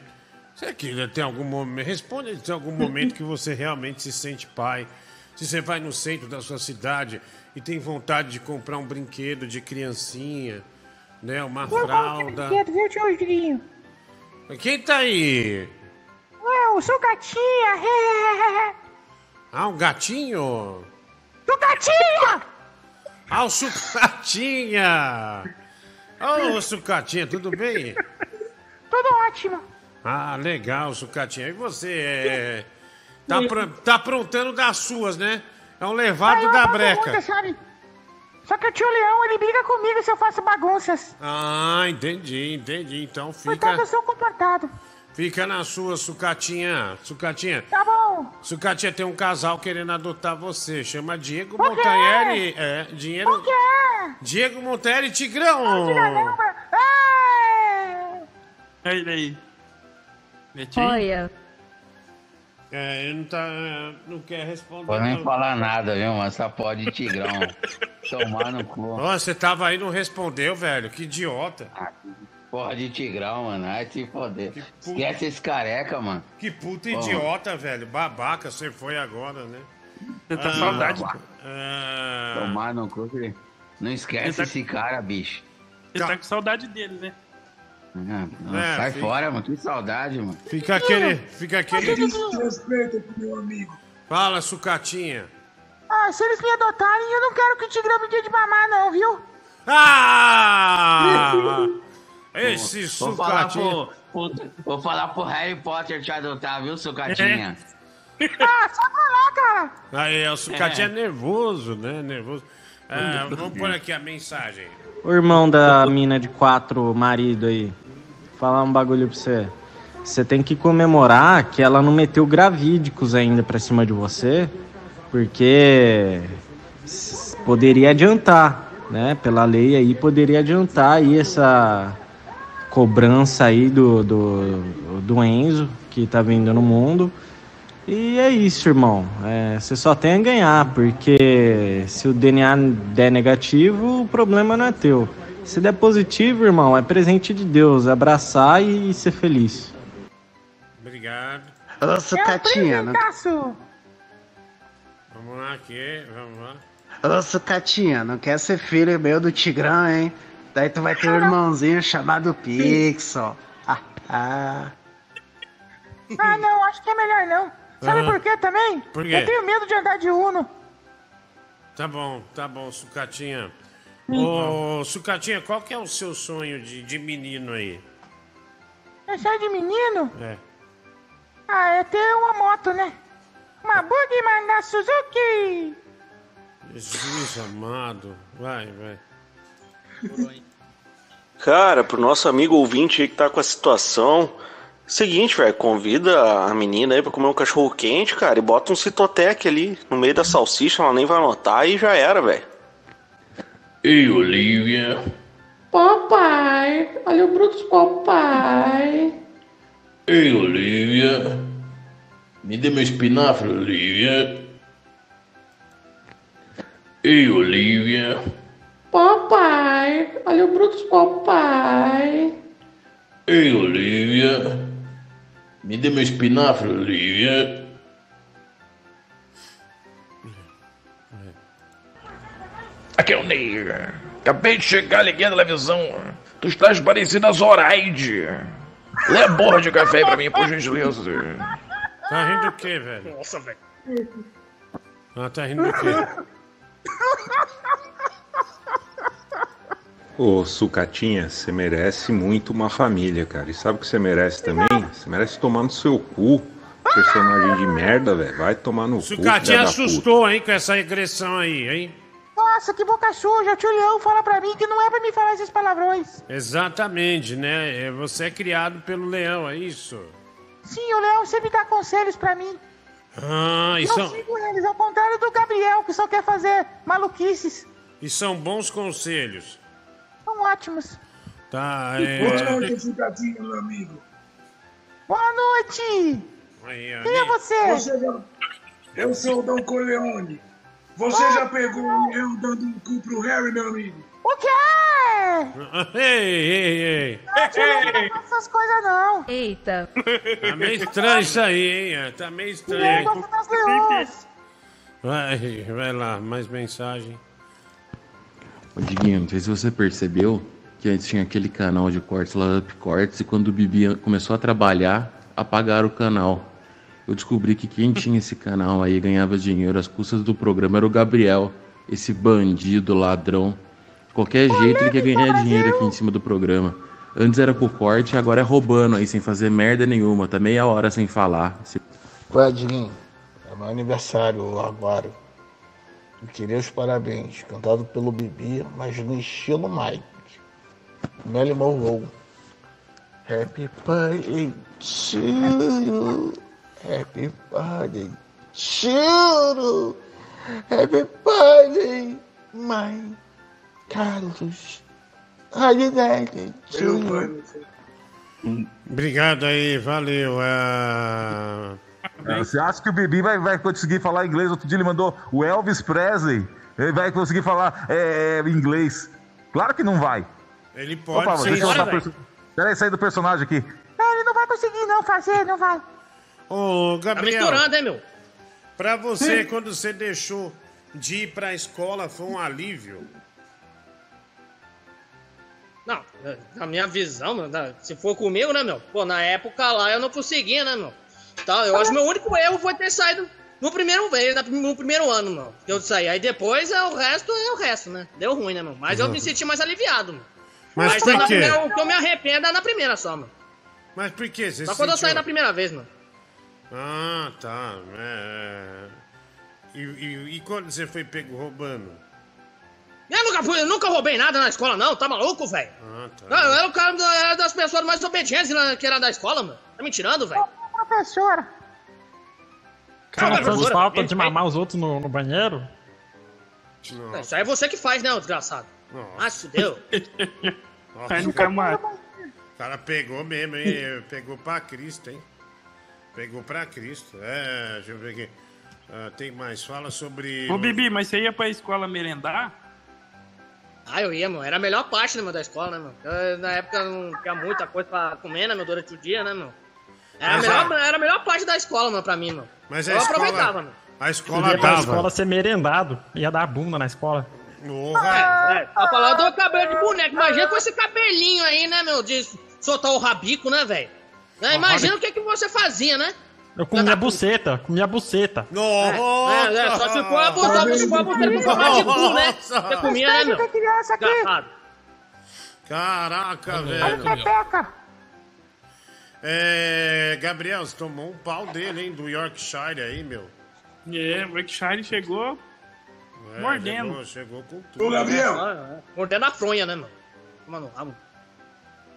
Será que tem algum momento. Responde se tem algum momento que você realmente se sente pai. Se você vai no centro da sua cidade e tem vontade de comprar um brinquedo de criancinha, né? Uma fralda. Brinquedo, viu, tio? Quem tá aí? Eu sou gatinha. Ah, um gatinho? Sou gatinha! Ah, o Sucatinha! Ô, Sucatinha, tudo bem? [LAUGHS] Tudo ótimo. Ah, legal, Sucatinha. E você é... [LAUGHS] Tá, tá aprontando das suas, né? É um levado Aí eu da breca. sabe? Só que o tio Leão, ele briga comigo se eu faço bagunças. Ah, entendi, entendi. Então Portanto, eu fica, sou comportado. fica na sua, Sucatinha. Sucatinha. Tá bom. Sucatinha tem um casal querendo adotar você. Chama Diego? Montanheri. É, dinheiro. Por quê? Diego Montanheri Tigrão. Olha ele aí. Olha, É, ele não tá. Não quer responder. Pode nem não. falar nada, viu, mas só pode tigrão. [LAUGHS] Tomar no cu. Ó, você tava aí e não respondeu, velho. Que idiota. Porra de tigrão, mano. Ai, se foder. Esquece esse careca, mano. Que puta Porra. idiota, velho. Babaca, você foi agora, né? Você tá Ah, saudade. ah, Tomar no cu. filho. Não esquece tá- esse cara, bicho. Você tá com saudade dele, né? Ah, não, É, sai fica- fora, mano. Que saudade, mano. Fica aquele. Fica aquele. Respeita pro meu amigo. Fala, sucatinha. Ah, se eles me adotarem, eu não quero que o Tigrão me dê de mamar, não, viu? Ah! Esse Vou pro, pro- vou falar pro Harry Potter te adotar, viu, sucatinha? Ah, só pra lá, cara. Aí, o sucatinha é. É. nervoso, né? Nervoso. Ah, vamos pôr aqui a mensagem. O irmão da mina de quatro marido aí. Falar um bagulho pra você. Você tem que comemorar que ela não meteu gravídicos ainda pra cima de você, porque poderia adiantar, né? Pela lei aí poderia adiantar aí essa cobrança aí do, do, do Enzo que tá vindo no mundo. E é isso, irmão. É, você só tem a ganhar, porque se o DNA der negativo, o problema não é teu. Se der positivo, irmão, é presente de Deus. Abraçar e ser feliz. Obrigado. Ô, Sucatinha, não... Presentaço! Vamos lá aqui, vamos lá. Ô, Sucatinha, não quer ser filho meu do Tigrão, hein? Daí tu vai ter um irmãozinho chamado Pixel. Ah, ah. Ah, não, acho que é melhor não. Sabe Ah. por quê também? Por quê? Eu tenho medo de andar de Uno. Tá bom, tá bom, Sucatinha. Ô, Sucatinha, qual que é o seu sonho de, de menino aí? É só de menino? É. Ah, é ter uma moto, né? Uma Bugman da Suzuki! Jesus amado. Vai, vai. Cara, pro nosso amigo ouvinte aí que tá com a situação. Seguinte, velho, convida a menina aí pra comer um cachorro quente, cara, e bota um citotec ali no meio da salsicha, ela nem vai notar e já era, velho. Ei, Olivia. Papai, olha o Brutus papai. Ei, Olivia. Me dê meu espinafre, Olivia. Ei, Olivia. Papai, olha o Brutus papai. Ei, Olivia. Me dê meu espinafre, Olivia. Aqui é o Ney. Acabei de chegar, liguei a televisão. Tu estás parecendo a Zoraide. Lê a borra de café aí pra mim, por gentileza. Tá rindo do quê, velho? Nossa, velho. Ah, tá rindo do quê? Ô, Sucatinha, você merece muito uma família, cara. E sabe o que você merece também? Você merece tomar no seu cu. Personagem de merda, velho. Vai tomar no cu. Sucatinha filha da assustou, hein, com essa agressão aí, hein? Nossa, que boca suja! O tio Leão fala pra mim que não é pra me falar esses palavrões. Exatamente, né? É, Você é criado pelo leão, é isso? Sim, o Leão sempre dá conselhos pra mim. Ah, e Eu são, sigo eles, ao contrário do Gabriel, que só quer fazer maluquices. e são bons conselhos. São ótimos. Tá, Boa noite, é... Cidadinho, meu amigo. Boa noite! Aí, Quem é né? você? Você. Eu sou o Dom Corleone. Você já pegou o leão dando um cu pro Harry, meu amigo? O quê? [LAUGHS] Ei, ei, ei. Ah, tio Leão não essas coisas, não. Eita. Tá meio estranho isso aí, hein? Tá meio estranho. leões. Vai, vai lá, mais mensagem. Ô Diguinho, não sei se você percebeu que antes tinha aquele canal de cortes lá, Up Cortes, e quando o Bibi começou a trabalhar, apagaram o canal. Eu descobri que quem tinha esse canal aí ganhava dinheiro às custas do programa era o Gabriel, esse bandido, ladrão. De qualquer jeito ele quer ganhar dinheiro aqui em cima do programa. Antes era com corte, agora é roubando aí, sem fazer merda nenhuma. Tá meia hora sem falar. Ué, Diguinho, é meu aniversário agora. Eu queria os parabéns, cantado pelo Bibi, mas no estilo Mike. Melly Monroe. Happy birthday to you. Happy birthday to you. Happy birthday, my Carlos. Happy birthday to you. Obrigado aí, valeu. é, É, Você acha que o Bibi vai, vai conseguir falar inglês? Outro dia ele mandou o Elvis Presley. Ele vai conseguir falar é, inglês. Claro que não vai. Ele pode Opa, ser deixa eu Peraí, sair do personagem aqui. Não, ele não vai conseguir não fazer, não vai. Ô, Gabriel. Tá misturando, hein, meu? Pra você, [LAUGHS] quando você deixou de ir pra escola, foi um alívio? Não, na minha visão, meu, na- se for comigo, né, meu? Pô, na época lá eu não conseguia, né, meu? Tá, eu acho que meu único erro foi ter saído no primeiro na- no primeiro ano, meu. Que eu saí. Aí depois é o resto é o resto, né? Deu ruim, né, meu? Mas eu me senti mais aliviado, meu. Mas Mas por na quê? primeira- o que eu me arrependo é na primeira só, meu. Mas por que você Só quando eu sentiu- saí da primeira vez, meu. Ah, tá. É... E, e- e quando você foi pego roubando? Eu nunca, fui, eu nunca roubei nada na escola, não. Tá maluco, velho? Ah, tá. Não, eu era o cara da- era das pessoas mais obedientes que era da escola, mano. Tá me tirando, velho? Professora. Cara, faz falta de mamar os outros no, no banheiro? Isso aí é você que faz, né, ô desgraçado? Ah, se fudeu. [LAUGHS] Nossa, no camarão. O cara pegou mesmo, hein? Pegou pra Cristo, hein? Pegou pra Cristo. É, deixa eu ver aqui. Ah, tem mais. Fala sobre. Ô, Bibi, mas você ia pra escola merendar? Ah, eu ia, mano. Era a melhor parte, né, meu, da escola, né, mano? Eu, na época não tinha muita coisa pra comer, né, meu, durante o dia, né, meu? Era, a melhor, a- era a melhor parte da escola, mano, pra mim, mano. Mas a eu escola- aproveitava, mano. A escola ia pra dava. escola ser merendado. Ia dar bunda na escola. É, é, tá falando do cabelo de boneco. Imagina com esse cabelinho aí, né, meu? De soltar o rabico, né, velho? Né, Imagina o que, que você fazia, né? Eu comia buceta, comia buceta. É, é, só se for a buceta, só se for a buceta com formato de cu, né? Você comia, né, meu? Desgraçado. Caraca, Olha velho. o pepeca. É. Gabriel, você tomou um pau dele, hein? Do Yorkshire aí, meu. É, o Yorkshire chegou É, mordendo. Chegou, chegou com tudo. Ô, Gabriel. Ah, é. Mordendo a fronha, né, mano? Mano, rabo.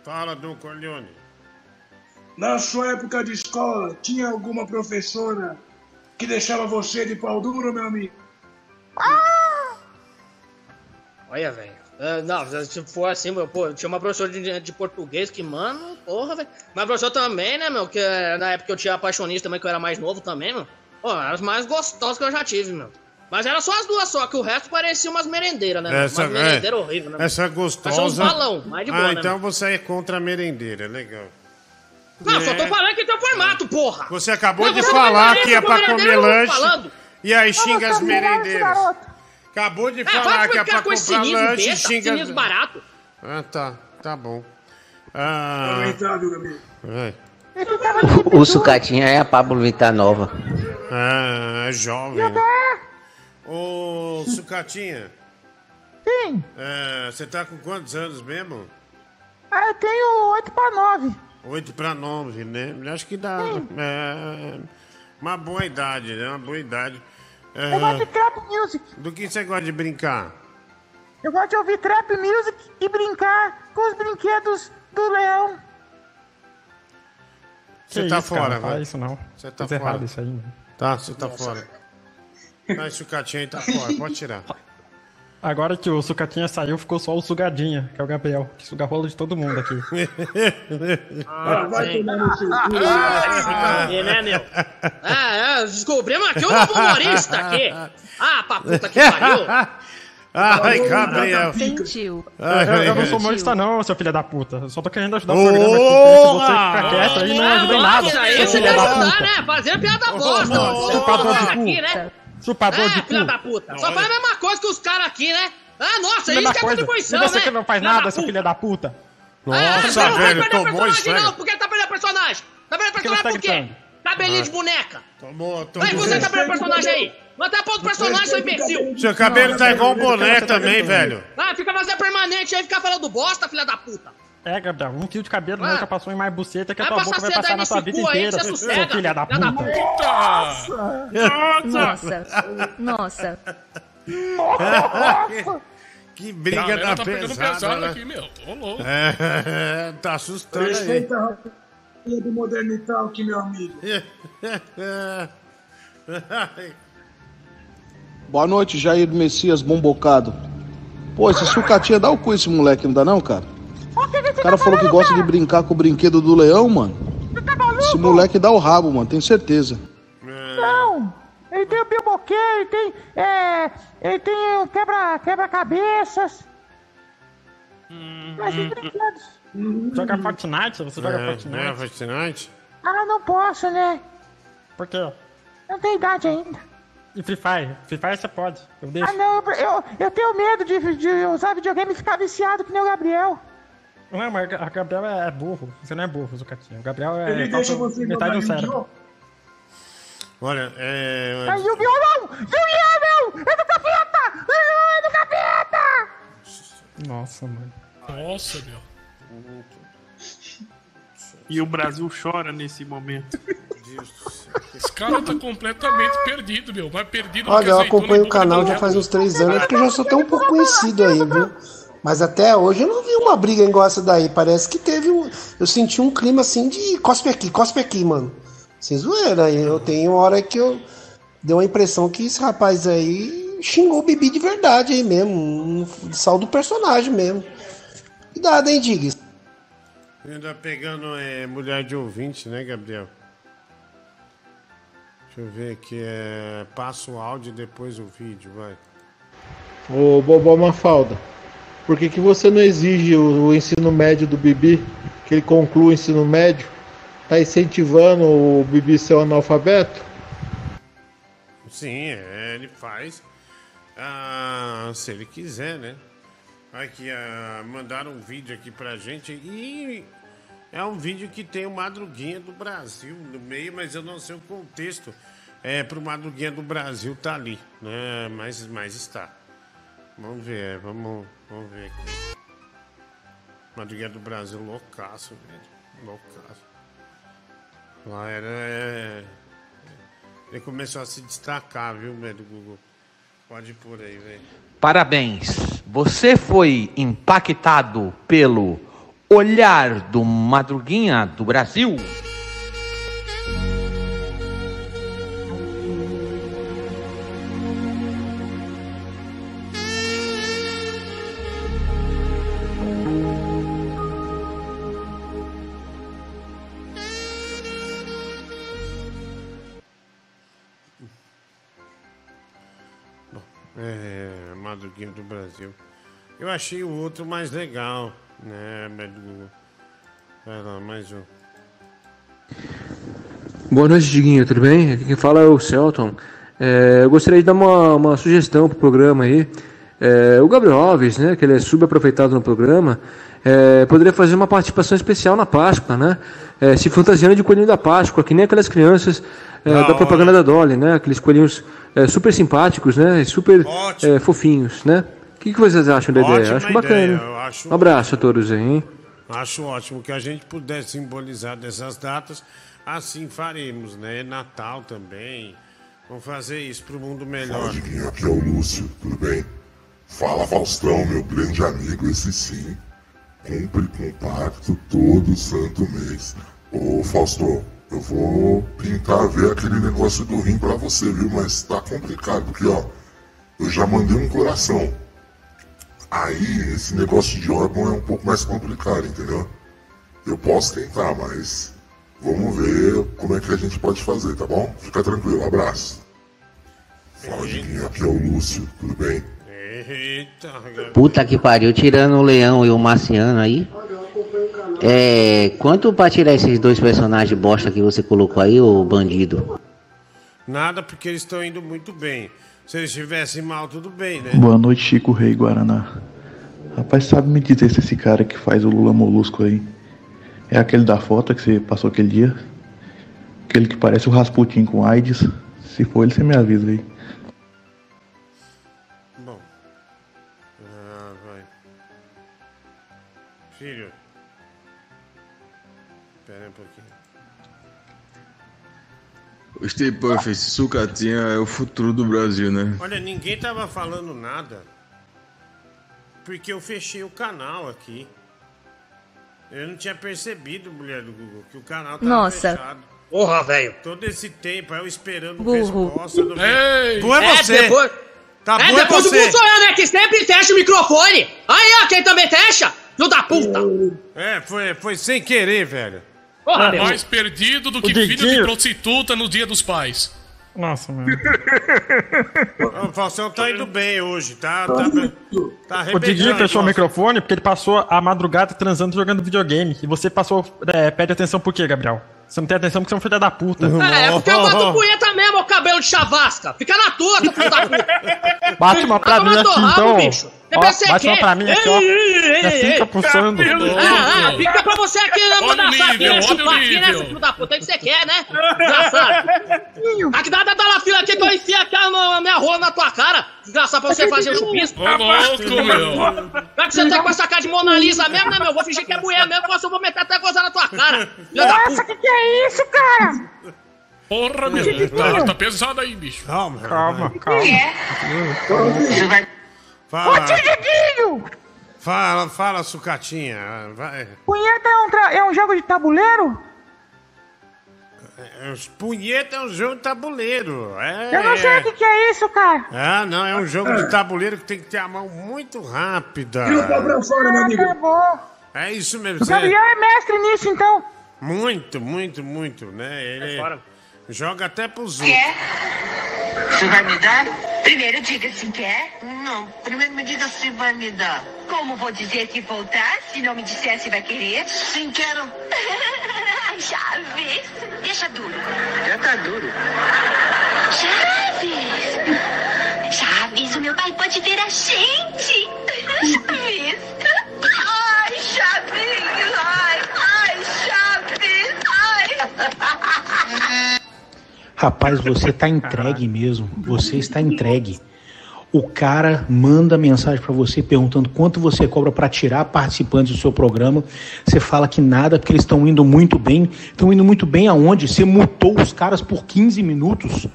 Fala, Dom Corleone. Na sua época de escola, tinha alguma professora que deixava você de pau duro, meu amigo? Olha, velho. É, não, se for assim, meu, pô, tinha uma professora de, de português que, mano, porra, velho. Mas professor também, né, meu? Que eh, na época eu tinha apaixonista também, que eu era mais novo também, meu. Pô, eram as mais gostosas que eu já tive, meu. Mas era só as duas só, que o resto parecia umas merendeiras, né? Essa, umas merendeiras horríveis, né? essa gostosa. Achei uns balão, mais de boa, ah, né, então meu? você é contra a merendeira, legal. Não, só tô É. falando que tem o formato, porra! Você acabou Não, de você falar não que ia com pra comer tô lanche falando. e aí xinga as merendeiras. Acabou de É, falar que ia ficar pra comprar lanche e xinga... cinismo barato. Ah, tá. Tá bom. Ah, Lamentável, Gabriel. vai. O sucatinha é a Pablo Vittar nova. Ah, é jovem. Ô, Sucatinha. Sim. é, você tá com quantos anos mesmo? Ah, eu tenho 8 pra 9. 8 pra 9, né? Acho que dá. É, uma boa idade, né? Uma boa idade. É, Eu gosto de trap music. do que você gosta de brincar? Eu gosto de ouvir trap music e brincar com os brinquedos do leão. Você tá isso, cara, fora, não fala vai. isso não. Você tá fora. errado isso aí. né? Tá, você tá fora. Ah, esse sucatinho aí tá fora, pode tirar. [LAUGHS] Agora que o sucatinha saiu, ficou só o sugadinha, que é o Gabriel, que suga rola de todo mundo aqui. Ah, vai tomar no seu cu. Ah, né, meu? Ah, é, descobrimos aqui o novo humorista aqui. Ah, pra puta que pariu. Ai, Gabriel. Sentiu. Ai, eu, eu não sou humorista não, seu filho da puta. Eu só tô querendo ajudar o programa aqui. Se você ficar quieto aí, não ajuda em nada, Isso aí, você da ajudar, né? Fazer piada bosta. ó. Chupador de Os caras cu. Né? Chupador É, de filha cu. da puta. Só faz a mesma coisa que os caras aqui, né? Ah, nossa, Mesma isso que é coisa. contribuição, E você né? que não faz Filha nada, da seu filho da puta. Ah, não vai velho, tomou esfrega. não. Por que tá perdendo personagem? Tá perdendo personagem tá por quê? gritando? Cabelinho Ah. de boneca. Tomou, tomou. Vai, você tá perdendo personagem aí. Manda pra outro personagem, seu imbecil. Seu cabelo tá igual um boné também, velho. Ah, fica fazendo permanente aí, fica falando bosta, filha da puta. É, Gabriel, um fio de cabelo Ah. nunca passou em mais buceta que a tua boca vai passar na tua vida inteira, você seu sossega, filho da filha da puta. Nossa. Nossa. [LAUGHS] que briga da tá pegando pesada, pesado né? aqui, meu. Ô, louco. É, [LAUGHS] tá assustando aí. Respeita a rapaziada do Modernital aqui, meu amigo. [LAUGHS] Boa noite, Jair Messias Bombocado. Pô, esse sucatinha dá o cu esse moleque, não dá não, cara? O cara falou que gosta de brincar com o brinquedo do leão, mano. Esse moleque dá o rabo, mano, tenho certeza. Não. Ele tem o bilboquê, ele tem. É. Ele tem o quebra- quebra-cabeças. Mas os brinquedos. Joga Fortnite? Você joga É, Fortnite? é, Fortnite? Ah, não posso, né? Por quê? Não tem idade ainda. E Free Fire? Free Fire você pode, eu deixo. Ah, não, eu, eu, eu tenho medo de, de usar videogame e ficar viciado que nem o Gabriel. Não, mas a Gabriel é burro. Você não é burro, Zucatinho. O Gabriel é. Ele deixa você metade do cérebro. Olha, é. Mas Yu-Gi-Oh! não! Yu-Gi-Oh! não! É do capeta! É do capeta! Nossa, mano. Nossa, meu. E o Brasil chora nesse momento. Deus do céu, que Esse cara tá completamente perdido, meu. Mais perdido do Olha, eu acompanho o canal já faz uns três anos, porque eu já sou até um pouco conhecido aí, viu? Mas até hoje eu não vi uma briga igual essa daí. Parece que teve um. Eu senti um clima assim de cospe aqui, cospe aqui, mano. Sem zoeira. Eu tenho uma hora que eu. Deu a impressão que esse rapaz aí xingou o Bibi de verdade aí mesmo. Um sal do personagem mesmo. Cuidado, hein, Diggs. Ainda pegando é, mulher de ouvinte, né, Gabriel? Deixa eu ver aqui. É... Passa o áudio e depois o vídeo, vai. Ô Bobó Mafalda, por que, que você não exige o, o ensino médio do Bibi? Que ele conclua o ensino médio? Tá incentivando o Bibi ser analfabeto? Sim, é, ele faz. Ah, se ele quiser, né? Aqui, ah, mandaram um vídeo aqui pra gente e é um vídeo que tem o Madruguinha do Brasil no meio, mas eu não sei o contexto. É, pro Madruguinha do Brasil tá ali, né? Mas, mas está. Vamos ver, vamos, vamos ver aqui. Madruguinha do Brasil, loucaço, velho. Loucaço. Lá era. é, ele começou a se destacar, viu, velho, Google? Pode ir por aí, velho. Parabéns. Você foi impactado pelo olhar do Madruguinha do Brasil? Brasil. Eu achei o outro mais legal, né? Vai lá, mais um. Boa noite, Diguinho, tudo bem? Aqui quem fala é o Celton. É, eu gostaria de dar uma, uma sugestão pro programa aí. É, o Gabriel Alves, né, que ele é subaproveitado no programa, é, poderia fazer uma participação especial na Páscoa, né? É, se fantasiando de coelhinho da Páscoa, que nem aquelas crianças é, da propaganda da Dolly, né? Aqueles coelhinhos é, super simpáticos, né? Super é, fofinhos, né? O que, que vocês acham da ideia? Ótima Acho bacana. ideia, hein? eu acho um abraço a todos aí, hein? Acho ótimo que a gente pudesse simbolizar dessas datas. Assim faremos, né? Natal também. Vamos fazer isso pro mundo melhor. Diguinho, aqui é o Lúcio, tudo bem? Fala Faustão, meu grande amigo, esse sim. Cumpre com o pacto todo santo mês. Ô Faustão, eu vou tentar ver aquele negócio do rim pra você, viu? Mas tá complicado, porque ó, eu já mandei um coração. Aí esse negócio de órgão é um pouco mais complicado, entendeu? Eu posso tentar, mas vamos ver como é que a gente pode fazer, tá bom? Fica tranquilo, abraço. Fala, Diguinho, aqui é o Lúcio, tudo bem? Eita. Puta que pariu, tirando o leão e o marciano aí. É. Quanto pra tirar esses dois personagens bosta que você colocou aí, ô bandido? Nada porque eles estão indo muito bem. Se eles estivessem mal, tudo bem, né? Boa noite, Chico Rei Guaraná. Rapaz, sabe me dizer se esse cara que faz o Lula Molusco aí é aquele da foto que você passou aquele dia? Aquele que parece o Rasputin com AIDS? Se for ele, você me avisa aí. Bom. Ah, vai. Filho. Espera aí um pouquinho. O Stay esse sucatinha é o futuro do Brasil, né? Olha, ninguém tava falando nada. Porque eu fechei o canal aqui. Eu não tinha percebido, mulher do Google, que o canal tava Nossa. fechado. Porra, velho. Todo esse tempo, eu esperando Burro. resposta do Ei! Bu é É, você! depois- Tá é, bom é depois do você! Sou eu, né? Que sempre fecha o microfone. Aí, ó, quem também fecha? Filho da puta. É, foi, foi sem querer, velho. Porra, É mais perdido do que filho de prostituta no dia dos pais. Nossa, mano. O Faustão tá indo bem hoje, tá? Tá, tá O Diguinho arrebentando. fechou o microfone porque ele passou a madrugada transando jogando videogame. E você passou. É, pede atenção por quê, Gabriel? Você não tem atenção porque você é um filho da puta. É, é porque eu bato punheta mesmo, ô cabelo de chavasca. Fica na tua, filho da puta. Bate uma pra mim rabo, então. bicho. Você bate uma pra mim aqui, ó. Ei, fica pulsando. Ah, ah, fica pra você aqui, né, Olha o mandar nível, aqui, olha o chupar aqui, né, seu filho da puta? É que você quer, né? Desgraçado. Aqui dá, dá na fila aqui que eu enfio aqui minha rola na tua cara. Desgraçado pra você fazer o chupisco. Ô, louco, meu. Já que você tá com essa cara de Mona Lisa mesmo, né, meu? Vou fingir que é mulher mesmo, que eu vou meter até gozar na tua cara. Filha da Nossa, puta. que que é isso, cara? Porra, meu. Tá, tá pesado aí, bicho. Calma, calma, calma. Fala. Ô, tio Diguinho! Fala, fala, sucatinha. Vai. Punheta é um, tra- é um jogo de tabuleiro? É, Os punheta é um jogo de tabuleiro. É, Eu não sei o que, que é isso, cara. Ah, não, é um jogo de tabuleiro que tem que ter a mão muito rápida. Tira o pau pra fora, meu amigo. Tá. É isso mesmo. O Gabriel é mestre nisso, então. Muito, muito, muito, né? Ele fora. Joga até pros outros. Quer? Você vai me dar? Primeiro diga se quer. Não, primeiro me diga se vai me dar. Como vou dizer que voltar se não me disser se vai querer? Sim, quero. [LAUGHS] Chaves, deixa duro. Já tá duro. Chaves! Chaves, o meu pai pode ver a gente. Chaves! Ai, Chaves! Ai, ai, Chaves! Ai! [LAUGHS] Rapaz, você tá entregue mesmo. Você está entregue. O cara manda mensagem pra você perguntando quanto você cobra pra tirar participantes do seu programa. Você fala que nada, porque eles estão indo muito bem. Estão indo muito bem aonde? Você mutou os caras por 15 minutos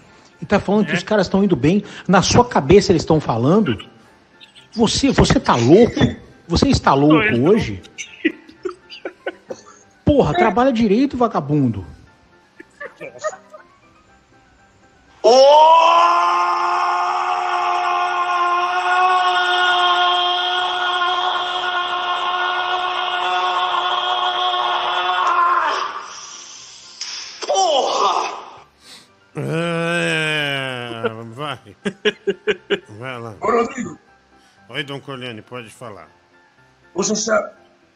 e tá falando que os caras estão indo bem. Na sua cabeça eles estão falando. Você, você tá louco? Você está louco hoje? Porra, trabalha direito, vagabundo. Porra! É, vai. Vai lá. Ô, Rodrigo, Oi, Dom Corleone, pode falar. você sabe,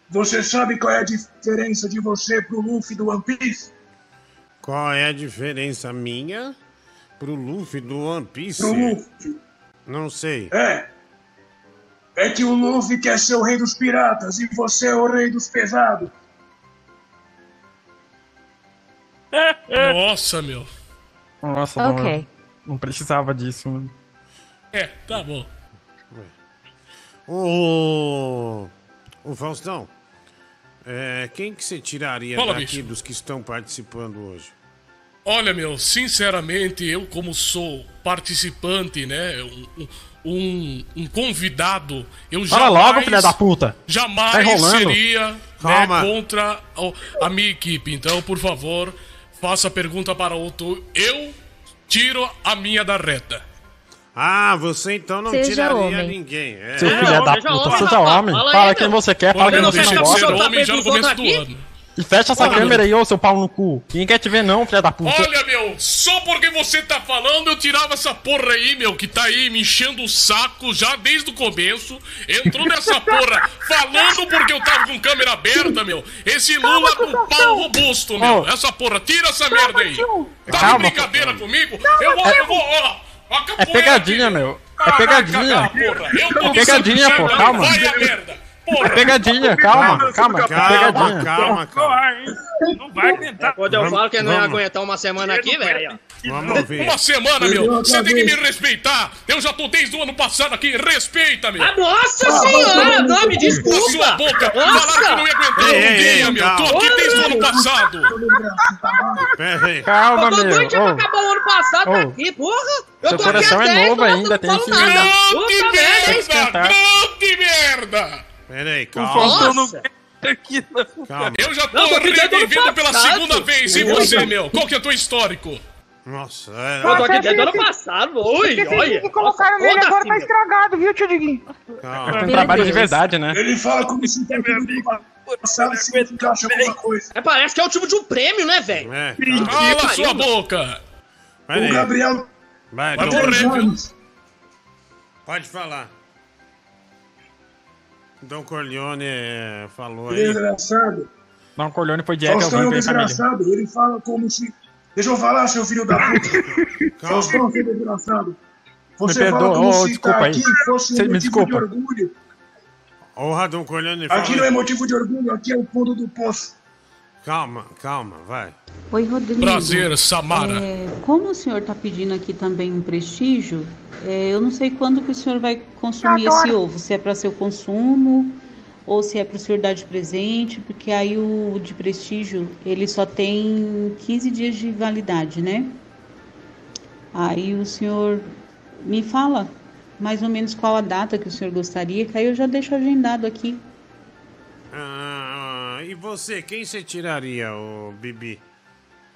você sabe qual é a diferença de você pro Luffy do One Piece? Qual é a diferença minha pro Luffy do One Piece? Pro Luffy. Não sei. É. É que o Luffy quer ser o rei dos piratas e você é o rei dos pesados. Nossa, meu. Nossa, Ok. não, não precisava disso. mano. É, tá bom. Ô, ô Faustão, é, quem que você tiraria Fala, daqui bicho. dos que estão participando hoje? Olha, meu, sinceramente, eu como sou participante, né, um, um, um convidado, eu Fala jamais... logo, filha da puta. Tá Jamais enrolando. seria né, contra a minha equipe. Então, por favor, faça a pergunta para outro. Eu tiro a minha da reta. Ah, você então não Seja tiraria homem. ninguém. É. Seu filho da puta, seja homem. Fala quem você quer, fala quem Quando você deixa não de ser gosta. homem já no começo do ano. E fecha essa Porra, câmera aí, ô seu pau no cu. Ninguém quer te ver não, filha da puta. Olha, meu, só porque você tá falando, eu tirava essa porra aí, meu, que tá aí me enchendo o saco já desde o começo. Entrou [LAUGHS] nessa porra falando porque eu tava com câmera aberta, meu. Esse Lula com pau robusto, meu. Ô. Essa porra, tira essa merda aí. Tá Calma, de brincadeira comigo? Eu vou, eu vou, ó. É pegadinha, meu. É pegadinha. porra. Eu tô É pegadinha, pô, calma. Vai a merda. É pegadinha, calma, calma. É pegadinha. calma, calma. Não vai aguentar. Quando eu falo que não ia aguentar uma semana aqui, velho. Vamos ouvir. Uma semana, meu. Você tem que me respeitar. Eu já tô desde o ano passado aqui. Respeita, meu. Ah, nossa senhora, não, me desculpa. Sua boca. Nossa. Falaram que não ia aguentar Ei, um ei, dia, ei, meu. calma. Tô aqui desde o ano passado. Pera aí. Calma, Eu tô meu. doido pra acabar o ano passado tá aqui, porra. Eu Seu tô coração é 10, novo ainda, tem nada. Grande merda. Grande merda. Pera aí, O calma. Faustão não aqui, não. Calma. Eu já tô Não, tô aqui desde o ano revivido pela segunda vez. E você, meu? Qual que é o teu histórico? Nossa, é. Eu tô aqui desde o ano passado. Oi, olha. que colocaram nele agora tá meu. estragado, viu, tio Diguinho? Calma. É um trabalho de verdade, né? Ele fala como se tá tudo passado se ele acha alguma coisa. É, parece que é o tipo de um prêmio, né, velho? É, Cala sua boca. Pera O aí. Gabriel Vai? Pode falar. Dom Corleone é, falou é aí. engraçado. Não, Corleone foi direto ao Faustão é um família. desgraçado. Ele fala como se. Deixa eu falar, seu filho da puta. [LAUGHS] Faustão, seu desgraçado. Você Me fala perdoa, como ô, se desculpa tá aí. aqui fosse Cê- um me motivo de desculpa. orgulho. Ô, Dom Corleone, fala Aqui não é motivo de orgulho, aqui é o fundo do poço. Calma, calma, vai. Oi, Rodrigo. Prazer, Samara. É, como o senhor está pedindo aqui também um prestígio, é, eu não sei quando que o senhor vai consumir Adoro. esse ovo. Se é para seu consumo ou se é para o senhor dar de presente, porque aí o de prestígio ele só tem 15 dias de validade, né? Aí o senhor me fala mais ou menos qual a data que o senhor gostaria, que aí eu já deixo agendado aqui. Ah, e você, quem você tiraria, o Bibi,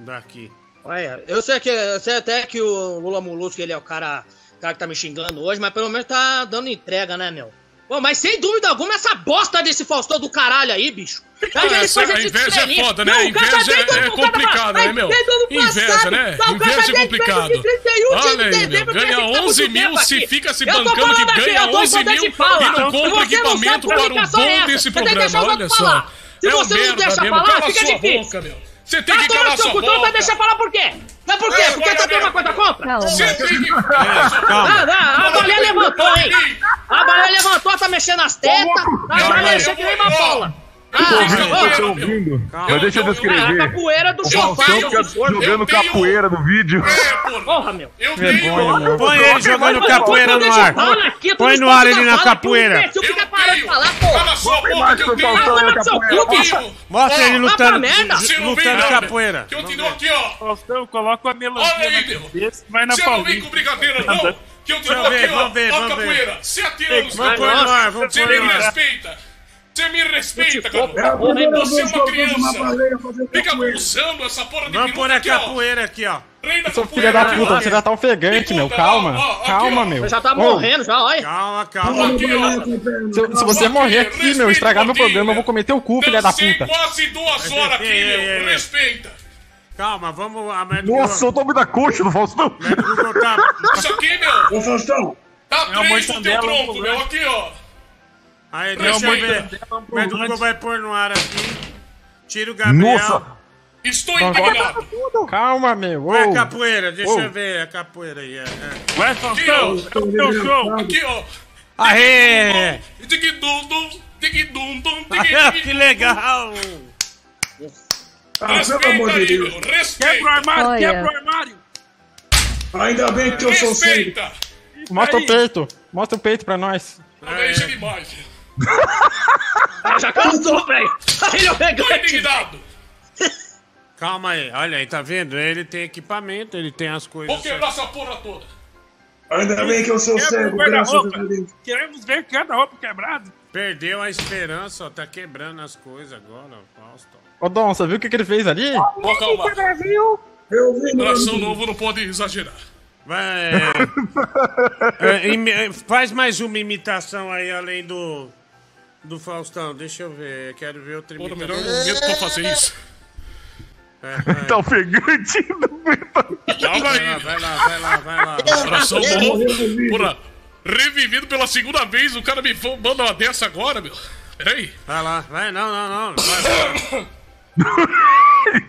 daqui? Olha, eu sei, que, eu sei até que o Lula Molusco ele é o cara, cara que tá me xingando hoje, mas pelo menos tá dando entrega, né, meu? Pô, mas sem dúvida alguma, essa bosta desse Faustão do caralho aí, bicho. Ah, essa, a inveja é foda, né? Não, A o cara inveja tá é, é cara complicado, né, meu? Inveja, né? tá, cara Inveja é complicado. 31 de Olha aí, meu. Ganha tá muito 11 mil, se fica se bancando que aqui, ganha eu tô 11 poder mil e não compra equipamento para o é bom desse programa. Olha só. Se É você não deixa falar, Cala fica difícil. Boca. Você tem Vai que calar sua não vai boca. deixar falar por quê? Mas por quê? É, Porque tá tendo uma coisa contra? Você tem que... Ah, a baleia levantou, hein? A baleia levantou, tá mexendo as tetas, tá mexendo que nem uma bola. Ah, Tô ouvindo, tô ouvindo. Mas deixa eu ah, a descrever. capoeira do sofá. Jogando capoeira no vídeo. Porra, meu. Eu tenho... Põe ele jogando capoeira no ar. Põe no ar a ele na capoeira. Se eu ficar parando de falar, porra. Cala sua boca que eu tenho... Mostra ele lutando, lutando capoeira. Que eu te dou aqui, ó. Faustão, coloca uma melancia Olha aí, na meu. cabeça vai na Você não vem com brincadeira, não. Que eu te dou aqui, ó. vamos ver, Ó a vamos ver. capoeira. Você atira nos Vamos pôr no ar, vamos Você pôr me no ar. respeita. Você me respeita, É a cara. Você é uma criança. Fica usando essa porra de Vamos pôr a aqui, ó. capoeira aqui, ó. Seu filho da puta, você já tá ofegante, meu. Calma. Calma, meu. Você já tá morrendo, já, olha. Calma, calma. A perna. Se, se você morrer aqui, meu, estragar meu programa, eu vou cometer o cu, filha da puta. quase duas horas aqui, Ei, ei, ei, meu. ei. Respeita. Calma, vamos. A Nossa, eu tô me da coxa do Faustão. Tá. Isso aqui, meu. Ô, Faustão, Tá três no teu tronco, meu. Aqui, ó. Aí, É deixa eu ver. ambulante. vai pôr no ar aqui. Tira o Gabriel. Nossa. Estou indignado. Calma, meu. A Ô. capoeira, deixa Ô. eu ver a capoeira aí. É, é. Vai, Aqui, Faustão, é teu show. Aqui, ó. Aê! [LAUGHS] Que legal! ah, Respeita de Deus. meu. Quebra o Respeita. armário, Olha. quebra o armário. Ainda bem que eu sou. Respeita. Mostra o peito. Mostra o peito pra nós. Não deixa demais. Ah, já cansou, velho. Ele é o Tô regante. indignado. Calma aí, olha aí, tá vendo? Ele tem equipamento, ele tem as coisas. Vou quebrar essa porra toda. Ainda bem que eu sou cego, o graças guarda-roupa. a Deus. Queremos ver cada roupa quebrado. Perdeu a esperança, ó, tá quebrando as coisas agora, Fausto. Ô, Dom, você viu o que, que ele fez ali? Acalmar. Brasil. Eu vi, Coração novo não pode exagerar. Vai. é, [LAUGHS] é, faz mais uma imitação aí, além do. Do Faustão, deixa eu ver, quero ver outra Pô, no imitação. melhor momento pra fazer isso. É, [LAUGHS] vai. Tá ofegante. [LAUGHS] Calma Vai aí. lá, vai lá, vai lá, vai lá. Coração novo. Porra, revivido pela segunda vez, o cara me manda uma dessa agora, meu. Peraí. Vai lá, vai, não, não, não. Vai,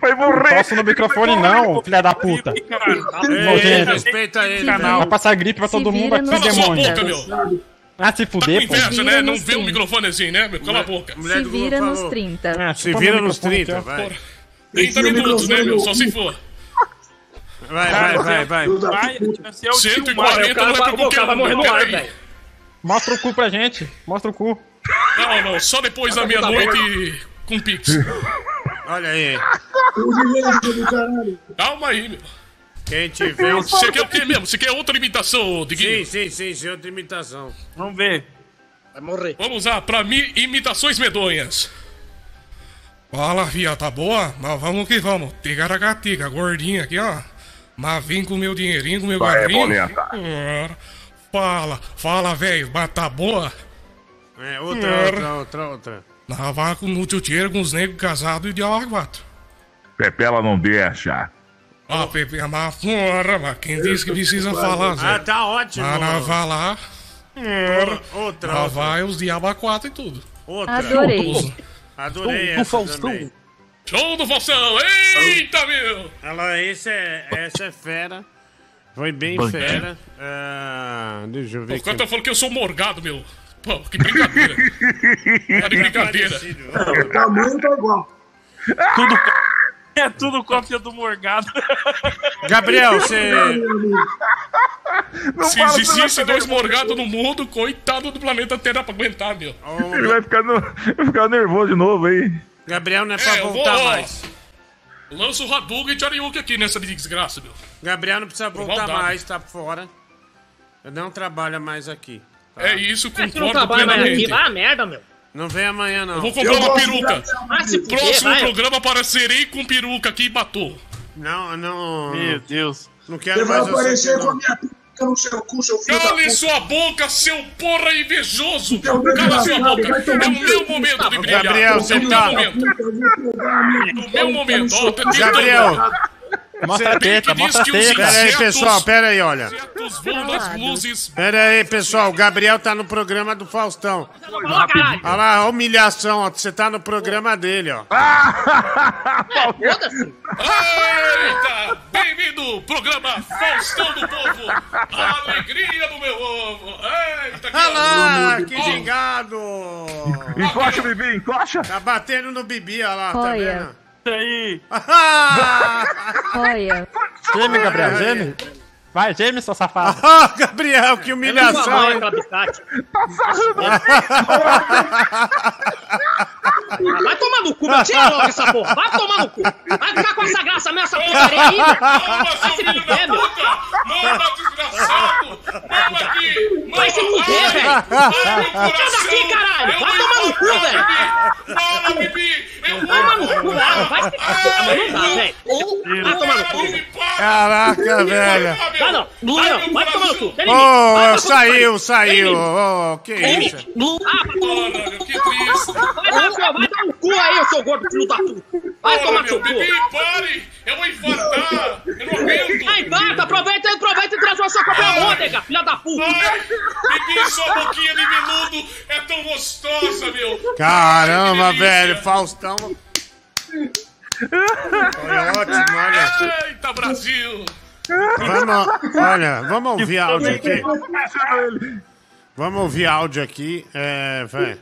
Vai [LAUGHS] morrer. Tosse no microfone não, filha da puta. Cara, Ei, Nojento. respeita ele. Vai passar gripe pra todo mundo aqui, Cala sua demônio. boca, meu. Ah, se Tá com fuder, pô. inveja, Se né? vira Não nos vê o 30. microfone assim, né, meu? Cala a boca. Mulher Se vira nos falou. 30. Ah, Se vira nos microfone 30, aqui, ó. vai. 30 Enfia o minutos, né, meu? Só se for. Vai, vai, vai, vai. vai, vai ser o tio 140 Olha, o não é pra qualquer cara vai um. morrer no ar, velho. Mostra o cu pra gente. Mostra o cu. Não, não, só depois da meia-noite com Pix. Olha aí. Calma aí, meu. Quem tiver um. Você quer o quê mesmo? Você quer outra imitação, Sim, Diguinho? sim, sim, sim, outra imitação. Vamos ver. Vai morrer. Vamos lá, pra mim, imitações medonhas. Fala, fia, tá boa? Mas vamos que vamos. Tigaragatica, gordinha aqui, ó. Mas vem com meu dinheirinho, com meu Vai, garrinho. Pauleta. Ora, Fala, fala, velho, mas tá boa? É, outra, outra, outra, outra. Tava com no tio com os negros casados e de aula quatro. Pepela não deixa. Ah, Pepe, mas porra, mas quem disse que precisa falar, Ah, Zé? tá ótimo. Vai lá, Outra, lá vai os diaba quatro e tudo. outra. Adorei. Adorei essa Faustão. também. Show do Faustão! Eita, meu! Ela, esse é, essa é fera. Foi bem Bandido. fera. Ah, deixa eu ver O cara tá falando que eu sou morgado, meu. Pô, que brincadeira. [LAUGHS] tá de brincadeira. O tamanho tá igual. Tudo. É tudo cópia do Morgado. [LAUGHS] Gabriel, você. Se existisse dois morgados no mundo, coitado do planeta Terra pra aguentar, meu. Ele vai ficar, no- vai ficar nervoso de novo aí. Gabriel não é pra É, voltar vou- mais. Lança o Hadouken e Chariuki aqui nessa desgraça, meu. Gabriel não precisa voltar Maldade. mais, tá fora. Não trabalha mais aqui. tá? É isso, É que não concordo trabalha mais aqui, vai a merda, meu. Não vem amanhã, não. Eu vou comprar uma peruca. Vai se fuder, Próximo programa aparecerei com peruca aqui e batou. Não, não. Meu Deus. Não quero mais você aparecer aqui, com a minha pica no seu cu, seu filho Cale sua boca, seu porra invejoso! Então, Cala sua boca! tomar É o no meu cu. momento de brilhar! Gabriel, é você o meu tá- momento! O meu momento! Tá Gabriel! Mostra a teta, mostra a teta. Pera aí, pessoal, pera aí, olha. Pera aí, pessoal. O Gabriel tá no programa do Faustão. Olha lá, a humilhação, ó. Você tá no programa dele, ó. Foda-se. Eita! Bem-vindo! Programa Faustão do Povo! A alegria do meu ovo! Eita, que Olha lá, que gingado! Encoxa, Bibi, encoxa. Tá batendo no Bibi, olha lá, tá vendo? Aí. [LAUGHS] Olha. Geme, Gabriel, geme. Vai, geme, seu safado. Ah, [LAUGHS] Gabriel, que É humilhação, mãe, hein? [LAUGHS] biscate. Vai tomar no cu, meu. Tira logo essa porra. Vai tomar no cu. Vai ficar com essa graça mesmo, essa putaria aí, meu. Vai se fuder, meu. Manda, desgraçado! Manda aqui! Vai se fuder, velho. coração! daqui, caralho. Vai tomar no cu, velho. Fala, Bibi! Toma no cu, ah, vai se fuder. Não dá, velho. Vai tomar no cu. Caraca, velho. Vai não. Vai não. Vai tomar no cu. Vai, Ô, vai, saiu, vai. saiu. Ô, que isso? Ah, vai tomar no cu. Porra, meu, que triste! Vai dar, seu- vai dar no cu aí, ô seu gordo filho da puta. Vai Porra, tomar no seu cu. Pare! Eu vou infartar! Eu não aguento! Vai, vai, aproveita, aproveita e transforma sua cobra môndega, filha da puta. Ai, Bibi, sua boquinha de veludo é tão gostosa, meu! Caramba, Ai, velho. Faustão. Foi ótimo, olha. Eita, Brasil! Vamos, olha, vamos ouvir áudio aqui. Vamos ouvir áudio aqui. É, vai.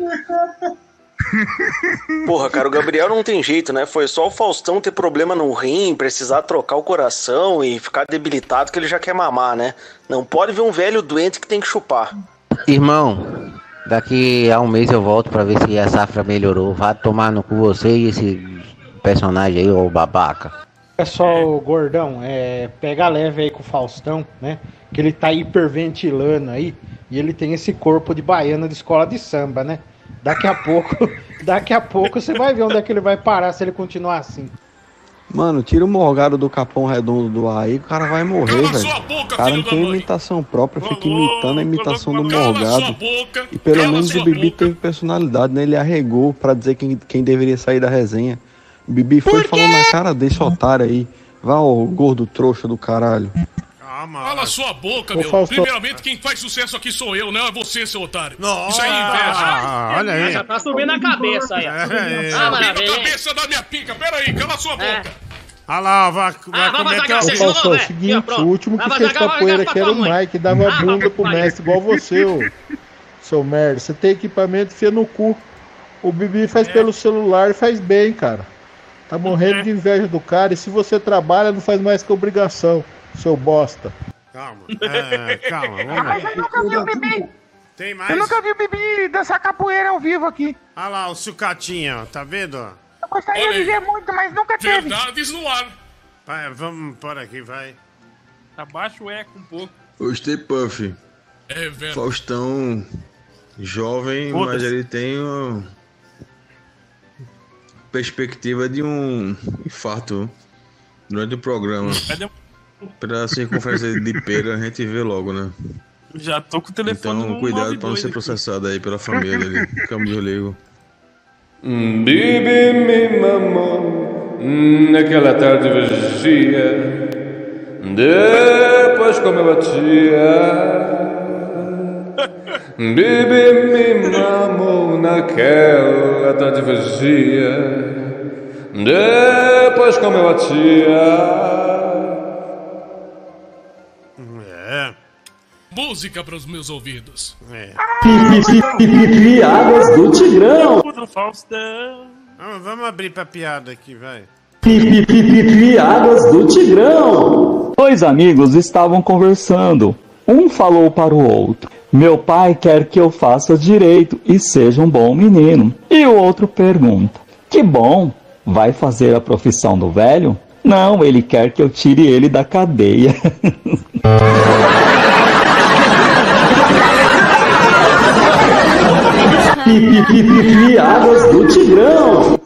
[LAUGHS] Porra, cara, o Gabriel não tem jeito, né? Foi só o Faustão ter problema no rim, precisar trocar o coração e ficar debilitado que ele já quer mamar, né? Não pode ver um velho doente que tem que chupar. Irmão, daqui a um mês eu volto pra ver se a safra melhorou. Vai tomar no cu você e esse personagem aí, ô babaca. Pessoal, gordão, é, pega leve aí com o Faustão, né? Que ele tá hiperventilando aí e ele tem esse corpo de baiano de escola de samba, né? Daqui a pouco, [LAUGHS] daqui a pouco você vai ver onde é que ele vai parar se ele continuar assim. Mano, tira o morgado do capão redondo do ar aí, o cara vai morrer, velho. O cara não tem imitação própria, fica imitando a imitação do morgado. E pelo menos o Bibi teve personalidade, né? Ele arregou pra dizer quem, quem deveria sair da resenha. O Bibi foi e falou na cara desse otário aí. Vá, ô gordo trouxa do caralho. Cala sua boca, meu. Primeiramente, quem faz sucesso aqui sou eu, não é você, seu otário. Nossa. Isso aí é inveja. Ah, olha aí. Já tá subindo a cabeça aí. É, é. Ah, a cabeça da minha pica. Pera aí, cala sua boca. Olha lá, vai, vai Ah, vai comer vazar teu... a Ô, Faustão, é o velho. seguinte, o último que fez capoeira aqui era o. Mike, dava Ah, bunda pro mestre igual você, ô. Seu merda. Você tem equipamento, enfia no cu. O Bibi faz É. pelo celular e faz bem, cara. Tá morrendo de inveja do cara e se você trabalha, não faz mais que obrigação, seu bosta. Calma, [LAUGHS] é, calma, Mas eu nunca vi o Bibi. Tem mais? Eu nunca vi o Bibi dançar capoeira ao vivo aqui. Olha lá, o sucatinha, ó, tá vendo? Eu gostaria Olha de aí. ver muito, mas nunca teve. Verdades no ar. Vai, vamos por aqui, vai. Abaixa o eco um pouco. Stay Puff. É, velho. Faustão jovem, mas ele tem uma perspectiva de um infarto durante o programa. Cadê o- Pela circunferência de pera, a gente vê logo, né? Já tô com o telefone Então, no cuidado pra não 92 ser processado aí pela família dele. [LAUGHS] Câmbio ligo. Bibi me mamou [LAUGHS] naquela tarde vagia. Depois comeu a tia. Bibi me mamou naquela tarde vagia. Depois comeu a tia. Música para os meus ouvidos. É. Piadas do Tigrão. Do Faustão. Vamos, abrir pra piada aqui, vai. Piadas do Tigrão. Dois amigos estavam conversando. Um falou para o outro: Meu pai quer que eu faça direito e seja um bom menino. E o outro pergunta: Que bom, vai fazer a profissão do velho? Não, ele quer que eu tire ele da cadeia. [LAUGHS] Piadas do Tigrão.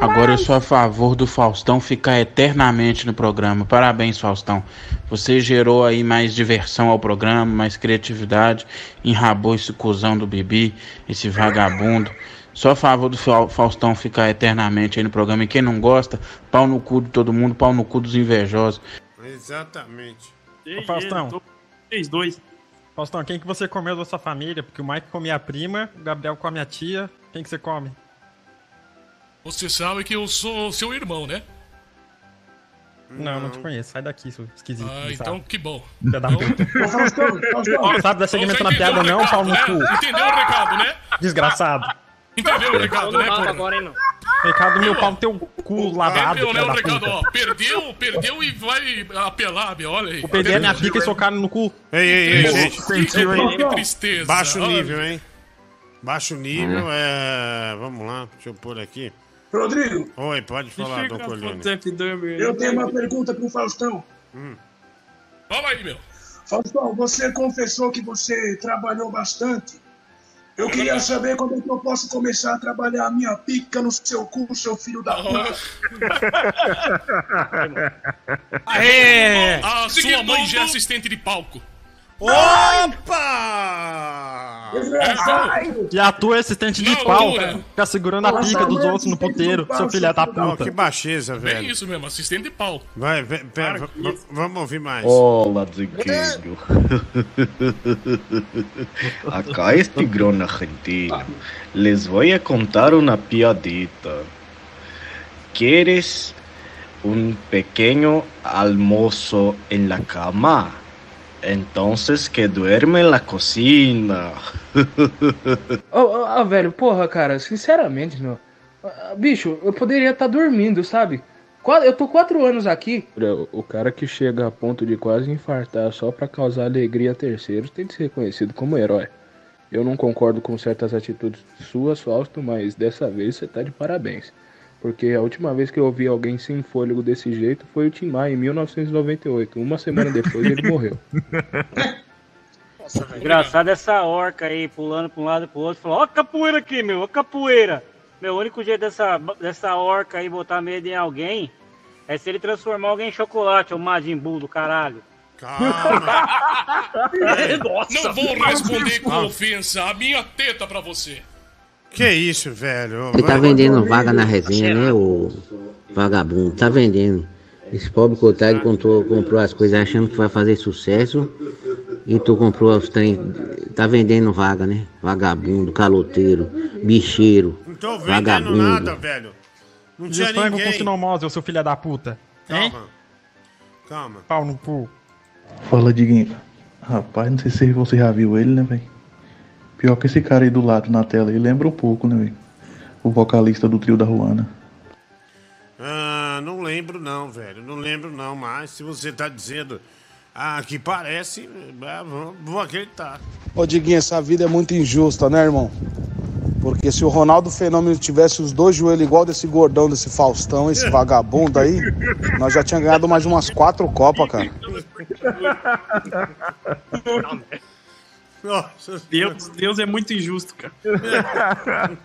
Agora eu sou a favor do Faustão ficar eternamente no programa. Parabéns, Faustão. Você gerou aí mais diversão ao programa, mais criatividade, enrabou esse cuzão do Bibi, esse vagabundo. Sou a favor do Faustão ficar eternamente aí no programa. E quem não gosta, pau no cu de todo mundo, pau no cu dos invejosos. Exatamente. Ô, Faustão. Três, dois. Faustão, quem que você comeu da sua família? Porque o Mike come a prima, o Gabriel come a tia. Quem que você come? Você sabe que eu sou seu irmão, né? Não, não te conheço. Sai daqui, seu esquisito. Ah, então que bom. Da Então- puta. Ô, Faustão, Faustão. Não sabe dar seguimento na Você piada, não, o pau no cu. né? Entendeu o recado, né? Desgraçado. Entendeu o recado, né, porra? agora, hein, meu? Recado meu pau no teu cu lavado, Entendeu, né, recado, ó. Perdeu, perdeu e vai apelar, meu. Olha aí. O PD é minha pica e socaram no cu. Ei, ei, ei, gente. Sentiu, hein? Que tristeza. Baixo nível, hein? Baixo nível, é... Vamos lá, deixa eu pôr aqui. Rodrigo. Oi, pode falar, Dom Colhone. Eu tenho uma pergunta pro Faustão. Fala aí, meu. Faustão, você confessou que você trabalhou bastante. Eu queria saber quando é que eu posso começar a trabalhar a minha pica no seu cu, seu filho da puta. Aê! [LAUGHS] A sua mãe já é assistente de palco. Opa! E a tua é assistente de pau. Fica segurando a pica dos outros no puteiro, seu filho da puta. que baixeza, É velho. isso mesmo, assistente de pau. Vai, vai, pera, va- va- vamos ouvir mais. Hola, [LAUGHS] chiquillo. Acá es Tigrón Argentino. Les voy a contar una piadita. ¿Quieres un pequeño almuerzo en la cama? Entonces que duerme en la cocina. [LAUGHS] Ô, ô, ô, velho, porra, cara, sinceramente, meu. ah, Bicho, eu poderia estar dormindo, sabe? Eu tô quatro anos aqui. O cara que chega a ponto de quase infartar só pra causar alegria a terceiros tem de ser reconhecido como herói. Eu não concordo com certas atitudes suas, Fausto, mas dessa vez você tá de parabéns. Porque a última vez que eu vi alguém sem fôlego desse jeito foi o Tim Maia em 1998. Uma semana depois ele morreu. [LAUGHS] Engraçado essa orca aí, pulando pra um lado e pro outro. Falou, ó a capoeira aqui, meu, ó a capoeira. Meu, o único jeito dessa, dessa orca aí botar medo em alguém é se ele transformar alguém em chocolate, o Majin Buu do caralho. [LAUGHS] Não vou responder com ofensa. A minha teta pra você. Que isso, velho? Ele tá vendendo vaga na resenha, né, o vagabundo? Tá vendendo. Esse pobre coitado comprou, comprou as coisas achando que vai fazer sucesso. E tu comprou os trem. Tá vendendo vaga, né? Vagabundo, caloteiro, bicheiro, Não tô vendendo vagabundo. nada, velho. Não tinha frangos com ninguém. sinomose, ô seu filho da puta. Hein? Calma. Calma. Pau no cu. Fala, Diguinho. Rapaz, não sei se você já viu ele, né, velho? Pior que esse cara aí do lado na tela, ele lembra um pouco, né, velho? O vocalista do trio da Ruana. Ah, não lembro não, velho. Não lembro não, mas se você tá dizendo ah, que parece, ah, vou, vou acreditar. Ô Diguinho, essa vida é muito injusta, né, irmão? Porque se o Ronaldo Fenômeno tivesse os dois joelhos igual desse gordão, desse Faustão, esse vagabundo aí, nós já tínhamos ganhado mais umas quatro Copas, cara. Nossa. Deus, Deus é muito injusto, cara. [LAUGHS]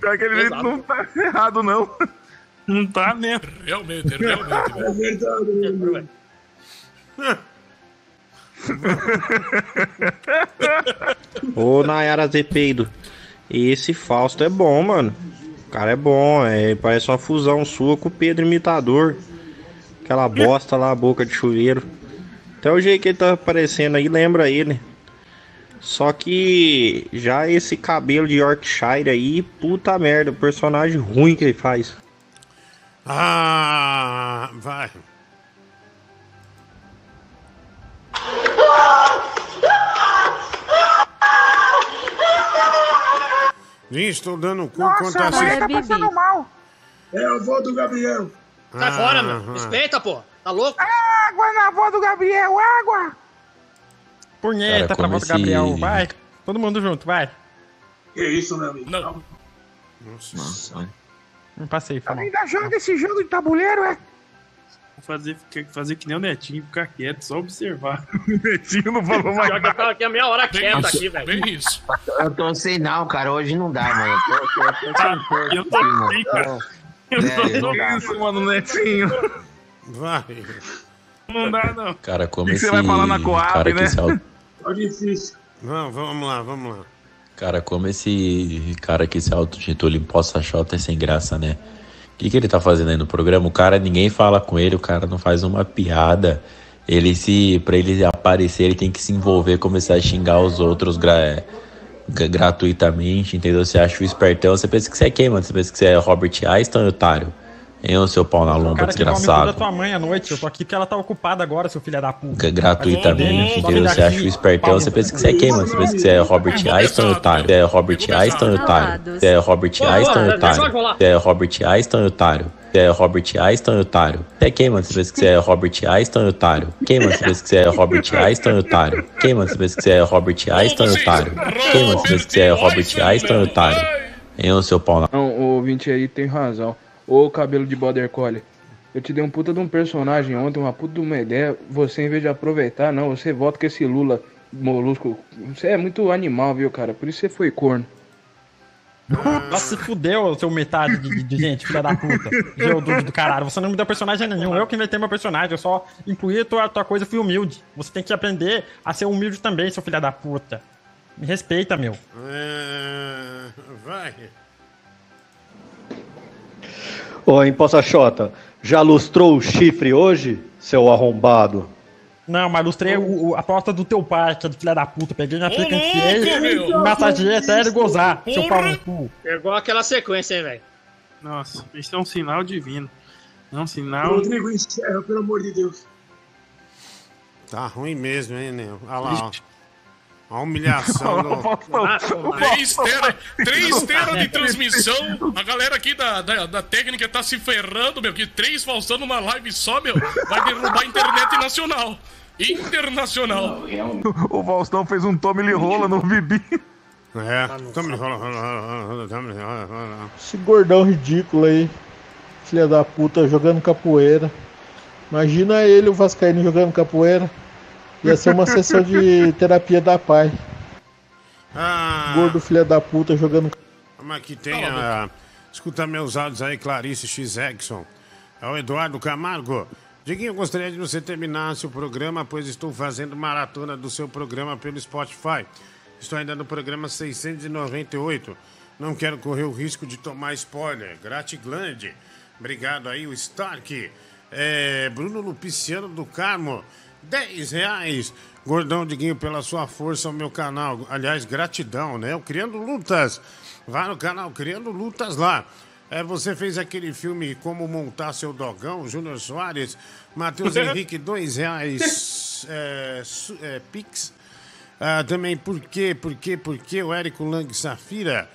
Pior que ele não tá errado, não. Não tá mesmo. Realmente, realmente. [LAUGHS] É verdade, irmão. [LAUGHS] Ô Nayara Zepeido, esse Fausto é bom, mano. O cara é bom, é, parece uma fusão sua com o Pedro Imitador. Aquela bosta lá, boca de chuveiro. Até o jeito que ele tá aparecendo aí lembra ele. Só que já esse cabelo de Yorkshire aí, puta merda, personagem ruim que ele faz. Ah, vai. Vim, estou dando um cu Nossa, contra a mãe tá passando mal. É a avó do Gabriel. Sai fora, meu. Respeita, pô. Tá louco? Água na avó do Gabriel, água! Punheta Cara, pra voz do esse- Gabriel, vai. Todo mundo junto, vai. Que isso, meu amigo? Não. Nossa. Não passei, mal. Ainda joga esse jogo de tabuleiro, é? Vou fazer, fazer que nem o Netinho, ficar quieto, só observar. [LAUGHS] O Netinho não falou mais que eu tava aqui a meia hora quieta isso, aqui, velho. bem isso. Eu tô sem não, cara. Hoje não dá, mano. Eu tô, eu tô, eu tô sem força Eu tô aqui, mano. cara. Eu É, tô mano, Netinho. [LAUGHS] Vai. Não dá, não. Cara, como O que que esse você vai falar na Coab, cara né? auto- [LAUGHS] Tá difícil. Vamos, vamos lá, vamos lá. Cara, como esse cara que se auto-intitula Imposta Xota é sem graça, né? O que, que ele tá fazendo aí no programa? O cara, ninguém fala com ele, o cara não faz uma piada. Ele se. Pra ele aparecer, ele tem que se envolver, começar a xingar os outros gra- gratuitamente, entendeu? Você acha o espertão, você pensa que você é quem, mano? Você pensa que você é Robert Einstein, otário? Hein, ô seu pau na lomba, desgraçado. da tua mãe à noite. Eu tô aqui porque ela tá ocupada agora, seu filho da puta. Gra- gratuitamente, entendeu? Você acha o espertão, você pensa que você é quem, mano? Você pensa que você é Robert Einstein, otário? Você é Robert Einstein, otário? Você é Robert Einstein, otário? Você é Robert Einstein, otário? Você é Robert Einstein, otário? Você é quem, mano? Você pensa que você é Robert Einstein, otário? Quem, mano? Você pensa que você é Robert Einstein, otário? Quem, mano? Você pensa que você é Robert Einstein, otário? Quem, mano? Você pensa que você é Robert Einstein, otário? Hein, ô seu pau na... Não, o ouvinte aí tem razão. Ô cabelo de border collie. Eu te dei um puta de um personagem ontem, uma puta de uma ideia. Você, em vez de aproveitar, não, você volta com esse Lula molusco. Você é muito animal, viu, cara? Por isso você foi corno. Nossa, se fudeu, seu metade de, de gente, filha da puta. Geodude do caralho. Você não me deu personagem nenhum. Eu que inventei meu personagem. Eu só incluí a tua, tua coisa e fui humilde. Você tem que aprender a ser humilde também, seu filho da puta. Me respeita, meu. É, vai. Ô, Imposta Xota, já lustrou o chifre hoje, seu arrombado? Não, mas lustrei o, o- a porta do teu pai, que é do filho da puta. Peguei na pica, louco, enfiei meu! e massageei até ele gozar, seu pau no cu. Pegou aquela sequência, hein, velho. Nossa, isso é um sinal divino. É um sinal. Rodrigo, encerra, pelo amor de Deus. Tá ruim mesmo, hein, Neo? Olha lá, ó. A humilhação [LAUGHS] do... Três tera, três tera de transmissão. A galera aqui da, da, da técnica tá se ferrando, meu. Que três Faustão numa live só, meu. Vai derrubar a internet nacional. Internacional. O Faustão fez um lhe rola no Bibi. É. Esse gordão ridículo aí. Filha da puta jogando capoeira. Imagina ele, o Vascaíno, jogando capoeira. Ia ser uma sessão de terapia da pai. Ah, Gordo filha da puta jogando mas aqui tem a... Escuta meus áudios aí, Clarice X. Exxon. É o Eduardo Camargo. Diguinho, eu gostaria de você terminasse o programa, pois estou fazendo maratona do seu programa pelo Spotify. Estou ainda no programa 698. Não quero correr o risco de tomar spoiler. Gratiglande. Obrigado aí, o Stark. É, Bruno Lupiciano do Carmo. 10 reais. Gordão Diguinho, pela sua força ao meu canal. Aliás, gratidão, né? O Criando Lutas. Vai no canal Criando Lutas lá. É, você fez aquele filme Como Montar Seu Dogão, Júnior Soares. Matheus [LAUGHS] Henrique, dois reais. É, su- é, Pix. Ah, também, por quê, por quê, por quê? O Érico Lang Safira.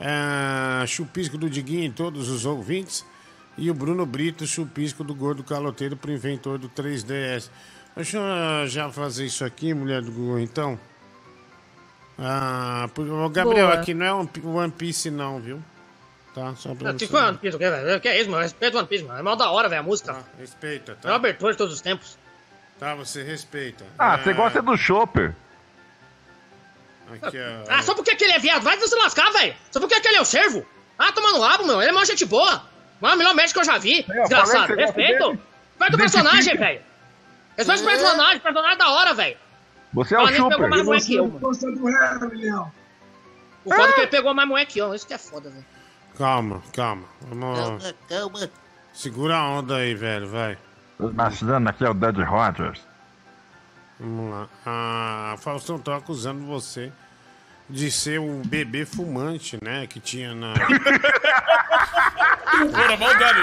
Ah, chupisco do Diguinho em todos os ouvintes. E o Bruno Brito, chupisco do Gordo Caloteiro pro inventor do 3DS. Deixa eu já fazer isso aqui, mulher do Google, então. Ah, ô, Gabriel, Boa. aqui não é One Pi- One Piece, não, viu? Tá, só pra Ah, que você. foi One Piece, o que, velho? Que é isso, mano? Respeita o One Piece, mano. É mal da hora, velho, a música. respeita, É uma abertura de todos os tempos. Tá, você respeita. Ah, você gosta do Chopper. Aqui, ó. Ah, só porque aquele é viado, vai se lascar, velho. Só porque aquele é o servo. Ah, toma no rabo, meu. Ele é mó gente boa. Mano, o melhor médico que eu já vi. Desgraçado. que você gosta Respeito. dele. Respeita o personagem, velho. Respeita o personagem. O personagem é da hora, velho. Você é o Chopper. pegou mais moleque que eu, mano. O foda é que ele pegou mais moleque que eu. Isso que é foda, velho. Calma, calma. Vamos. calma. Segura a onda aí, velho, vai. Imaginando aqui é o Dad Rogers. Vamos lá. Ah, Faustão tá acusando você de ser o bebê fumante, né? Que tinha na.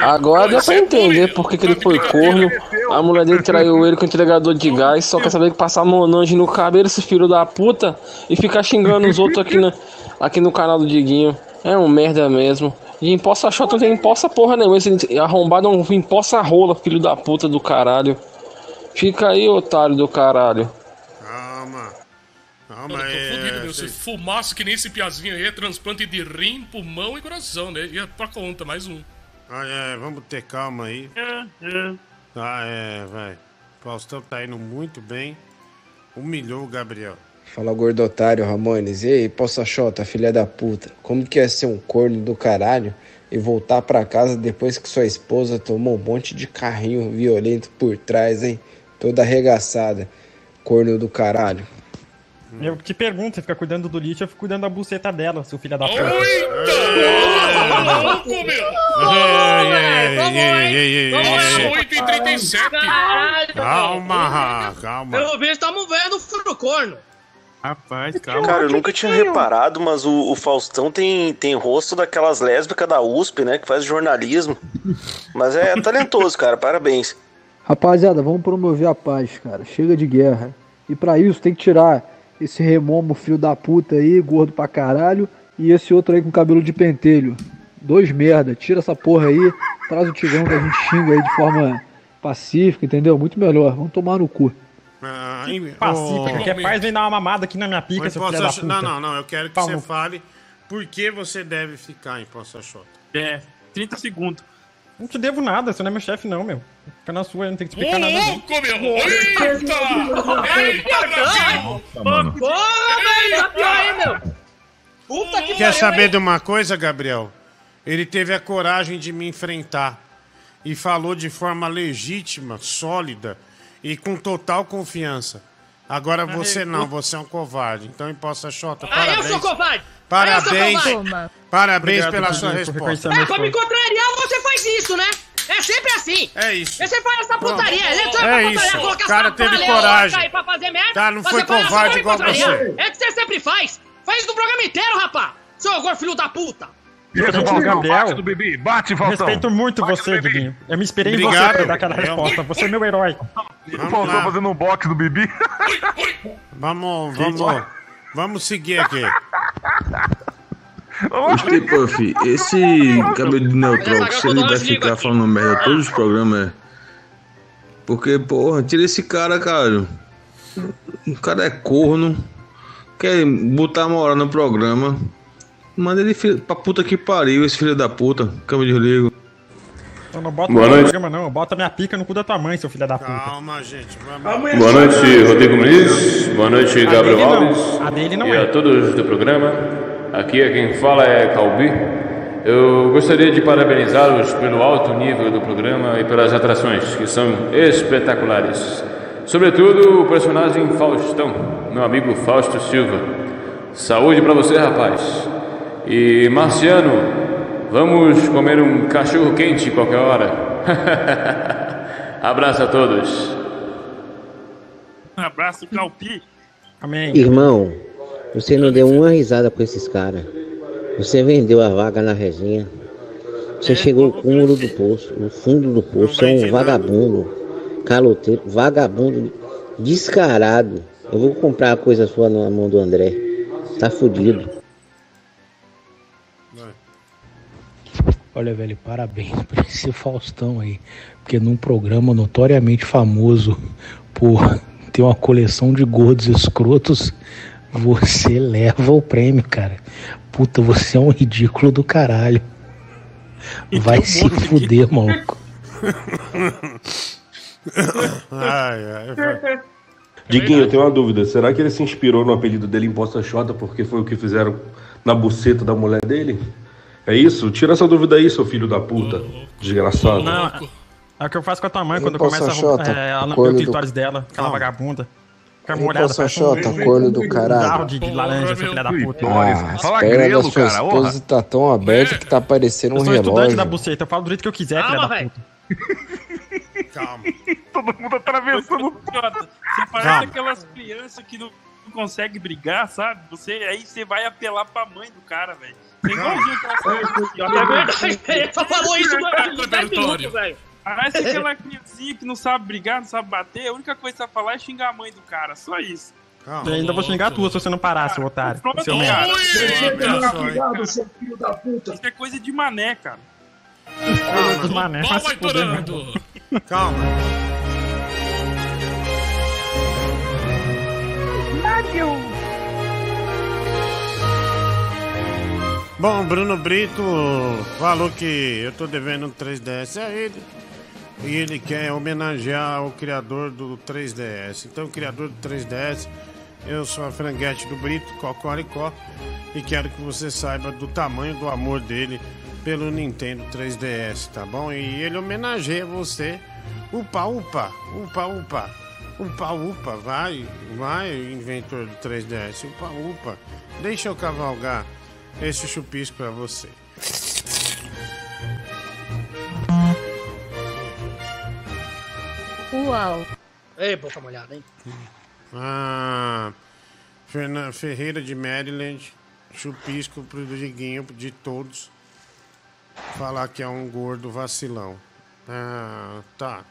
Agora dá pra entender por que, que ele foi corno. A mulher dele traiu ele com o entregador de gás. Só quer saber que passar monange no cabelo, esse filho da puta. E ficar xingando os outros aqui no, aqui no canal do Diguinho. É um merda mesmo. E emposta shot não tem emposta porra nenhuma. Esse arrombado é um emposta rola, filho da puta do caralho. Fica aí, otário do caralho. Calma. Calma Mano, eu tô fudido, meu. fumasse que nem esse piazinho aí, é transplante de rim, pulmão e coração, né? Ia pra conta, mais um. Ah, é, vamos ter calma aí. Ah, é, vai. Faustão tá indo muito bem. Humilhou o Gabriel. Fala gordotário Ramones, e aí, Poça Xota, filha da puta, como que é ser um corno do caralho e voltar pra casa depois que sua esposa tomou um monte de carrinho violento por trás, hein? Toda arregaçada, corno do caralho. Eu te pergunto, você fica cuidando do lixo, eu fico cuidando da buceta dela, seu filho da puta. Ei, ei, ei, ei, ei, Nossa, ei. 8 e 37 Caralho, Calma, calma. Pelo visto, estamos vendo o furo do corno. Rapaz, Cara, eu nunca tinha reparado, mas o, o Faustão tem, tem rosto daquelas lésbicas da USP, né? Que faz jornalismo. Mas é talentoso, cara. Parabéns. Rapaziada, vamos promover a paz, cara. Chega de guerra. E pra isso tem que tirar esse remomo filho da puta aí, gordo pra caralho, e esse outro aí com cabelo de pentelho. Dois merda. Tira essa porra aí, traz o Tigrão que a gente xinga aí de forma pacífica, entendeu? Muito melhor. Vamos tomar no cu. Ah, em- Pacífica, ô, qualquer paz vem dar uma mamada aqui na minha pica, Mas seu filho da puta. Não, não, não. Eu quero que Palmo. você fale por que você deve ficar em Poça Xota. É, 30 segundos. Não te devo nada, você não é meu chefe não, meu. Fica na sua, eu não tenho que Ô, explicar nada. louco, meu! Eita! Eita, Brasil! Porra, velho, tá pior aí, meu. Puta que Quer saber de uma coisa, Gabriel? Ele teve a coragem de me enfrentar e falou de forma legítima, sólida e com total confiança. Agora você não, você é um covarde. Então, em Poça Xota, Ah, eu parabéns. sou covarde. Parabéns. Eu sou covarde. Parabéns Obrigado, pela sua resposta. É, pra me contrariar, você faz isso, né? É sempre assim. É isso. Você faz essa putaria. Pronto. Ele É só pra isso. colocar O cara essa teve coragem. aí pra fazer merda. Tá, não você foi covarde igual você. É que você sempre faz. Faz no programa inteiro, rapá. Seu gordo filho da puta. Gente, Faustão, Gabriel, bate do Bibi, bate, Faustão. respeito muito Bate você, Bibi. Diguinho. Eu me inspirei em Obrigado. você pra dar aquela resposta. Você é meu herói. O Faustão fazendo um box do Bibi. Vamos, [LAUGHS] vamos, vamos seguir aqui. [LAUGHS] Gostei, Puff. Esse cabelo de Neutral, se ele vai ficar falando merda todos os programas, é. Porque, porra, tira esse cara, cara. O cara é corno. Quer botar moral no programa. Manda ele fi- pra puta que pariu, esse filho da puta. Câmbio de desligo. Eu não boto Boa no noite. programa, não. Eu boto a minha pica no cu da tua mãe, seu filho da puta. Calma, gente. Vamos. Boa noite, Rodrigo Muniz. Boa noite, A Gabriel dele não. Alves. A dele não e é. a todos do programa. Aqui é quem fala é Calbi. Eu gostaria de parabenizá-los pelo alto nível do programa e pelas atrações, que são espetaculares. Sobretudo o personagem Faustão, meu amigo Fausto Silva. Saúde pra você, rapaz. E Marciano, vamos comer um cachorro quente qualquer hora. [LAUGHS] Abraço a todos. Um abraço, Calpi. Amém. Irmão, você não deu uma risada com esses caras. Você vendeu a vaga na resenha. Você chegou ao cúmulo do poço, no fundo do poço. Você é um vagabundo, caloteiro, vagabundo descarado. Eu vou comprar a coisa sua na mão do André. Tá fudido. Olha, velho, parabéns [LAUGHS] pra esse Faustão aí. Porque num programa notoriamente famoso por ter uma coleção de gordos escrotos, você [LAUGHS] leva o prêmio, cara. Puta, você é um ridículo do caralho. Vai se fuder, [LAUGHS] maluco. ai, ai. Diguinho, eu tenho uma dúvida. Será que ele se inspirou no apelido dele em Poça Xota porque foi o que fizeram na buceta da mulher dele? É isso? Tira essa dúvida aí, seu filho da puta. Desgraçado. Não, é o que eu faço com a tua mãe quando Em Poça começa a roubar. É, ela não o do- clitóris dela, aquela vagabunda. Fica molhada, Poça parece um- Xota, corno do caralho. Jarro de, de laranja, seu filho da puta. Ah, as pernas da sua esposa tá tão aberta que tá parecendo Eu um sou estudante relógio. da buceta, eu falo do jeito que eu quiser, filha da puta. [LAUGHS] Calma. Todo mundo atravessando. Você parece Calma. aquelas crianças que não, não conseguem brigar, sabe? Você, aí você vai apelar pra mãe do cara, velho. É igualzinho que É verdade, ele só falou isso durante uns 10 minutos, velho. Parece aquela criancinha que não sabe brigar, não sabe bater. A única coisa que você vai falar é xingar a mãe do cara, só isso. E ainda vou xingar tu se você não parar, seu otário. Seu merda. Você tomar cuidado, seu filho da puta. Isso é coisa de mané, cara. Dos mané, Pau vai se vai fuder, né? torando. Calma. Bom, Bruno Brito falou que eu tô devendo um 3DS a ele. E ele quer homenagear o criador do 3DS. Então, o criador do 3DS, eu sou a franguete do Brito, Cocoricó. E quero que você saiba do tamanho do amor dele pelo Nintendo 3DS, tá bom? E ele homenageia você. Upa, upa, upa, upa. Upa, upa, vai, vai, inventor do 3DS. Upa, upa. Deixa eu cavalgar esse chupisco pra você. Uau. Ei, boca molhada, hein? Ah, Fernan Ferreira de Maryland, chupisco pro Diguinho de todos. Falar que é um gordo vacilão. Ah, tá.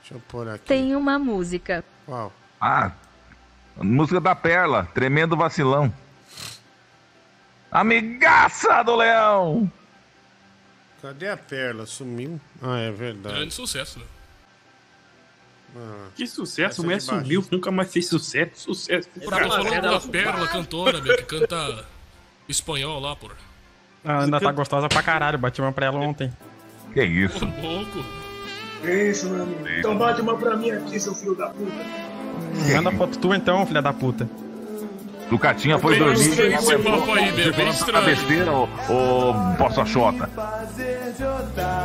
Deixa eu pôr aqui. Tem uma música. Qual? Ah, música da Perla, tremendo vacilão. Amigaça do Leão! Cadê a Perla? Sumiu? Ah, é verdade. Grande sucesso, né? Ah, Que sucesso, Essa a mulher de baixo. sumiu, nunca mais fez sucesso. Sucesso. Pô, tô falando da Pérola, cantora, meu, que canta espanhol lá, porra. Ela ainda tá gostosa pra caralho, bati uma pra ela ontem. Que isso? Ô, louco. É isso, meu amigo. Então bate uma pra mim aqui, seu filho da puta. Manda foto tu então, filha da puta. Ducatinha foi Bem dormir. estranho esse papo aí, meu, bem estranho. besteira, ô, ô Poça Xota.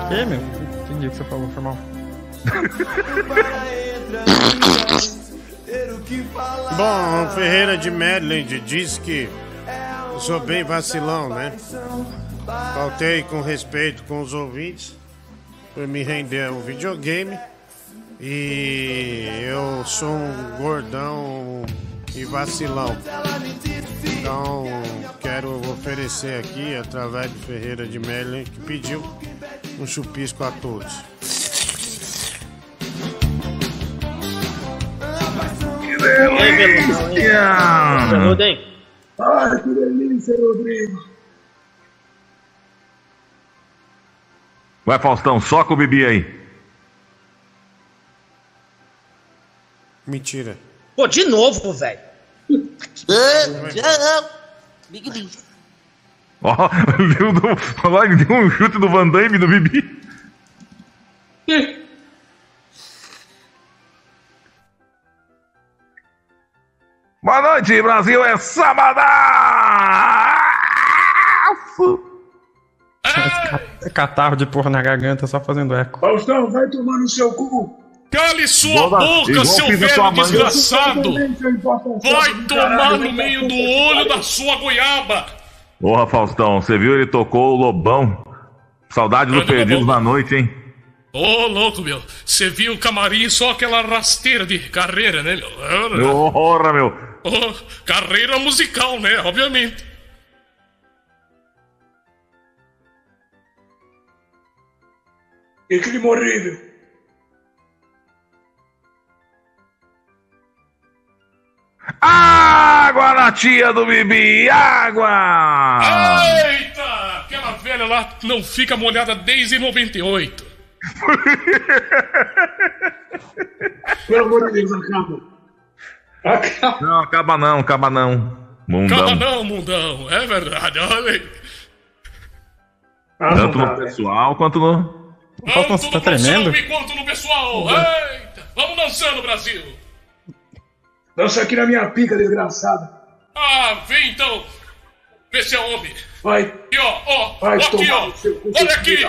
Que, meu? Entendi o que você falou, foi mal. [LAUGHS] Bom, o Ferreira de Maryland diz que eu sou bem vacilão, né? Faltei com respeito com os ouvintes por me render um videogame. E eu sou um gordão e vacilão. Então, quero oferecer aqui, através de Ferreira de Maryland, que pediu um chupisco a todos. Saúde, hein? Ai, que delícia, Rodrigo. Vai, Faustão, soca o Bibi aí. Mentira. Pô, de novo, velho. Big B. Ó, deu, do, ó, ele deu um chute do Van Damme no Bibi. Boa noite, Brasil, é sabadaço! É catarro de porra na garganta só fazendo eco. Faustão, vai tomar no seu cu. Cale sua boca, seu velho desgraçado! Vai tomar no meio do olho da sua goiaba! Porra, Faustão, você viu? Ele tocou o Lobão. Saudade do Perdidos Lobão. na Noite, hein? Ô, louco, meu. Você viu o camarim só aquela rasteira de carreira, né, meu? Porra, meu. Ô, carreira musical, né? Obviamente. Que clima horrível. Água na tia do Bibi! Água! Eita! Aquela velha lá não fica molhada desde 98. Pelo amor de Deus, acaba. Acaba. Não, acaba não, acaba não. Mundão. Calma não, mundão. É verdade, olha aí. Ah, Tanto no pessoal quanto no. Você tá tremendo? Quanto no pessoal. Eita! Vamos dançando, Brasil. Dança aqui na minha pica, desgraçado. Ah, vem então. Vê se é homem. Vai. Aqui, ó, ó. Vai aqui, tomar ó. cu, Olha aqui.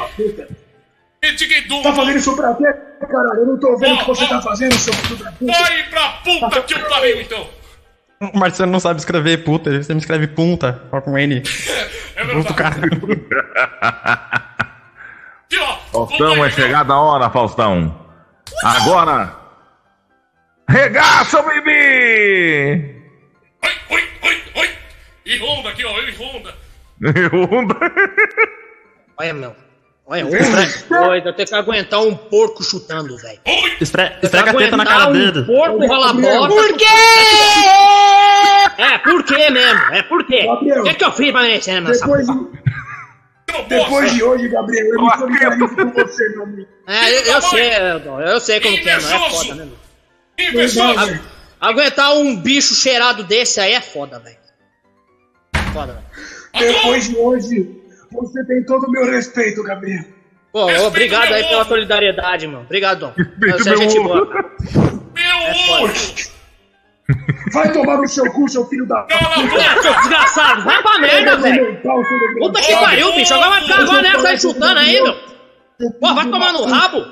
Ediguidum. Tá fazendo isso pra quê, caralho? Eu não tô vendo o que você tá fazendo, seu filho da puta. Vai pra puta que eu pariu, então. O Marcelo não sabe escrever puta, ele sempre escreve punta, ó com N. [LAUGHS] É Puto verdade. caralho. Ó. Faustão, é chegada a hora, Faustão. Agora. Regaça o Bibi! E Honda aqui, ó. E Honda. Honda. Olha, meu. Olha, ô, doido, eu tenho que aguentar um porco chutando, velho. Esfre- Esfrega a teta na cara um dele. porco rola bosta. Por quê? É, por quê mesmo? É por quê? O que, que eu fiz pra merecer nessa Depois, porra? depois de hoje, Gabriel, eu me solidarizo com você, meu amigo. É, eu, eu sei, eu, eu sei como que é, não é foda, né, meu? Agu- Aguentar um bicho cheirado desse aí é foda, velho. Foda, velho. Depois de hoje, você tem todo o meu respeito, Gabriel. Pô, obrigado aí pela solidariedade, mano. Obrigado, Você é meu gente ovo. boa. cara. É foda. Vai tomar no seu cu, seu filho da É, seu desgraçado, vai pra merda, velho. Puta que pariu, bicho. Agora vai ficar agora nessa aí chutando aí, meu. Pô, vai tomar no rabo.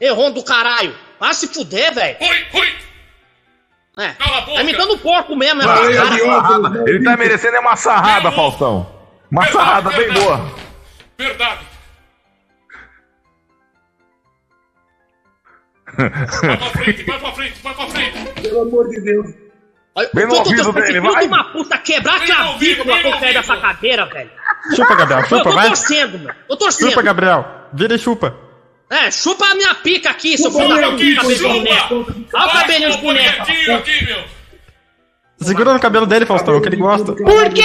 Errão do caralho. Vai se fuder, velho. É, tá imitando porco mesmo, né? cara? Ele tá merecendo é uma sarrada, Faustão. Uma sarrada bem boa. Verdade. [LAUGHS] Vai pra frente, vai pra frente, vai pra frente. Pelo amor de Deus. Bem no Eu tô ouvido dele, vai. uma puta quebrar a clavícula com o pé dessa cadeira, velho. Chupa, Gabriel, Eu chupa, tô vai. torcendo, meu. Tô torcendo. Chupa, Gabriel. Vira e chupa. É, chupa a minha pica aqui, seu filho da meu puta, aqui, cabelo de. Olha o cabelinho de boneco. Segura no cabelo dele, Faustão, que ele gosta. Por quê?